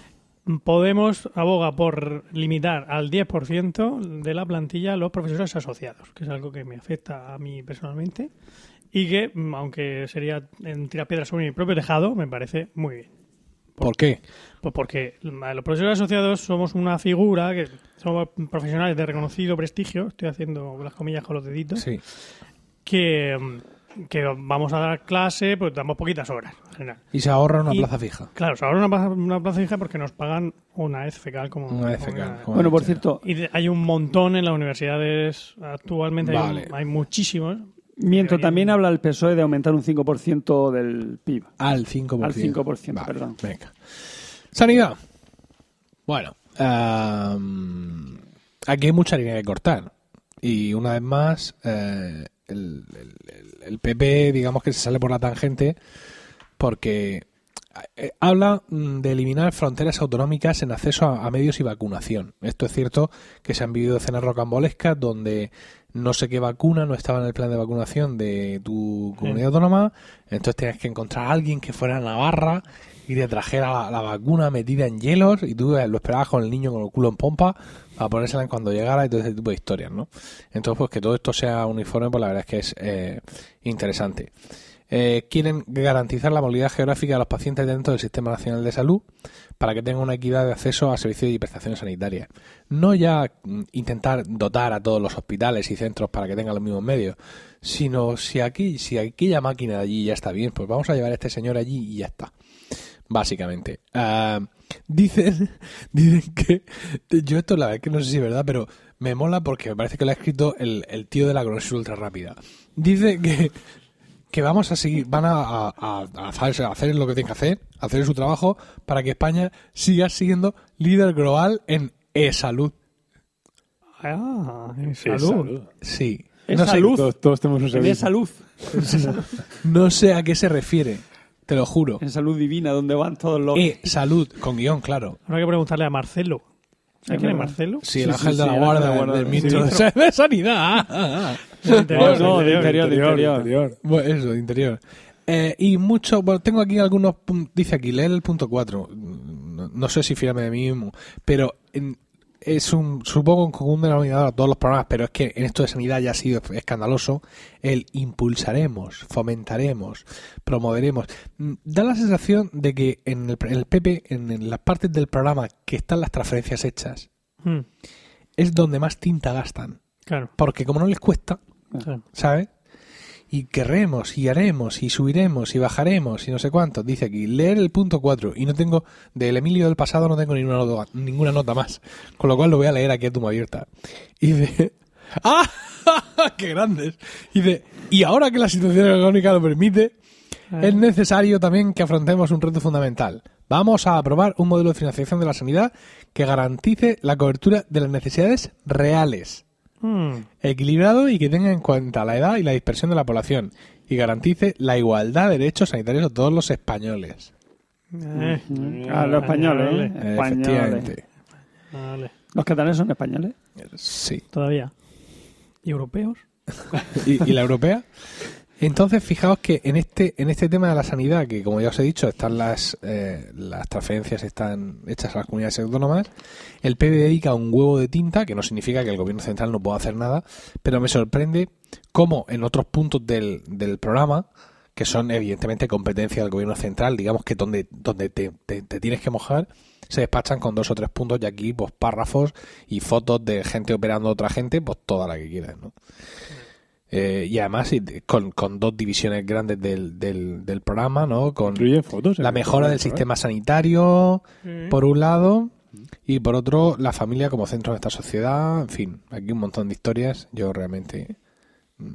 Podemos aboga por limitar al 10% de la plantilla los profesores asociados, que es algo que me afecta a mí personalmente y que, mm, aunque sería en tirar piedras sobre mi propio tejado, me parece muy bien. ¿Por qué? Pues porque los profesores asociados somos una figura que somos profesionales de reconocido prestigio, estoy haciendo las comillas con los deditos, Sí. que, mm, que vamos a dar clase, pues damos poquitas horas en general. Y se ahorra una Y- plaza fija. Claro, se ahora una, plaza- una plaza fija porque nos pagan una vez fecal como Una vez como fecal, una- como- Bueno, por cierto, Y hay un montón en las universidades actualmente, hay, un- Vale. hay muchísimos. mientras también habla el PSOE de aumentar un 5% del PIB. Al 5%. Al 5%, perdón. Venga. Sanidad. Bueno, aquí hay mucha línea que cortar. Y una vez más, eh, el, el- el- PP, digamos que se sale por la tangente porque eh, habla mm, de eliminar fronteras autonómicas en acceso a, a medios y vacunación. Esto es cierto que se han vivido escenas rocambolescas donde no sé qué vacuna no estaba en el plan de vacunación de tu comunidad autónoma, entonces tenías que encontrar a alguien que fuera a Navarra y te trajera la, la vacuna metida en hielos y tú eh, lo esperabas con el niño con el culo en pompa para ponérsela en cuando llegara y todo ese tipo de historias, ¿no? Entonces, pues que todo esto sea uniforme, pues la verdad es que es eh, interesante. Eh, quieren garantizar la movilidad geográfica de los pacientes dentro del Sistema Nacional de Salud para que tengan una equidad de acceso a servicios y prestaciones sanitarias. No ya mm, intentar dotar a todos los hospitales y centros para que tengan los mismos medios, sino si aquí, si aquella máquina de allí ya está bien, pues vamos a llevar a este señor allí y ya está. Básicamente. Ah, dicen, dicen que. Yo esto la verdad es que no sé si es verdad, pero me mola porque me parece que lo ha escrito el, el tío de la cronología ultra rápida. Dice que, que vamos a seguir, van a, a- a- a hacer, a hacer lo que tienen que hacer, a hacer su trabajo para que España siga siendo líder global en e-salud. Ah, en salud. salud. Sí. Es No sé, salud. Todos, todos tenemos un servicio. esa luz, no sé a qué se refiere, te lo juro. en salud divina, donde van todos los... E-salud, con guion, claro. Habrá que preguntarle a Marcelo. ¿Sabes quién es. Ministro? Sí, el Sí, ángel sí, de la guarda, del ministro de, Sanidad. De interior, No, de de interior. interior, de interior. interior. Bueno, eso, de interior. Eh, y mucho, bueno, tengo aquí algunos, dice aquí, lee el punto 4. No, no sé si fiarme de mí mismo, pero en- es un, supongo un común denominador a todos los programas, pero es que en esto de sanidad ya ha sido escandaloso. El impulsaremos, fomentaremos, promoveremos. Mm, Da la sensación de que en el, en el PP, en, en las partes del programa que están las transferencias hechas, Mm, es donde más tinta gastan. claro, Porque como no les cuesta, claro. ¿sabes? Y querremos, y haremos, y subiremos, y bajaremos, y no sé cuánto. Dice aquí, leer el punto 4. Y no tengo, del Emilio del pasado no tengo ninguna nota, ninguna nota más. Con lo cual lo voy a leer aquí a tuma abierta. Y dice, ¡ah! ¡Qué grandes! Y dice, y ahora que la situación económica lo permite, es necesario también que afrontemos un reto fundamental. Vamos a aprobar un modelo de financiación de la sanidad que garantice la cobertura de las necesidades reales Mm, equilibrado y que tenga en cuenta la edad y la dispersión de la población y garantice la igualdad de derechos sanitarios a todos los españoles. eh, A los españoles, ¿eh? Eh, Españoles. Efectivamente. vale, ¿Los catalanes son españoles? Sí. todavía. ¿Y europeos? ¿Y, y la europea? Entonces, fijaos que en este, en este tema de la sanidad, que como ya os he dicho, están las, eh, las transferencias están hechas a las comunidades autónomas, el PB dedica un huevo de tinta, que no significa que el gobierno central no pueda hacer nada, pero me sorprende cómo en otros puntos del, del programa, que son evidentemente competencia del gobierno central, digamos que donde, donde te, te- tienes que mojar, se despachan con dos o tres puntos y aquí pues párrafos y fotos de gente operando a otra gente, pues toda la que quieras, ¿no? Eh, y además con, con dos divisiones grandes del, del, del programa, ¿no? Con fotos. la mejora del sistema sanitario, Mm. por un lado, y por otro, la familia como centro de esta sociedad. En fin, aquí un montón de historias. Yo realmente. mm,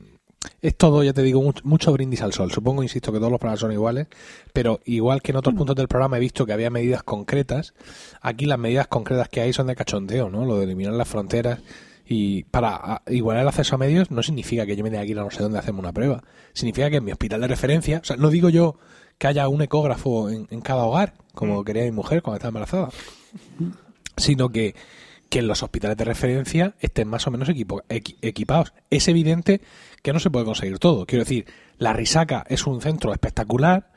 Es todo, ya te digo, mucho, mucho brindis al sol. Supongo, insisto, que todos los programas son iguales, pero igual que en otros puntos del programa he visto que había medidas concretas, aquí las medidas concretas que hay son de cachondeo, ¿no? Lo de eliminar las fronteras. Y para igualar el acceso a medios no significa que yo me tenga que ir a no sé dónde hacerme una prueba. Significa que en mi hospital de referencia, o sea, no digo yo que haya un ecógrafo en, en cada hogar, como quería mi mujer cuando estaba embarazada, sino que, que en los hospitales de referencia estén más o menos equipo- equi- equipados. Es evidente que no se puede conseguir todo. Quiero decir, la Risaca es un centro espectacular,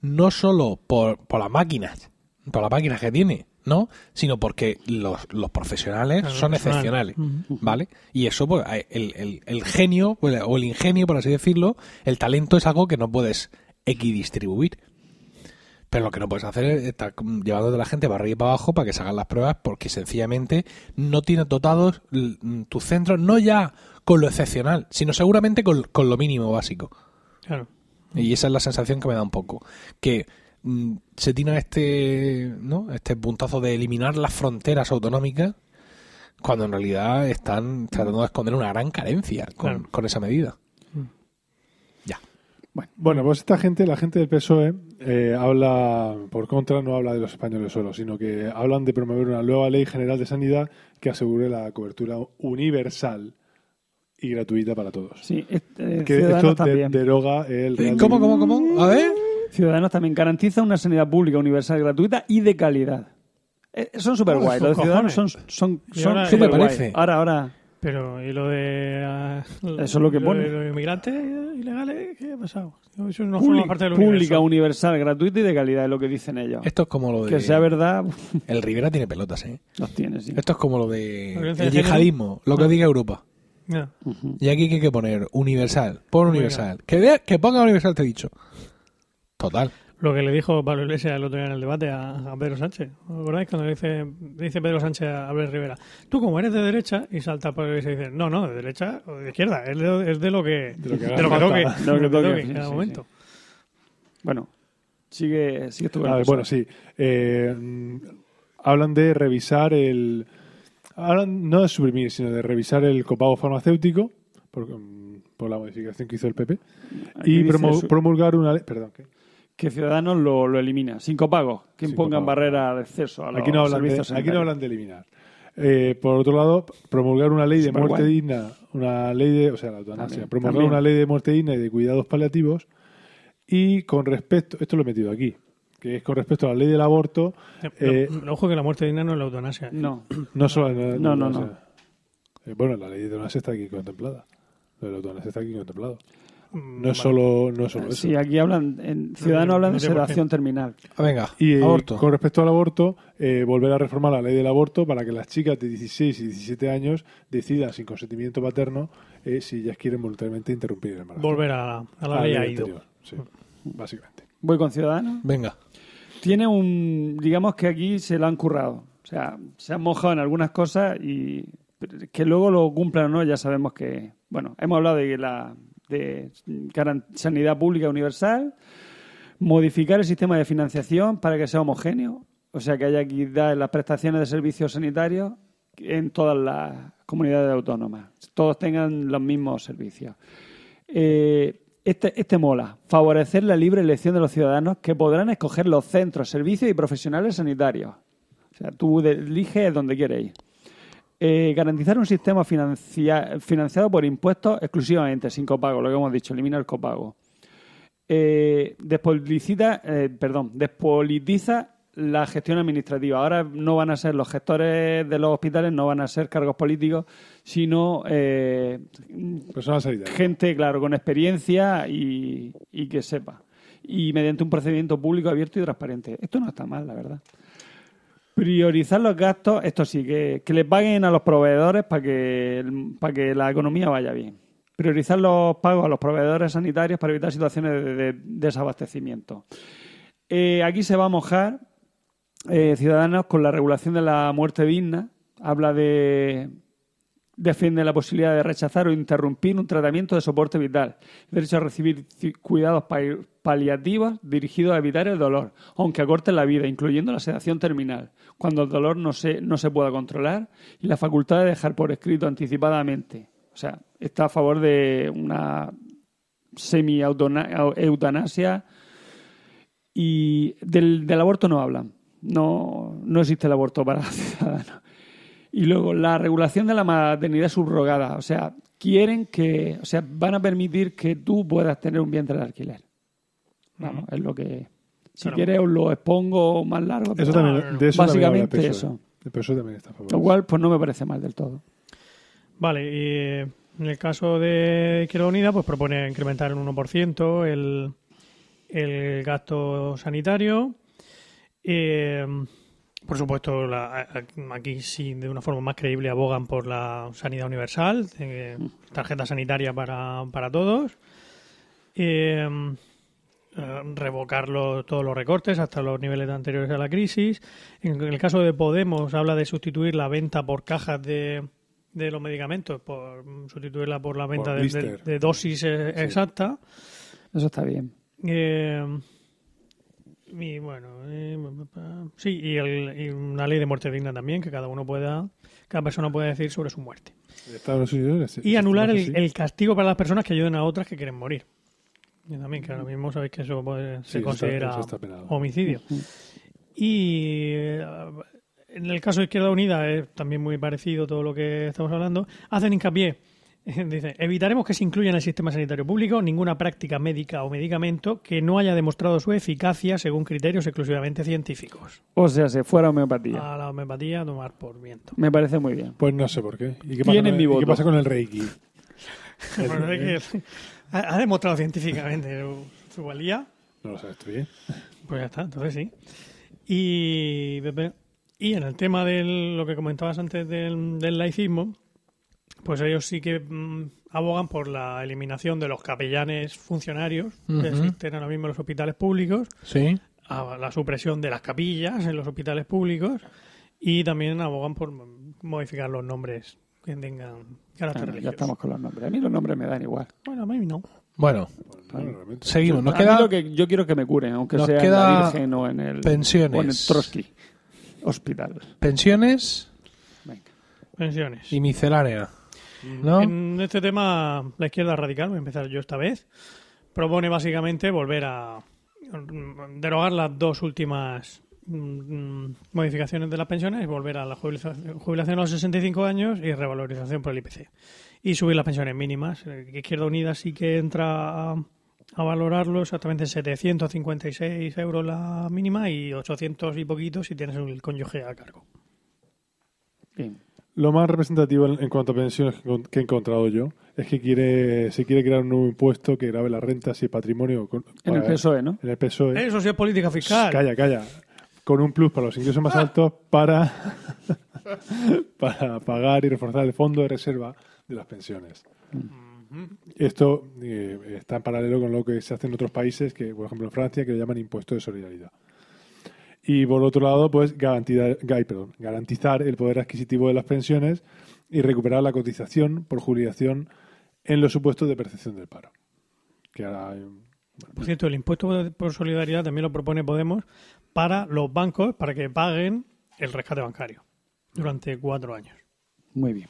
no solo por, por las máquinas, por las máquinas que tiene, ¿no? Sino porque los, los profesionales Claro, son excepcionales, ¿vale? Y eso, pues, el, el- el genio, pues, o el ingenio, por así decirlo, el talento es algo que no puedes equidistribuir. Pero lo que no puedes hacer es estar llevando a la gente para arriba y para abajo para que se hagan las pruebas porque sencillamente no tienes dotados mm, tus centros, no ya con lo excepcional, sino seguramente con, con lo mínimo básico. Claro. Y esa es la sensación que me da un poco. Que se tiene este, ¿no? este puntazo de eliminar las fronteras autonómicas cuando en realidad están tratando de esconder una gran carencia con, Claro. con esa medida. Bueno, pues esta gente, la gente del PSOE, eh, habla por contra, no habla de los españoles solo, sino que hablan de promover una nueva ley general de sanidad que asegure la cobertura universal y gratuita para todos. Sí, este, Que esto de- deroga el Real ¿Cómo, cómo, cómo? A ver. Ciudadanos también garantiza una sanidad pública universal, gratuita y de calidad. Eh, son súper guay. Los de Ciudadanos son, son, son ahora- súper ¿Qué te guay. parece? Ahora, ahora. Pero, ¿y lo de. ah, Eso es lo que de pone. los inmigrantes ilegales? ¿Qué ha pasado? Eso no Publi- forma parte del pública, universo. universal, gratuita y de calidad, es lo que dicen ellos. Esto es como lo de... Que sea verdad, El Rivera tiene pelotas, ¿eh? los tienes. Sí. Esto es como lo de el de género. yihadismo, lo que Ah. diga Europa. Ya. Y aquí ¿qué hay que poner universal, pon universal. Que, vea- que ponga universal, te he dicho. Total. Lo que le dijo Pablo Iglesias el otro día en el debate a, a Pedro Sánchez. ¿Os acordáis cuando le dice, dice Pedro Sánchez a Albert Rivera? Tú como eres de derecha y salta Pablo Iglesias y dice, no, no, de derecha o de izquierda, es de, es de lo que, De lo que haga de lo que falta. toque, De lo que en cada sí, momento. Bueno, sigue, sigue tu ver, bueno, sí. Eh, hablan de revisar el. Hablan no de suprimir, sino de revisar el copago farmacéutico por, por la modificación que hizo el PP Aquí y promulgar una ley. Perdón, ¿qué? Que Ciudadanos lo, lo elimina, sin copago, que Sin impongan copago. barreras de acceso a los Aquí no, hablan de, aquí no hablan de eliminar. Eh, por otro lado, promulgar una ley de muerte digna, una ley de, o sea, la eutanasia, También, promulgar también. una ley de muerte digna y de cuidados paliativos y con respecto, esto lo he metido aquí, que es con respecto a la ley del aborto, eh, Lo- ojo que la muerte digna no es la eutanasia. No, no solo la- No, no, eh, bueno, la ley de eutanasia está aquí contemplada. La eutanasia está aquí contemplado. No es vale. solo, no es solo eso. sí, aquí hablan, en Ciudadanos no hablan de sedación terminal. Ah, Venga, Y eh, aborto. con respecto al aborto, eh, volver a reformar la ley del aborto para que las chicas de 16 y 17 años decidan sin consentimiento paterno eh, si ellas quieren voluntariamente interrumpir el embarazo. Volver a, a la ley ley ha ido. anterior, sí, básicamente. Voy con Ciudadanos. Venga. Tiene un, digamos que aquí se lo han currado. O sea, se han mojado en algunas cosas y que luego lo cumplan o no, ya sabemos que, bueno, hemos hablado de la de sanidad pública universal, modificar el sistema de financiación para que sea homogéneo, o sea, que haya equidad en las prestaciones de servicios sanitarios en todas las comunidades autónomas, todos tengan los mismos servicios. Eh, este, este mola, favorecer la libre elección de los ciudadanos que podrán escoger los centros, servicios y profesionales sanitarios. O sea, tú eliges donde quieres ir. Eh, garantizar un sistema financiado por impuestos exclusivamente, sin copago, lo que hemos dicho, elimina el copago. Eh, despolitiza, eh, perdón, despolitiza la gestión administrativa. Ahora no van a ser los gestores de los hospitales, no van a ser cargos políticos, sino eh, gente, claro, con experiencia y, y que sepa. Y mediante un procedimiento público abierto y transparente. Esto no está mal, la verdad. Priorizar los gastos, esto sí, que, que le paguen a los proveedores para que, para que la economía vaya bien. Priorizar los pagos a los proveedores sanitarios para evitar situaciones de, desabastecimiento. Eh, aquí se va a mojar eh, Ciudadanos con la regulación de la muerte digna. Habla de defiende la posibilidad de rechazar o interrumpir un tratamiento de soporte vital, derecho a recibir cuidados paliativos dirigidos a evitar el dolor, aunque acorten la vida, incluyendo la sedación terminal, cuando el dolor no se, no se pueda controlar, y la facultad de dejar por escrito anticipadamente. O sea, está a favor de una semi-eutanasia y del, del aborto no hablan. No, no existe el aborto para ciudadanos. Y luego la regulación de la maternidad subrogada. O sea, quieren que, o sea, van a permitir que tú puedas tener un vientre de alquiler. Vamos, es lo que. Si quieres, os lo expongo más largo. Eso también, de eso Básicamente eso. eso también está a favor. Lo cual, pues no me parece mal del todo. Vale, y en el caso de Izquierda Unida, pues propone incrementar en 1% el, el gasto sanitario. Eh, por supuesto, aquí sí, de una forma más creíble, abogan por la sanidad universal, eh, tarjeta sanitaria para, para todos. Eh, eh, revocar todos los recortes hasta los niveles anteriores a la crisis. En, el caso de Podemos, habla de sustituir la venta por cajas de, de los medicamentos, por sustituirla por la venta de, dosis exacta. Eso está bien. Y bueno, eh, sí, y, el, una ley de muerte digna también, que cada uno pueda, cada persona pueda decir sobre su muerte. y anular el, castigo para las personas que ayuden a otras que quieren morir. Y también, que ahora mismo sabéis que eso se considera homicidio. Y eh, en el caso de Izquierda Unida es también muy parecido todo lo que estamos hablando. Hacen hincapié Dice, evitaremos que se incluya en el sistema sanitario público ninguna práctica médica o medicamento que no haya demostrado su eficacia según criterios exclusivamente científicos. O sea, se fuera homeopatía. A la homeopatía tomar por viento. Me parece muy bien. Pues no sé por qué. ¿Y qué pasa, con, el, ¿y qué pasa con el Reiki? ha, demostrado científicamente su, valía. No lo sabes tú bien. Pues ya está, entonces sí. Y, y en el tema de lo que comentabas antes del, del laicismo, pues ellos sí que mm, abogan por la eliminación de los capellanes funcionarios que existen ahora mismo en los hospitales públicos. Sí. A la supresión de las capillas en los hospitales públicos y también abogan por modificar los nombres que tengan carácter Ya estamos con los nombres. A mí los nombres me dan igual. Bueno, a mí no. Bueno, seguimos. Nos queda... lo que yo quiero que me curen, aunque sea en la Virgen o en el, pensiones. O en el Trotsky Hospital. Pensiones. Pensiones. Y miscelánea. En este tema, la izquierda radical, voy a empezar yo esta vez, propone básicamente volver a derogar las dos últimas mm, modificaciones de las pensiones y volver a la jubilación a los 65 años y revalorización por el IPC. Y subir las pensiones mínimas. Eh, Izquierda Unida sí que entra a, a valorarlo exactamente 756 euros la mínima y 800 y poquito si tienes el cónyuge a cargo. Bien. Lo más representativo en, cuanto a pensiones que he encontrado yo es que quiere se quiere crear un nuevo impuesto que grabe las rentas y patrimonio. en el PSOE, ¿no? En el PSOE. Eso sí es política fiscal. Calla, calla. Con un plus para los ingresos más altos para, para pagar y reforzar el fondo de reserva de las pensiones. Esto eh, está en paralelo con lo que se hace en otros países, que por ejemplo en Francia, que lo llaman impuesto de solidaridad. Y por otro lado, pues garantizar, perdón, garantizar el poder adquisitivo de las pensiones y recuperar la cotización por jubilación en los supuestos de percepción del paro. Que ahora por cierto, el impuesto por solidaridad también lo propone Podemos para los bancos, para que paguen el rescate bancario durante cuatro años. Muy bien.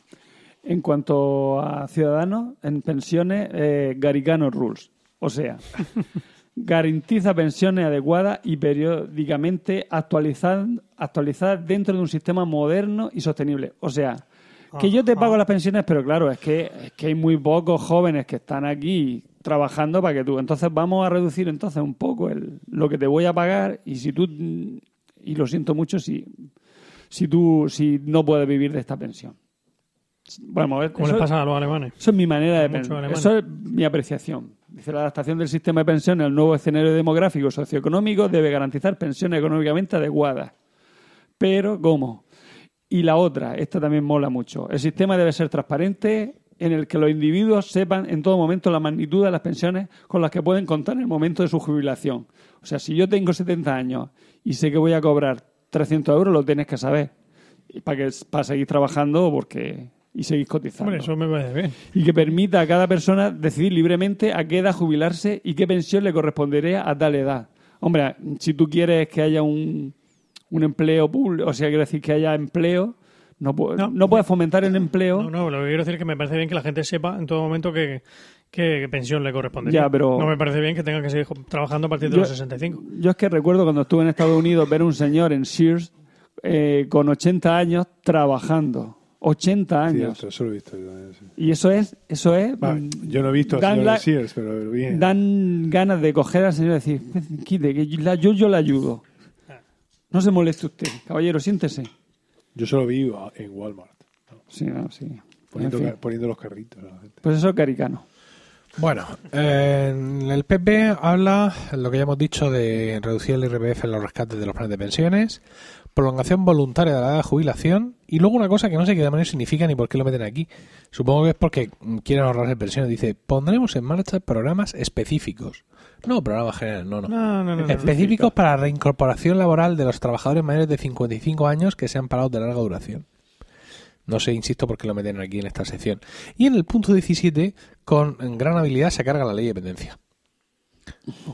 En cuanto a ciudadanos, en pensiones, eh, Garicano Rules. O sea, garantiza pensiones adecuadas y periódicamente actualizadas dentro de un sistema moderno y sostenible. O sea, que yo te pago las pensiones, pero claro, es que, es que hay muy pocos jóvenes que están aquí trabajando para que tú. Entonces vamos a reducir entonces un poco el, lo que te voy a pagar y si tú y lo siento mucho si si tú si no puedes vivir de esta pensión. Bueno, a ver, ¿Cómo les pasa a los alemanes? Eso es mi manera de pensar. Eso es mi apreciación. Dice la adaptación del sistema de pensiones al nuevo escenario demográfico socioeconómico debe garantizar pensiones económicamente adecuadas. Pero, ¿cómo? Y la otra, esta también mola mucho. El sistema debe ser transparente, en el que los individuos sepan en todo momento la magnitud de las pensiones con las que pueden contar en el momento de su jubilación. O sea, si yo tengo 70 años y sé que voy a cobrar 300 euros, lo tienes que saber. Para, que, para seguir trabajando porque y seguir cotizando. eso me parece bien. Y que permita a cada persona decidir libremente a qué edad jubilarse y qué pensión le correspondería a tal edad. Hombre, si tú quieres que haya un, un empleo público, o sea, quiero decir que haya empleo, no, no, puedes fomentar el empleo. No, no, lo que quiero decir es que me parece bien que la gente sepa en todo momento que, qué pensión le corresponde. pero... No me parece bien que tenga que seguir trabajando a partir de los 65. Yo es que recuerdo cuando estuve en Estados Unidos ver un señor en Sears eh, con 80 años trabajando. 80 años. eso lo he visto Y eso es, eso es. yo no he visto a señor Sears, pero bien. Dan ganas de coger al señor y decir, quite, que yo, yo le ayudo. No se moleste usted, caballero, siéntese. Yo solo vi en Walmart. Sí, no, sí. Poniendo, los carritos. Pues eso es caricano. Bueno, en el PP habla, lo que ya hemos dicho, de reducir el IRPF en los rescates de los planes de pensiones, prolongación voluntaria de la edad de jubilación y luego una cosa que no sé qué de significa ni por qué lo meten aquí. Supongo que es porque quieren ahorrarse pensiones. Dice, pondremos en marcha programas específicos. No, programas generales, no, no. específicos para la reincorporación laboral de los trabajadores mayores de 55 años que se han parado de larga duración. No sé, insisto, por qué lo meten aquí en esta sección. Y en el punto 17, con gran habilidad, se carga la ley de dependencia.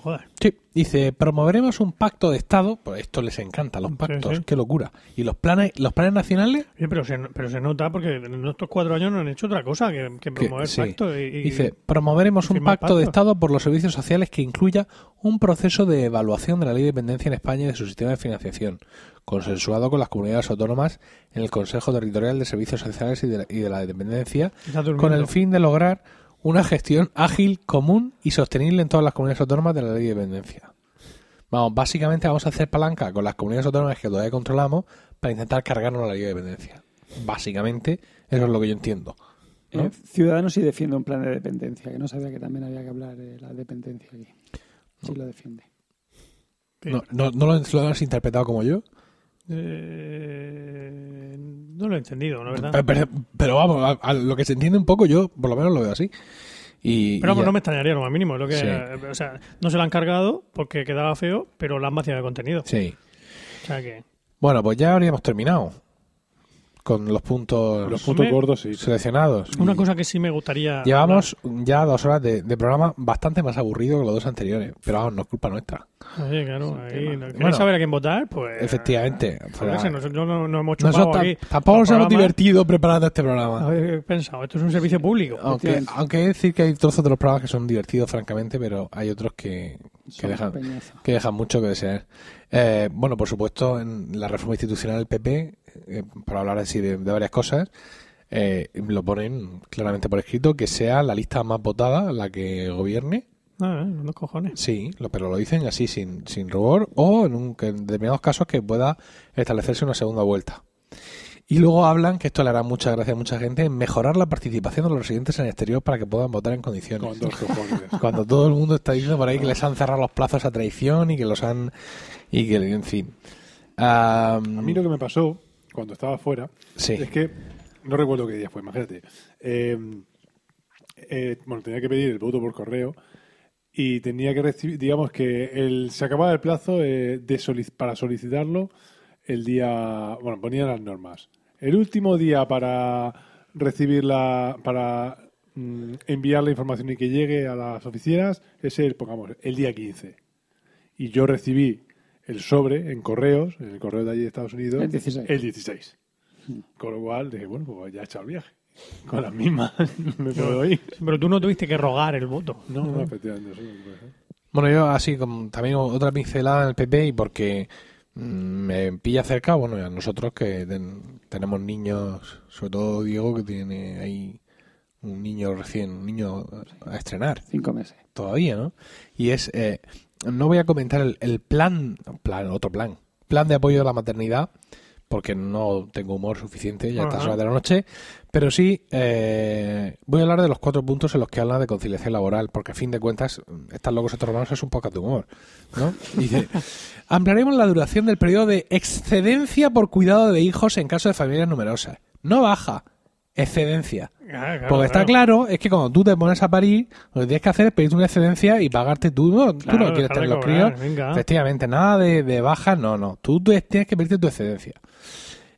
Joder. Sí, dice, promoveremos un pacto de Estado, pues esto les encanta, los pactos, qué locura. ¿Y los planes los planes nacionales? pero, se, pero se nota porque en estos cuatro años no han hecho otra cosa que, promover pactos. dice, promoveremos un pacto, de Estado por los servicios sociales que incluya un proceso de evaluación de la ley de dependencia en España y de su sistema de financiación, consensuado con las comunidades autónomas en el Consejo Territorial de Servicios Sociales y de y de la Dependencia, con el fin de lograr una gestión ágil, común y sostenible en todas las comunidades autónomas de la ley de dependencia. Vamos, básicamente vamos a hacer palanca con las comunidades autónomas que todavía controlamos para intentar cargarnos la ley de dependencia. Básicamente, eso es lo que yo entiendo. Eh, Ciudadanos sí defiende un plan de dependencia, que no sabía que también había que hablar de la dependencia aquí. Sí lo defiende. No, no, lo, has interpretado como yo? Eh, no lo he entendido, la verdad. Pero, vamos, a, lo que se entiende un poco, yo por lo menos lo veo así. Y, pero no me extrañaría lo más mínimo. Lo que, o sea, no se lo han cargado porque quedaba feo, pero la han vaciado de contenido. Sí. O sea que... Bueno, pues ya habríamos terminado con los puntos, los puntos gordos seleccionados. Una cosa que sí me gustaría. Llevamos ya dos horas de, programa bastante más aburrido que los dos anteriores, pero vamos, no es culpa nuestra. Sí, claro. Ahí, saber a quién votar? Pues. Efectivamente. nosotros no, hemos chupado aquí. Tampoco nos hemos divertido preparando este programa. He pensado, esto es un servicio público. Aunque, aunque hay que decir que hay trozos de los programas que son divertidos, francamente, pero hay otros que, que, dejan, que dejan mucho que desear. Eh, bueno, por supuesto, en la reforma institucional del PP eh, para hablar así de, varias cosas, eh, lo ponen claramente por escrito que sea la lista más votada la que gobierne. Ah, eh, cojones. Sí, pero lo dicen así, sin, sin rubor, o en, un, en determinados casos que pueda establecerse una segunda vuelta. Y luego hablan, que esto le hará mucha gracia a mucha gente, en mejorar la participación de los residentes en el exterior para que puedan votar en condiciones. Cuando todo el mundo está diciendo por ahí que les han cerrado los plazos a traición y que los han... y que, en fin. a mí lo que me pasó cuando estaba fuera, es que no recuerdo qué día fue, imagínate. Eh, eh, bueno, tenía que pedir el voto por correo y tenía que recibir, digamos que el, se acababa el plazo eh, de solic- para solicitarlo el día, bueno, ponían las normas. El último día para recibir la, para mm, enviar la información y que llegue a las oficinas es el, pongamos, el día 15. Y yo recibí el sobre en correos, en el correo de allí de Estados Unidos, El 16. el 16. Con lo cual dije, bueno, pues ya he echado el viaje. Con las mismas me puedo ir. Pero tú no tuviste que rogar el voto. No, no, efectivamente. eso no ser. Bueno, yo así como también otra pincelada en el PP y porque mm, me pilla cerca, bueno, a nosotros que ten- tenemos niños, sobre todo Diego que tiene ahí un niño recién, un niño a estrenar Cinco meses. todavía, ¿no? Y es, eh, no voy a comentar el, el plan, plan, otro plan, plan de apoyo a la maternidad, porque no tengo humor suficiente ya a estas horas de la noche, pero sí eh, voy a hablar de los cuatro puntos en los que habla de conciliación laboral, porque a fin de cuentas, estas locos estos es un poco de humor, ¿no? Dice, ampliaremos la duración del periodo de excedencia por cuidado de hijos en caso de familias numerosas. No baja, excedencia. Claro, Porque está claro. claro, es que cuando tú te pones a parir, lo que tienes que hacer es pedirte una excedencia y pagarte tú. No, tú Claro, no quieres tener los cobrar, críos. venga. Efectivamente, nada de, de bajas, no, no. Tú, tú tienes que pedirte tu excedencia.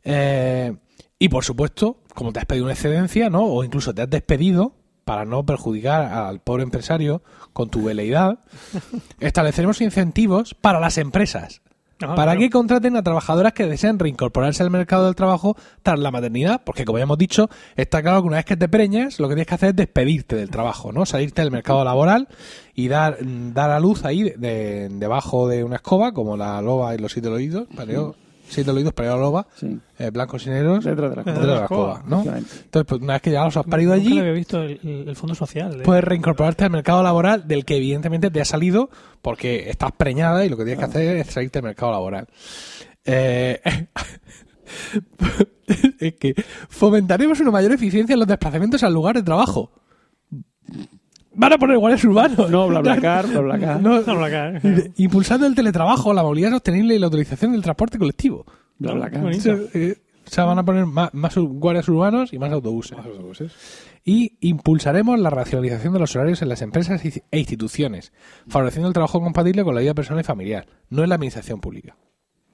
Eh, y por supuesto, como te has pedido una excedencia, ¿no? O incluso te has despedido para no perjudicar al pobre empresario con tu veleidad, estableceremos incentivos para las empresas. Para claro. que contraten a trabajadoras que deseen reincorporarse al mercado del trabajo tras la maternidad, porque como ya hemos dicho, está claro que una vez que te preñas, lo que tienes que hacer es despedirte del trabajo, ¿no? Salirte del mercado laboral y dar, mm, dar a luz ahí de- de- debajo de una escoba, como la loba y los siete oídos, pareo, siete oídos, pareo la loba, Sí. eh, blancos y negros, Detrás de la detrás de la escoba. escoba, ¿no? Efectivamente. Entonces, pues una vez que ya los has parido Nunca allí, había visto el, fondo social. de- puedes reincorporarte al mercado laboral del que evidentemente te ha salido porque estás preñada y lo que tienes que hacer es salirte del mercado laboral. Eh, es que fomentaremos una mayor eficiencia en los desplazamientos al lugar de trabajo. Van a poner guardias urbanos. No, BlaBlaCar, BlaBlaCar. No, No, dice, Impulsando el teletrabajo, la movilidad sostenible y la utilización del transporte colectivo. O sea, eh, o sea, van a poner más, más guardias urbanos y más autobuses. Más autobuses. Y impulsaremos la racionalización de los horarios en las empresas e instituciones, favoreciendo el trabajo compatible con la vida personal y familiar, no en la administración pública,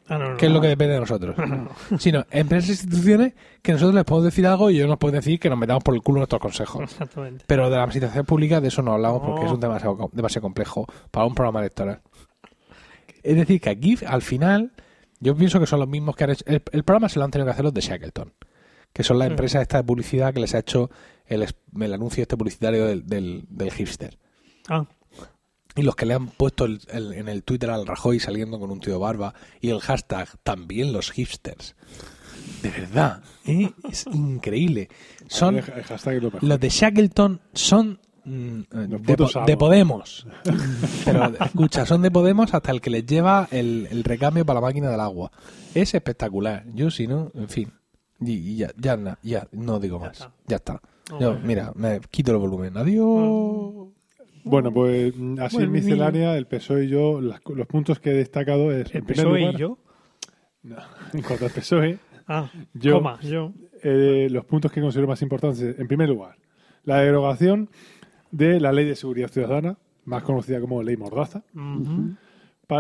Ah, no, no, que es lo que depende de nosotros, sino empresas e instituciones que nosotros les podemos decir algo y ellos nos pueden decir que nos metamos por el culo nuestros consejos. Exactamente. Pero de la administración pública de eso no hablamos porque es un tema demasiado, demasiado complejo para un programa electoral. Es decir, que aquí, al final, yo pienso que son los mismos que han hecho. El, el programa se lo han tenido que hacer los de Shackleton, que son la Mm. empresa esta de publicidad que les ha hecho el, el anuncio este publicitario del, del, del hipster. Ah, Y los que le han puesto el- el- en el Twitter al Rajoy saliendo con un tío barba y el hashtag también los hipsters. De verdad, ¿eh? es increíble. Son El lo los de Shackleton son mm, Los de, po- Podemos. Pero escucha, son de Podemos hasta el que les lleva el, el recambio para la máquina del agua. Es espectacular. Yo si no, en fin. Y, y ya, ya, ya, no digo más. está. Ya está. Yo, mira, me quito el volumen. Adiós. Bueno, pues mm, así Bueno, en miscelánea, el PSOE y yo, las- los puntos que he destacado es, el PSOE lugar, y yo. No, en cuanto al PSOE, Ah, Yo- coma, yo. eh, los puntos que considero más importantes, en primer lugar, la derogación de la Ley de Seguridad Ciudadana, más conocida como Ley Mordaza,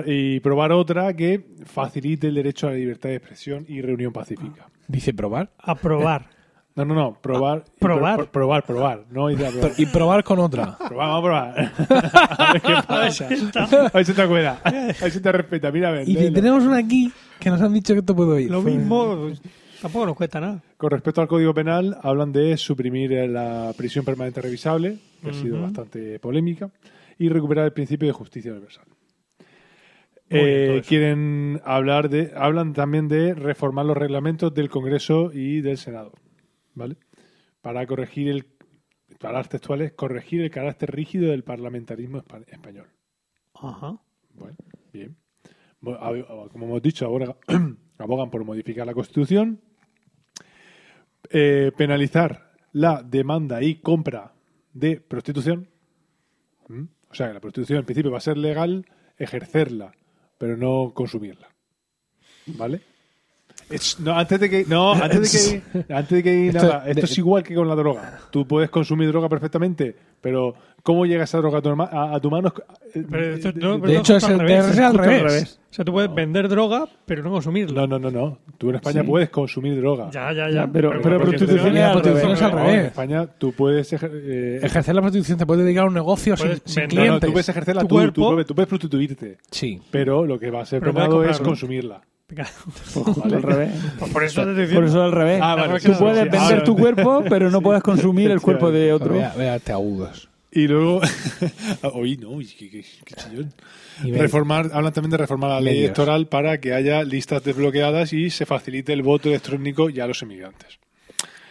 y probar otra que facilite el derecho a la libertad de expresión y reunión pacífica. Dice probar. Aprobar. No, no, no, probar. y ¿probar? pro- probar, probar. No dice probar. Y probar con otra. Probar, vamos a probar. a ver qué pasa. A ver si te acuerdas. A ver si te respeta. Mira, a ver. Y tenemos una aquí que nos han dicho que esto puedo ir. Lo mismo, pues, tampoco nos cuesta nada. Con respecto al Código Penal, hablan de suprimir la prisión permanente revisable, que ha sido bastante polémica, y recuperar el principio de justicia universal. Eh, quieren hablar de, hablan también de reformar los reglamentos del Congreso y del Senado, ¿vale? Para corregir el, palabras textuales, corregir el carácter rígido del parlamentarismo espa- español. Ajá. Bueno, bien. Como hemos dicho, ahora abogan por modificar la Constitución, eh, penalizar la demanda y compra de prostitución. ¿Mm? O sea, que la prostitución en principio va a ser legal ejercerla, pero no consumirla. ¿Vale? Es- no, antes de que. No, antes de que. Antes de que Esto- nada, esto de- es igual que con la droga. Tú puedes consumir droga perfectamente, pero ¿cómo llega esa droga a tu, a, a tu mano? Eh, Pero esto- de- no, de- pero de hecho, es al revés, al. O sea, tú puedes vender droga, pero no consumirla. No, no, no, no. Tú en España Sí. puedes consumir droga. Ya, ya, ya. Pero- Pero pero porque prostitución al prostitución revés. es al revés. En España tú puedes. ejer- eh, Ejercer la prostitución te puede dedicar a un negocio sin, Puedes sin vender- no, no, clientes. tú puedes ejercerla Tu tú, tú cuerpo- puedes, tú puedes prostituirte. Sí. Pero lo que va a ser puedes penado es consumirla. Pues al revés. Pues por eso te estoy Por eso al revés. Ah, vale, Tú puedes vender ahora- tu cuerpo, pero no puedes consumir el cuerpo de otro. Vea, vea este agudos. Y luego. Oye, no, qué, qué- qué chillón. Reformar, hablan también de reformar la ley electoral para que haya listas desbloqueadas y se facilite el voto electrónico ya a los inmigrantes.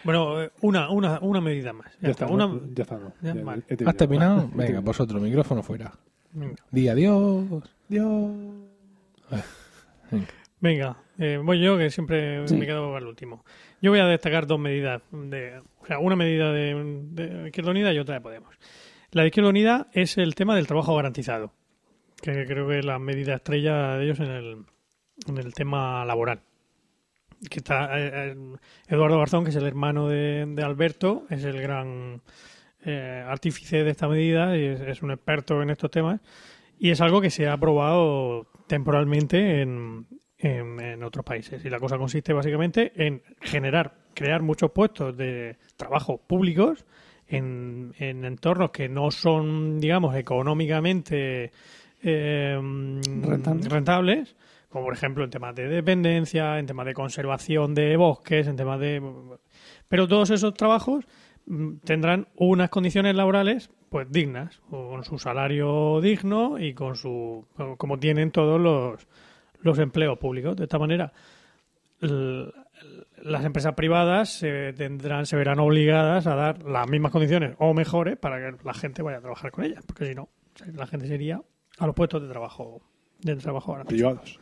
Bueno, eh, una, una, una medida más. Ya, Ya, está. está, Una... ¿no? ya está, no. Ya, Ya, vale. he. ¿Has terminado? Venga, vosotros, micrófono fuera. Venga. Di adiós. Dios. Venga, eh, voy yo, que siempre Sí. me quedo al último. Yo voy a destacar dos medidas. De, o sea, una medida de, de Izquierda Unida y otra de Podemos. La de Izquierda Unida es el tema del trabajo garantizado, que creo que es la medida estrella de ellos en el, en el tema laboral. Que está eh, eh, Eduardo Garzón, que es el hermano de, de Alberto, es el gran eh, artífice de esta medida y es, es un experto en estos temas. Y es algo que se ha aprobado temporalmente en, en, en otros países. Y la cosa consiste básicamente en generar, crear muchos puestos de trabajo públicos en, en entornos que no son, digamos, económicamente eh, Rentables. rentables, como por ejemplo en temas de dependencia, en temas de conservación de bosques, en temas de... Pero todos esos trabajos mm, tendrán unas condiciones laborales pues dignas, con su salario digno y con su como tienen todos los, los empleos públicos. De esta manera, las empresas privadas se tendrán, se verán obligadas a dar las mismas condiciones o mejores para que la gente vaya a trabajar con ellas, porque si no, la gente sería a los puestos de trabajo de trabajo. Privados.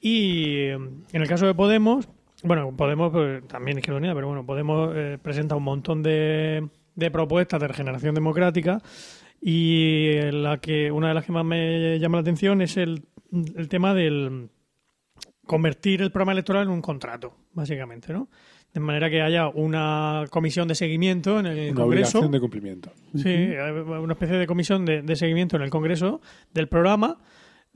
Y en el caso de Podemos, bueno, Podemos pues, también Izquierda Unida, pero bueno, Podemos eh, presenta un montón de, de propuestas de regeneración democrática y la que una de las que más me llama la atención es el, el tema del convertir el programa electoral en un contrato, básicamente, ¿no? De manera que haya una comisión de seguimiento en el Una Congreso. obligación de cumplimiento. Sí, eh, una especie de comisión de, de seguimiento en el Congreso del programa.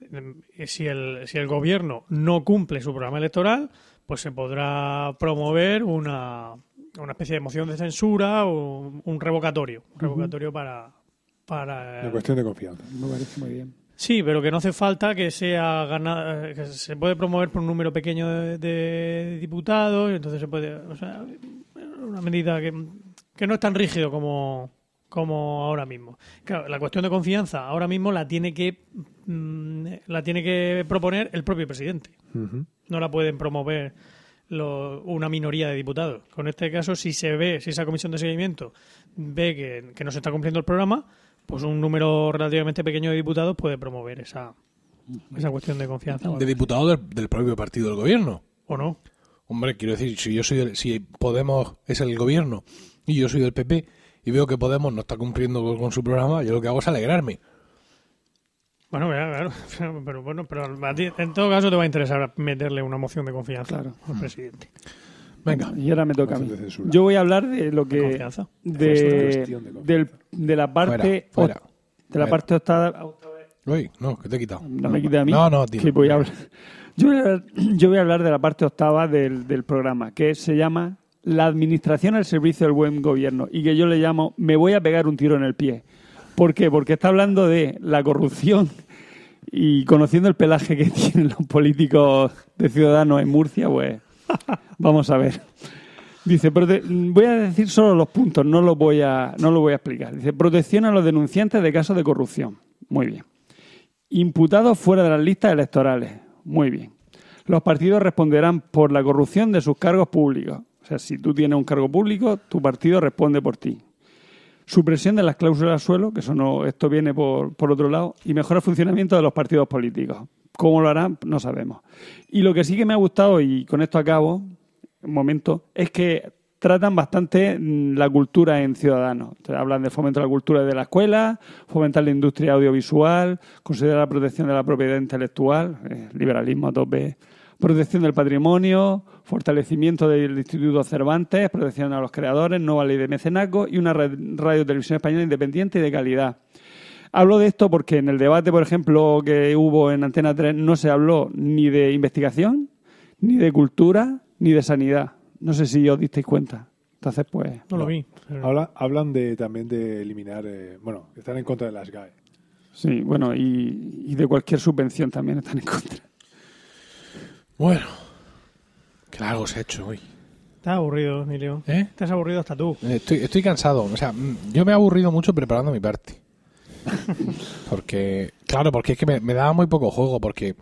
Eh, Si el, si el gobierno no cumple su programa electoral, pues se podrá promover una, una especie de moción de censura o un revocatorio. Un revocatorio para. para Una cuestión de confianza. Me parece muy bien. Sí, pero que no hace falta que sea ganada, que se puede promover por un número pequeño de, de diputados, y entonces se puede, o sea, una medida que, que no es tan rígido como, como ahora mismo. Claro, la cuestión de confianza ahora mismo la tiene que mm, la tiene que proponer el propio presidente. No la pueden promover lo- una minoría de diputados. Con este caso, si se ve, si esa comisión de seguimiento ve que, que no se está cumpliendo el programa, pues un número relativamente pequeño de diputados puede promover esa, esa cuestión de confianza. De diputado del, del propio partido del gobierno. ¿O no? Hombre, quiero decir, si yo soy del- si Podemos es el gobierno y yo soy del PP y veo que Podemos no está cumpliendo con, con su programa, yo lo que hago es alegrarme. Bueno, claro, pero bueno, pero a ti, en todo caso te va a interesar meterle una moción de confianza Claro. al presidente. Venga. Y ahora me toca a mí. Yo voy a hablar de lo que Confianza. De, de confianza. del- de la parte Fuera, fuera. de la Fuera. parte octava Uy, no, que te he quitado. no me quita a mí No, no, tío. que voy a hablar yo voy a hablar, yo voy a hablar de la parte octava del, del programa que se llama la administración al servicio del buen gobierno y que yo le llamo me voy a pegar un tiro en el pie ¿por qué? porque está hablando de la corrupción y conociendo el pelaje que tienen los políticos de Ciudadanos en Murcia pues vamos a ver Dice, voy a decir solo los puntos, no los voy a, no lo voy a explicar. Dice, protección a los denunciantes de casos de corrupción. Muy bien. Imputados fuera de las listas electorales. Muy bien. Los partidos responderán por la corrupción de sus cargos públicos. O sea, si tú tienes un cargo público, tu partido responde por ti. Supresión de las cláusulas suelo, que eso no, esto viene por, por otro lado, y mejora el funcionamiento de los partidos políticos. ¿Cómo lo harán? No sabemos. Y lo que sí que me ha gustado, y con esto acabo, un momento, es que tratan bastante mm, la cultura en Ciudadanos. Hablan del fomento de la cultura de la escuela, fomentar la industria audiovisual, considerar la protección de la propiedad intelectual, eh, liberalismo a tope protección del patrimonio, fortalecimiento del Instituto Cervantes, protección a los creadores, nueva ley de mecenazgo y una radio televisión española independiente y de calidad. Hablo de esto porque en el debate, por ejemplo, que hubo en Antena 3 no se habló ni de investigación, ni de cultura, ni de sanidad. No sé si os disteis cuenta. Entonces, pues... No lo vi. hablan de, también de eliminar... Eh, bueno, están en contra de las GAE. Sí, bueno, y, y de cualquier subvención también están en contra. Bueno, qué largo se ha hecho hoy. Estás aburrido, Emilio. ¿Eh? Estás aburrido hasta tú. Estoy, estoy cansado. O sea, mm, yo me he aburrido mucho preparando mi parte. porque, claro, porque es que me, daba muy poco juego, porque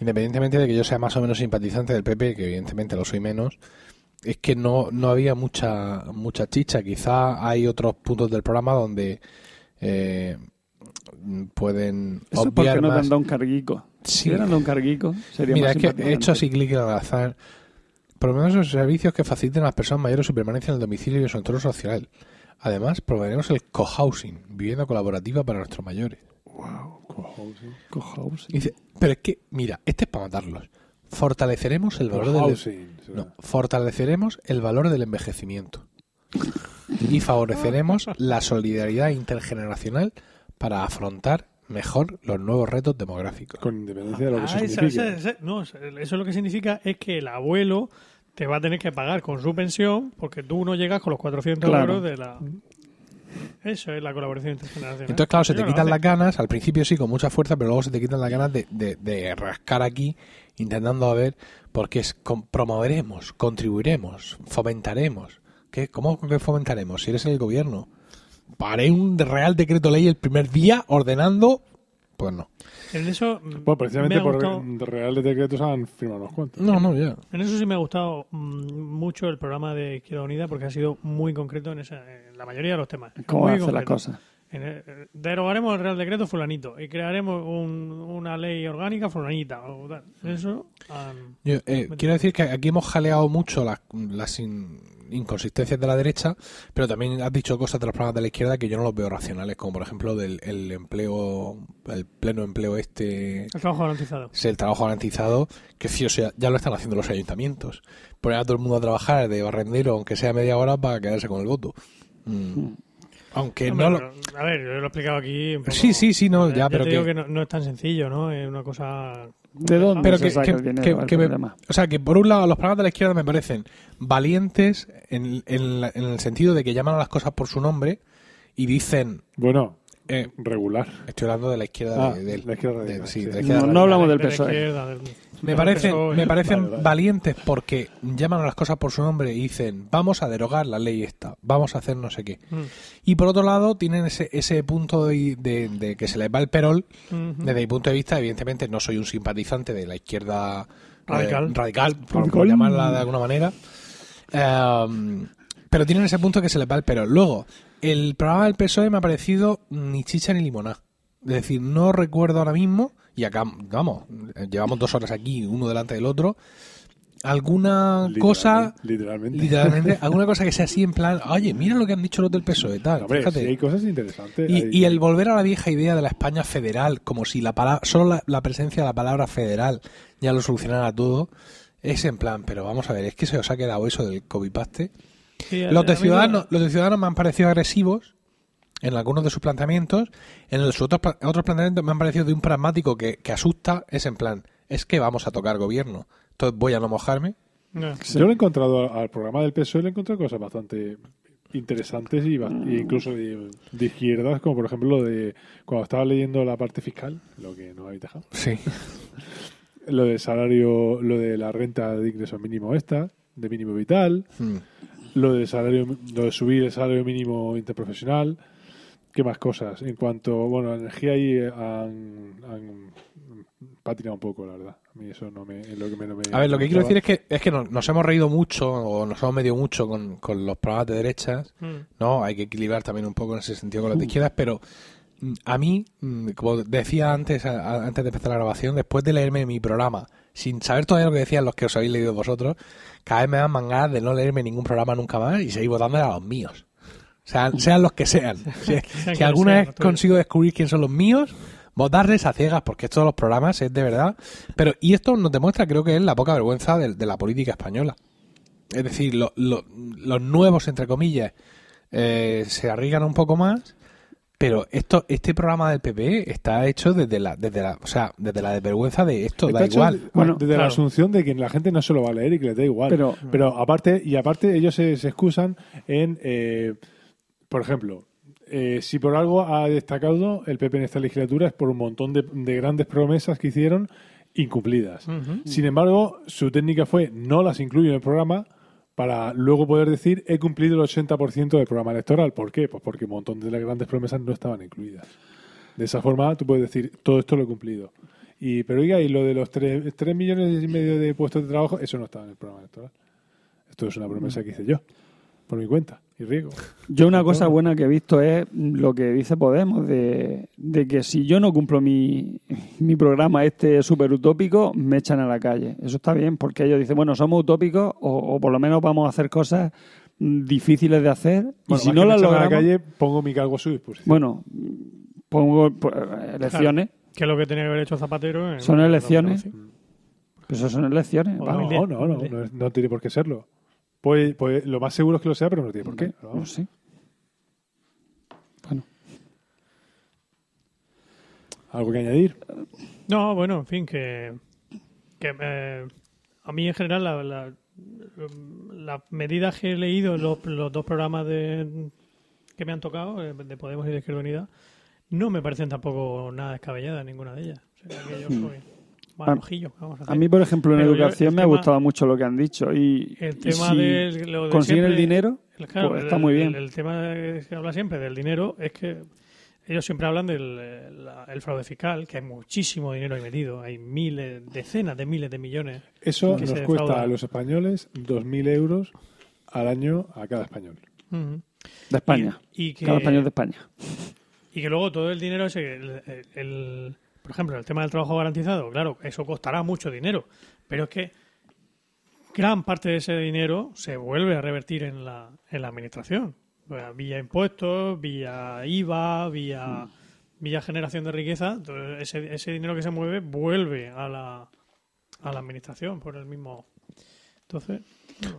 independientemente de que yo sea más o menos simpatizante del PP, que evidentemente lo soy menos, es que no, no había mucha, mucha chicha. Quizá hay otros puntos del programa donde eh, pueden Eso obviar porque no más. te han dado un carguico. Sí. Si dado un carguico, sería Mira, más es que he hecho así clic al azar. Por lo menos los servicios que faciliten a las personas mayores su permanencia en el domicilio y en su entorno social. Además, promoveremos el cohousing, vivienda colaborativa para nuestros mayores. Cohousing. Y dice, pero es que, mira, este es para matarlos. Fortaleceremos el valor del Housing, será. no, fortaleceremos el valor del envejecimiento y favoreceremos la solidaridad intergeneracional para afrontar mejor los nuevos retos demográficos. Con independencia de lo que Ah, esa- esa- esa- no, eso lo que significa es que el abuelo te va a tener que pagar con su pensión porque tú no llegas con los 400 Claro. euros de la... Eso es la colaboración intergeneracional. Entonces, claro, se te quitan las ganas, al principio sí, con mucha fuerza, pero luego se te quitan las ganas de, de- de rascar aquí, intentando a ver, porque es com- promoveremos, contribuiremos, fomentaremos. ¿Qué? ¿Cómo que fomentaremos? Si eres el gobierno. Paré un real decreto ley el primer día ordenando. Pues no. En eso, mm, Bueno, me precisamente ha por gustado- Real de Decretos han firmado unos cuantos. No, no, ya. En eso sí me ha gustado mm, mucho el programa de Izquierda Unida porque ha sido muy concreto en, esa, en la mayoría de los temas. ¿Cómo Muy hace las concreto. el- eh, derogaremos el Real Decreto fulanito y crearemos un- una ley orgánica fulanita. o tal. Eso... ah, Yo, eh, quiero decir que aquí hemos jaleado mucho las, las in- inconsistencias de la derecha, pero también has dicho cosas de los programas de la izquierda que yo no los veo racionales, como por ejemplo del el empleo, el pleno empleo este, el trabajo garantizado. es el trabajo garantizado, que sí, o sea, ya lo están haciendo los ayuntamientos. Poner a todo el mundo a trabajar de barrendero, aunque sea media hora, para quedarse con el voto. Mm. Aunque Hombre, no lo... A ver, yo lo he explicado aquí. un poco. Sí, sí, sí, no, ya, te pero digo que- que no, no es tan sencillo, ¿no? Es una cosa. ¿De dónde pero se que, saca que- el dinero? que- el que me- problema? o sea que por un lado los programas de la izquierda me parecen valientes en, en la- en el sentido de que llaman a las cosas por su nombre y dicen Bueno, eh, regular. estoy hablando de la izquierda Ah, de, del- la izquierda de- radical, sí, sí. de la izquierda No, hablamos del PSOE. Me parecen me parecen Vale, vale. valientes porque llaman a las cosas por su nombre y dicen vamos a derogar la ley esta vamos a hacer no sé qué Mm. y por otro lado tienen ese, ese punto de, de- de que se les va el perol desde mi punto de vista, evidentemente no soy un simpatizante de la izquierda eh, Radical. radical, por, llamarla de alguna manera. Em, pero tienen ese punto que se les va el pero. Luego, el programa del PSOE me ha parecido ni chicha ni limoná. Es decir, no recuerdo ahora mismo, y acá, vamos, llevamos dos horas aquí, uno delante del otro, alguna cosa, Literalmente. literalmente, alguna cosa que sea así en plan, oye, mira lo que han dicho los del PSOE, E", tal, Hombre, fíjate. sí hay cosas interesantes. Y, Hay- y el volver a la vieja idea de la España federal, como si la palabra, solo la, la presencia de la palabra federal ya lo solucionara todo, es en plan, pero vamos a ver, es que se os ha quedado eso del copy-paste. Sí, Los de Ciudadanos, los de Ciudadanos me han parecido agresivos en algunos de sus planteamientos, en los otros, otros planteamientos me han parecido de un pragmático que, que asusta, es en plan, es que vamos a tocar gobierno, entonces voy a no mojarme. No. Yo le he encontrado al programa del PSOE, le he encontrado cosas bastante interesantes y, incluso de, de izquierdas, como por ejemplo lo de cuando estaba leyendo la parte fiscal, lo que no habéis dejado, Sí. lo del salario, lo de la renta de ingreso mínimo esta, de mínimo vital, Mm. lo del salario, lo de subir el salario mínimo interprofesional, ¿qué más cosas? En cuanto, bueno, la energía ahí eh, han, han patinado un poco, la verdad. A mí eso no me, es lo que menos me A ver, lo que quiero decir es que, es que nos, nos hemos reído mucho o nos hemos medido mucho con, con los programas de derechas, Mm. ¿no? Hay que equilibrar también un poco en ese sentido con los de izquierdas, pero mm, a mí, mm, como decía antes, antes de empezar la grabación, después de leerme mi programa, sin saber todavía lo que decían los que os habéis leído vosotros, cada vez me dan más ganas de no leerme ningún programa nunca más y seguir votando a los míos. Sean, sean los que sean. Si, alguna vez consigo descubrir quién son los míos, votarles a ciegas, porque esto de los programas es de verdad. Pero, y esto nos demuestra, creo que es la poca vergüenza de, de la política española. Es decir, lo- lo- los nuevos, entre comillas, eh, se arriesgan un poco más, pero esto, este programa del PP está hecho desde la, desde la, o sea, desde la desvergüenza de esto, Está da igual. de- Bueno, desde la asunción de que la gente no se lo va a leer y que les da igual. Pero- Pero, aparte, y aparte ellos se, se excusan en, eh, por ejemplo, eh, si por algo ha destacado el PP en esta legislatura es por un montón de, de grandes promesas que hicieron incumplidas. Sin embargo, su técnica fue no las incluyo en el programa para luego poder decir he cumplido el 80% del programa electoral. ¿Por qué? Pues porque un montón de las grandes promesas no estaban incluidas. De esa forma tú puedes decir todo esto lo he cumplido. Y, pero oiga, y lo de los 3, millones y medio de puestos de trabajo, eso no estaba en el programa electoral. Esto es una promesa que hice yo, por mi cuenta y riego. Yo una cosa buena que he visto es lo que dice Podemos, de, de que si yo no cumplo mi, mi programa este súper utópico, me echan a la calle. Eso está bien, porque ellos dicen, bueno, somos utópicos o, o por lo menos vamos a hacer cosas difíciles de hacer. Bueno, y si no las echan a logramos, la calle, pongo mi cargo a su disposición. bueno, pongo pues, elecciones. Que es lo que tenía que haber hecho Zapatero. en- Son elecciones. 2012. Eso son elecciones. No, no, no, no, no, es- no tiene por qué serlo. Pues, pues lo más seguro es que lo sea, pero no tiene por qué. No vamos. sé. Bueno, ¿Algo que añadir? No, bueno, en fin, que, que eh, a mí en general la- la- las medidas que he leído en los, los dos programas de, que me han tocado, eh, de Podemos y de Izquierda Unida, no me parecen tampoco nada descabelladas ninguna de ellas. O sea, que yo soy A- rojillo, ¿qué vamos a hacer? A mí, por ejemplo, en Pero educación me ha gustado mucho lo que han dicho. Y, El y tema si de lo de consiguen el dinero, El- claro, pues el- está muy bien. El, el tema que se habla siempre del dinero es que ellos siempre hablan del la- el fraude fiscal, que hay muchísimo dinero ahí metido, hay miles, decenas de miles de millones. Eso que nos se cuesta a los españoles 2.000 euros al año a cada español. De España. Y, y que, Cada español de España. y que luego todo el dinero ese, el, el- el- por ejemplo, el tema del trabajo garantizado, claro, eso costará mucho dinero, pero es que gran parte de ese dinero se vuelve a revertir en la, en la administración, vía impuestos, vía IVA, vía, vía generación de riqueza, entonces ese, ese dinero que se mueve vuelve a la, a la administración por el mismo... Entonces,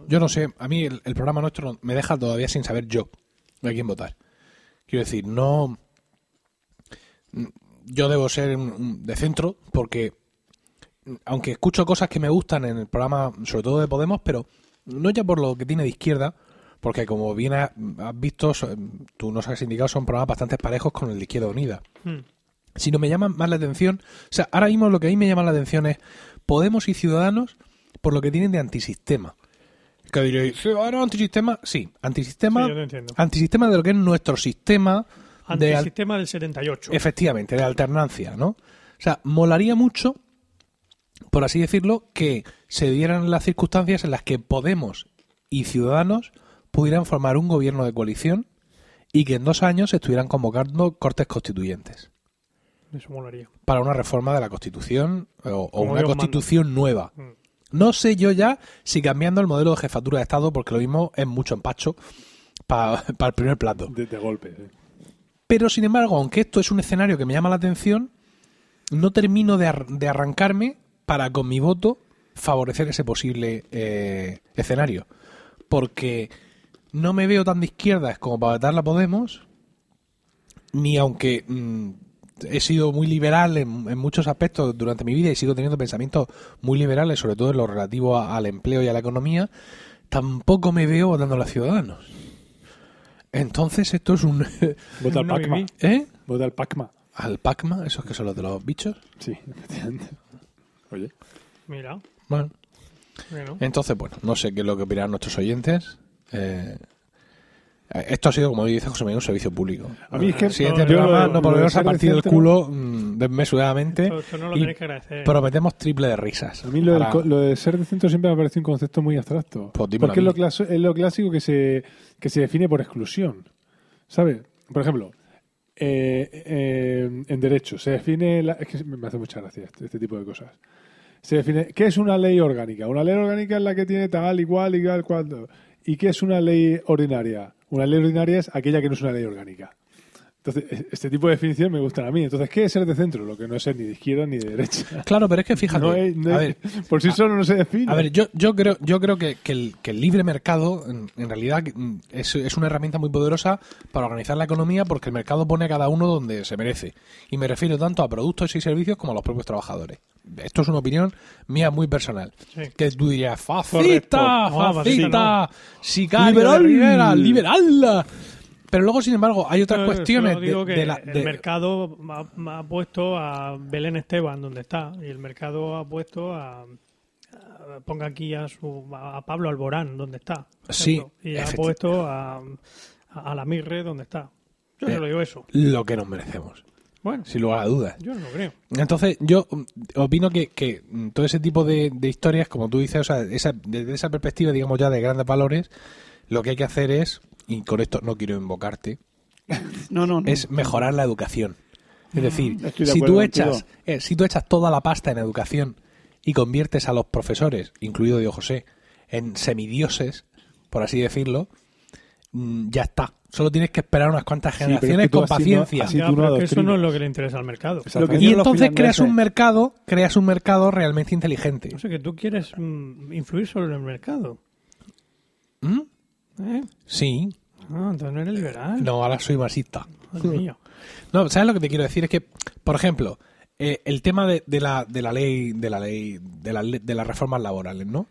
Yo no sé, a mí el, el programa nuestro me deja todavía sin saber yo a quién votar. Quiero decir, no. Yo debo ser de centro porque, aunque escucho cosas que me gustan en el programa, sobre todo de Podemos, pero no ya por lo que tiene de izquierda, porque como bien has, visto, tú nos has indicado, son programas bastante parejos con el de Izquierda Unida hmm, sino me llama más la atención. O sea, ahora mismo lo que a mí me llama la atención es Podemos y Ciudadanos por lo que tienen de antisistema. Que diréis, ¿Ciudadanos antisistema? Sí, antisistema, Sí, yo antisistema de lo que es nuestro sistema de al- antisistema del 78. efectivamente, de alternancia, ¿no? O sea, molaría mucho, por así decirlo, que se dieran las circunstancias en las que Podemos y Ciudadanos pudieran formar un gobierno de coalición y que en dos años se estuvieran convocando cortes constituyentes Eso molaría. para una reforma de la Constitución o, una Dios Constitución nueva. Mm. No sé yo ya si cambiando el modelo de jefatura de Estado, porque lo mismo es mucho empacho para el primer plato. De, de golpe. sí. Pero sin embargo, aunque esto es un escenario que me llama la atención, no termino de, ar- de arrancarme para con mi voto favorecer ese posible eh, escenario. Porque no me veo tan de izquierdas como para votarla a Podemos, ni aunque mm, he sido muy liberal en, muchos aspectos durante mi vida y sigo teniendo pensamientos muy liberales, sobre todo en lo relativo al empleo y a la economía, tampoco me veo votando a los ciudadanos. Entonces esto es un... Vota al No PACMA. ¿Eh? Vota al PACMA. Al Pacma, esos que son los de los bichos. Sí, efectivamente. Oye, Mira, Bueno, bueno. entonces, bueno, no sé qué es lo que opinarán nuestros oyentes. Eh, esto ha sido, como dice José Miguel, un servicio público. A mí es que Siguiente yo programa, lo- no volveremos a partir del culo mm, desmesuradamente. Esto, esto no lo y tenéis que agradecer. prometemos triple de risas. a mí lo, del co- lo de ser de centro siempre me parece un concepto muy abstracto. Pues dímelo porque a es lo, es lo clásico que se, que se define por exclusión. ¿Sabes? Por ejemplo, eh, eh, en derecho se define... la- es que me hace mucha gracia este, este tipo de cosas. Se define... ¿Qué es una ley orgánica? Una ley orgánica es la que tiene tal, igual, igual, cual... ¿Y qué es una ley ordinaria? Una ley ordinaria es aquella que no es una ley orgánica. Entonces, e- este tipo de definición me gustan a mí. Entonces, ¿qué es ser de centro? Lo que no es ser ni de izquierda ni de derecha. Claro, pero es que fíjate. No es- no a es- ver, por sí solo no se define. A ver, yo, yo creo, yo creo que, que el, que el libre mercado, en, en realidad, mm, es, es una herramienta muy poderosa para organizar la economía porque el mercado pone a cada uno donde se merece. Y me refiero tanto a productos y servicios como a los propios trabajadores. Esto es una opinión mía muy personal. Sí. Que tú dirías, Correcto. fascista, No, fascista, sicario Liberal. de Rivera, liberal. Pero luego, sin embargo, hay otras No, cuestiones solo digo de, que de la... el mercado ha, ha puesto a Belén Esteban donde está y el mercado ha puesto a, a- ponga aquí a su a Pablo Alborán donde está Sí, ejemplo, y ha puesto a, a, la Mirre donde está yo Eh. solo digo eso lo que nos merecemos, bueno sin lugar a dudas. yo no lo creo Entonces, yo mm, opino que, que todo ese tipo de, de historias, como tú dices, o sea, esa- desde esa perspectiva, digamos ya de grandes valores, lo que hay que hacer es, y con esto no quiero invocarte, No, no, no. es mejorar la educación. Es decir, Estoy de si tú, echas, eh, si tú echas toda la pasta en educación y conviertes a los profesores, incluido Dios José, en semidioses, por así decirlo, mm, ya está. Solo tienes que esperar unas cuantas generaciones con así no- paciencia. así Ya, no que eso no es lo que le interesa al mercado Lo que Exactamente. Y entonces creas un mercado, creas un mercado realmente inteligente. no sé que tú quieres mm, influir sobre el mercado ¿Mm? ¿Eh? Sí. Ah, entonces no eres liberal No, ahora soy marxista. Mío. No, ¿sabes lo que te quiero decir? Es que, por ejemplo, eh, el tema de, de la, de la ley, de la ley, de, la, de las reformas laborales, ¿no?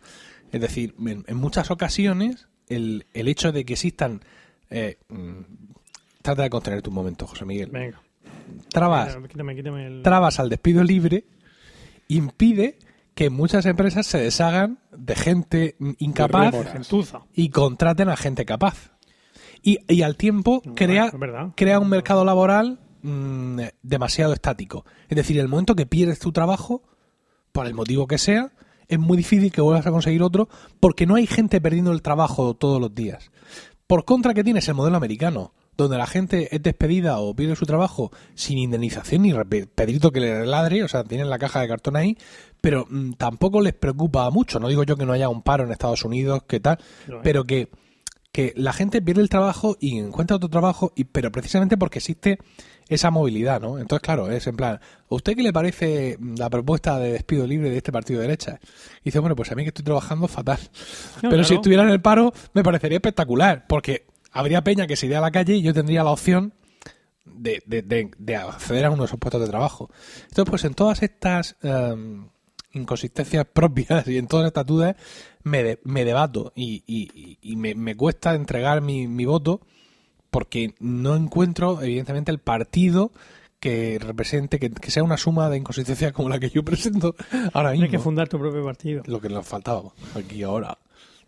Es decir, en, en muchas ocasiones, el, el hecho de que existan. eh, mm, trata de contenerte un momento, José Miguel. venga Trabas, quítame, quítame el trabas al despido libre impide que muchas empresas se deshagan de gente incapaz y contraten a gente capaz. Y, y al tiempo crea, crea un mercado laboral mm, demasiado estático. Es decir, el momento que pierdes tu trabajo, por el motivo que sea, es muy difícil que vuelvas a conseguir otro porque no hay gente perdiendo el trabajo todos los días. Por contra que tienes el modelo americano, donde la gente es despedida o pierde su trabajo sin indemnización ni pedrito que le ladre, o sea, tienen la caja de cartón ahí, pero mm, tampoco les preocupa mucho. No digo yo que no haya un paro en Estados Unidos, que tal, hay. pero que, que la gente pierde el trabajo y encuentra otro trabajo, y, pero precisamente porque existe esa movilidad, ¿no? Entonces, claro, es en plan, ¿a usted qué le parece la propuesta de despido libre de este partido de derecha? Y dice, bueno, pues a mí que estoy trabajando fatal. No, pero si estuviera en el paro, me parecería espectacular, porque habría peña que se iría a la calle y yo tendría la opción de, de, de- de acceder a uno de esos puestos de trabajo. Entonces, pues en todas estas em, inconsistencias propias y en todas estas dudas me, de- me debato y, y- y me, me cuesta entregar mi, mi voto porque no encuentro, evidentemente, el partido que represente, que, que sea una suma de inconsistencias como la que yo presento ahora mismo. Tienes que fundar tu propio partido. Lo que nos faltaba aquí ahora.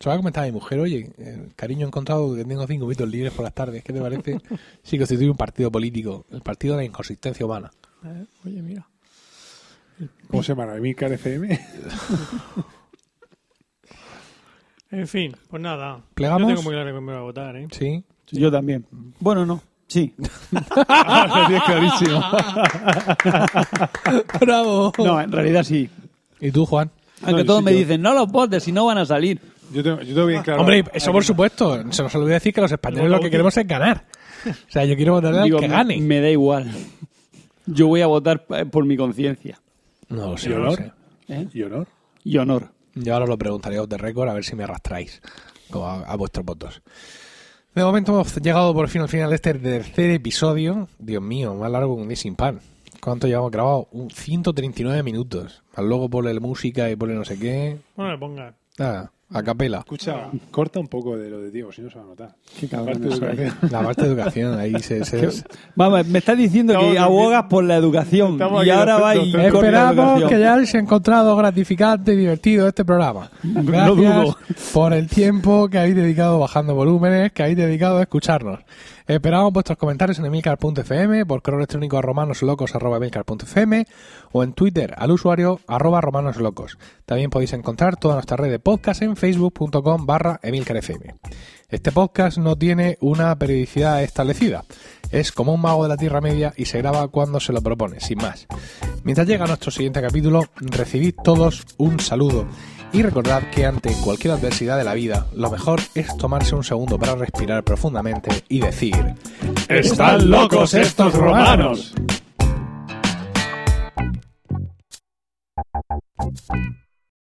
Se va a comentar a mi mujer, oye, eh, cariño, he encontrado que tengo cinco minutos libres por las tardes. ¿Qué te parece si constituye un partido político? El partido de la inconsistencia humana. Eh, Oye, mira. ¿Cómo se llama? ¿Emilcar FM? En fin, pues nada. ¿Plegamos? Yo tengo muy claro que me voy a votar, ¿eh? Sí. Yo también. Bueno, no. Sí. Ah, lo clarísimo. ¡Bravo! No, en realidad sí. ¿Y tú, Juan? Aunque todos sí, me yo- dicen, no los votes, si no van a salir. Yo tengo, yo tengo bien claro. Hombre, eso por supuesto. Se nos olvidó decir que los españoles lo que queremos es ganar. O sea, yo quiero votar al Digo, que gane. Me da igual. Yo voy a votar eh, por mi conciencia No lo sé, ¿Y no lo honor? sé. ¿eh? ¿Y honor? y honor. Yo ahora lo preguntaré off the record a ver si me arrastráis a, a vuestros votos. De momento hemos llegado por fin al final de este tercer episodio. Dios mío, más largo que un día sin pan. ¿Cuánto llevamos grabado? Un 139 minutos. Más luego ponle música y ponle no sé qué. Bueno, le ponga. Nada, a capela. Escucha, corta un poco de lo de Diego, si no se va a notar. Qué cabrón Aparte de educación. La parte de educación, ahí se... se- Vamos, me estás diciendo Estamos que abogas por la educación Estamos y ahora va y la Esperamos que ya hayáis encontrado gratificante y divertido este programa. Gracias dudo. por el tiempo que habéis dedicado bajando volúmenes, que habéis dedicado a escucharnos. Esperamos vuestros comentarios en emilcar.fm, por correo electrónico a romanoslocos.emilcar.fm o en Twitter al usuario arroba romanoslocos. También podéis encontrar toda nuestra red de podcast en facebook.com barra emilcarfm. Este podcast no tiene una periodicidad establecida. Es como un mago de la Tierra Media y se graba cuando se lo propone, sin más. Mientras llega nuestro siguiente capítulo, recibid todos un saludo y recordad que ante cualquier adversidad de la vida, lo mejor es tomarse un segundo para respirar profundamente y decir: ¡Están locos estos romanos!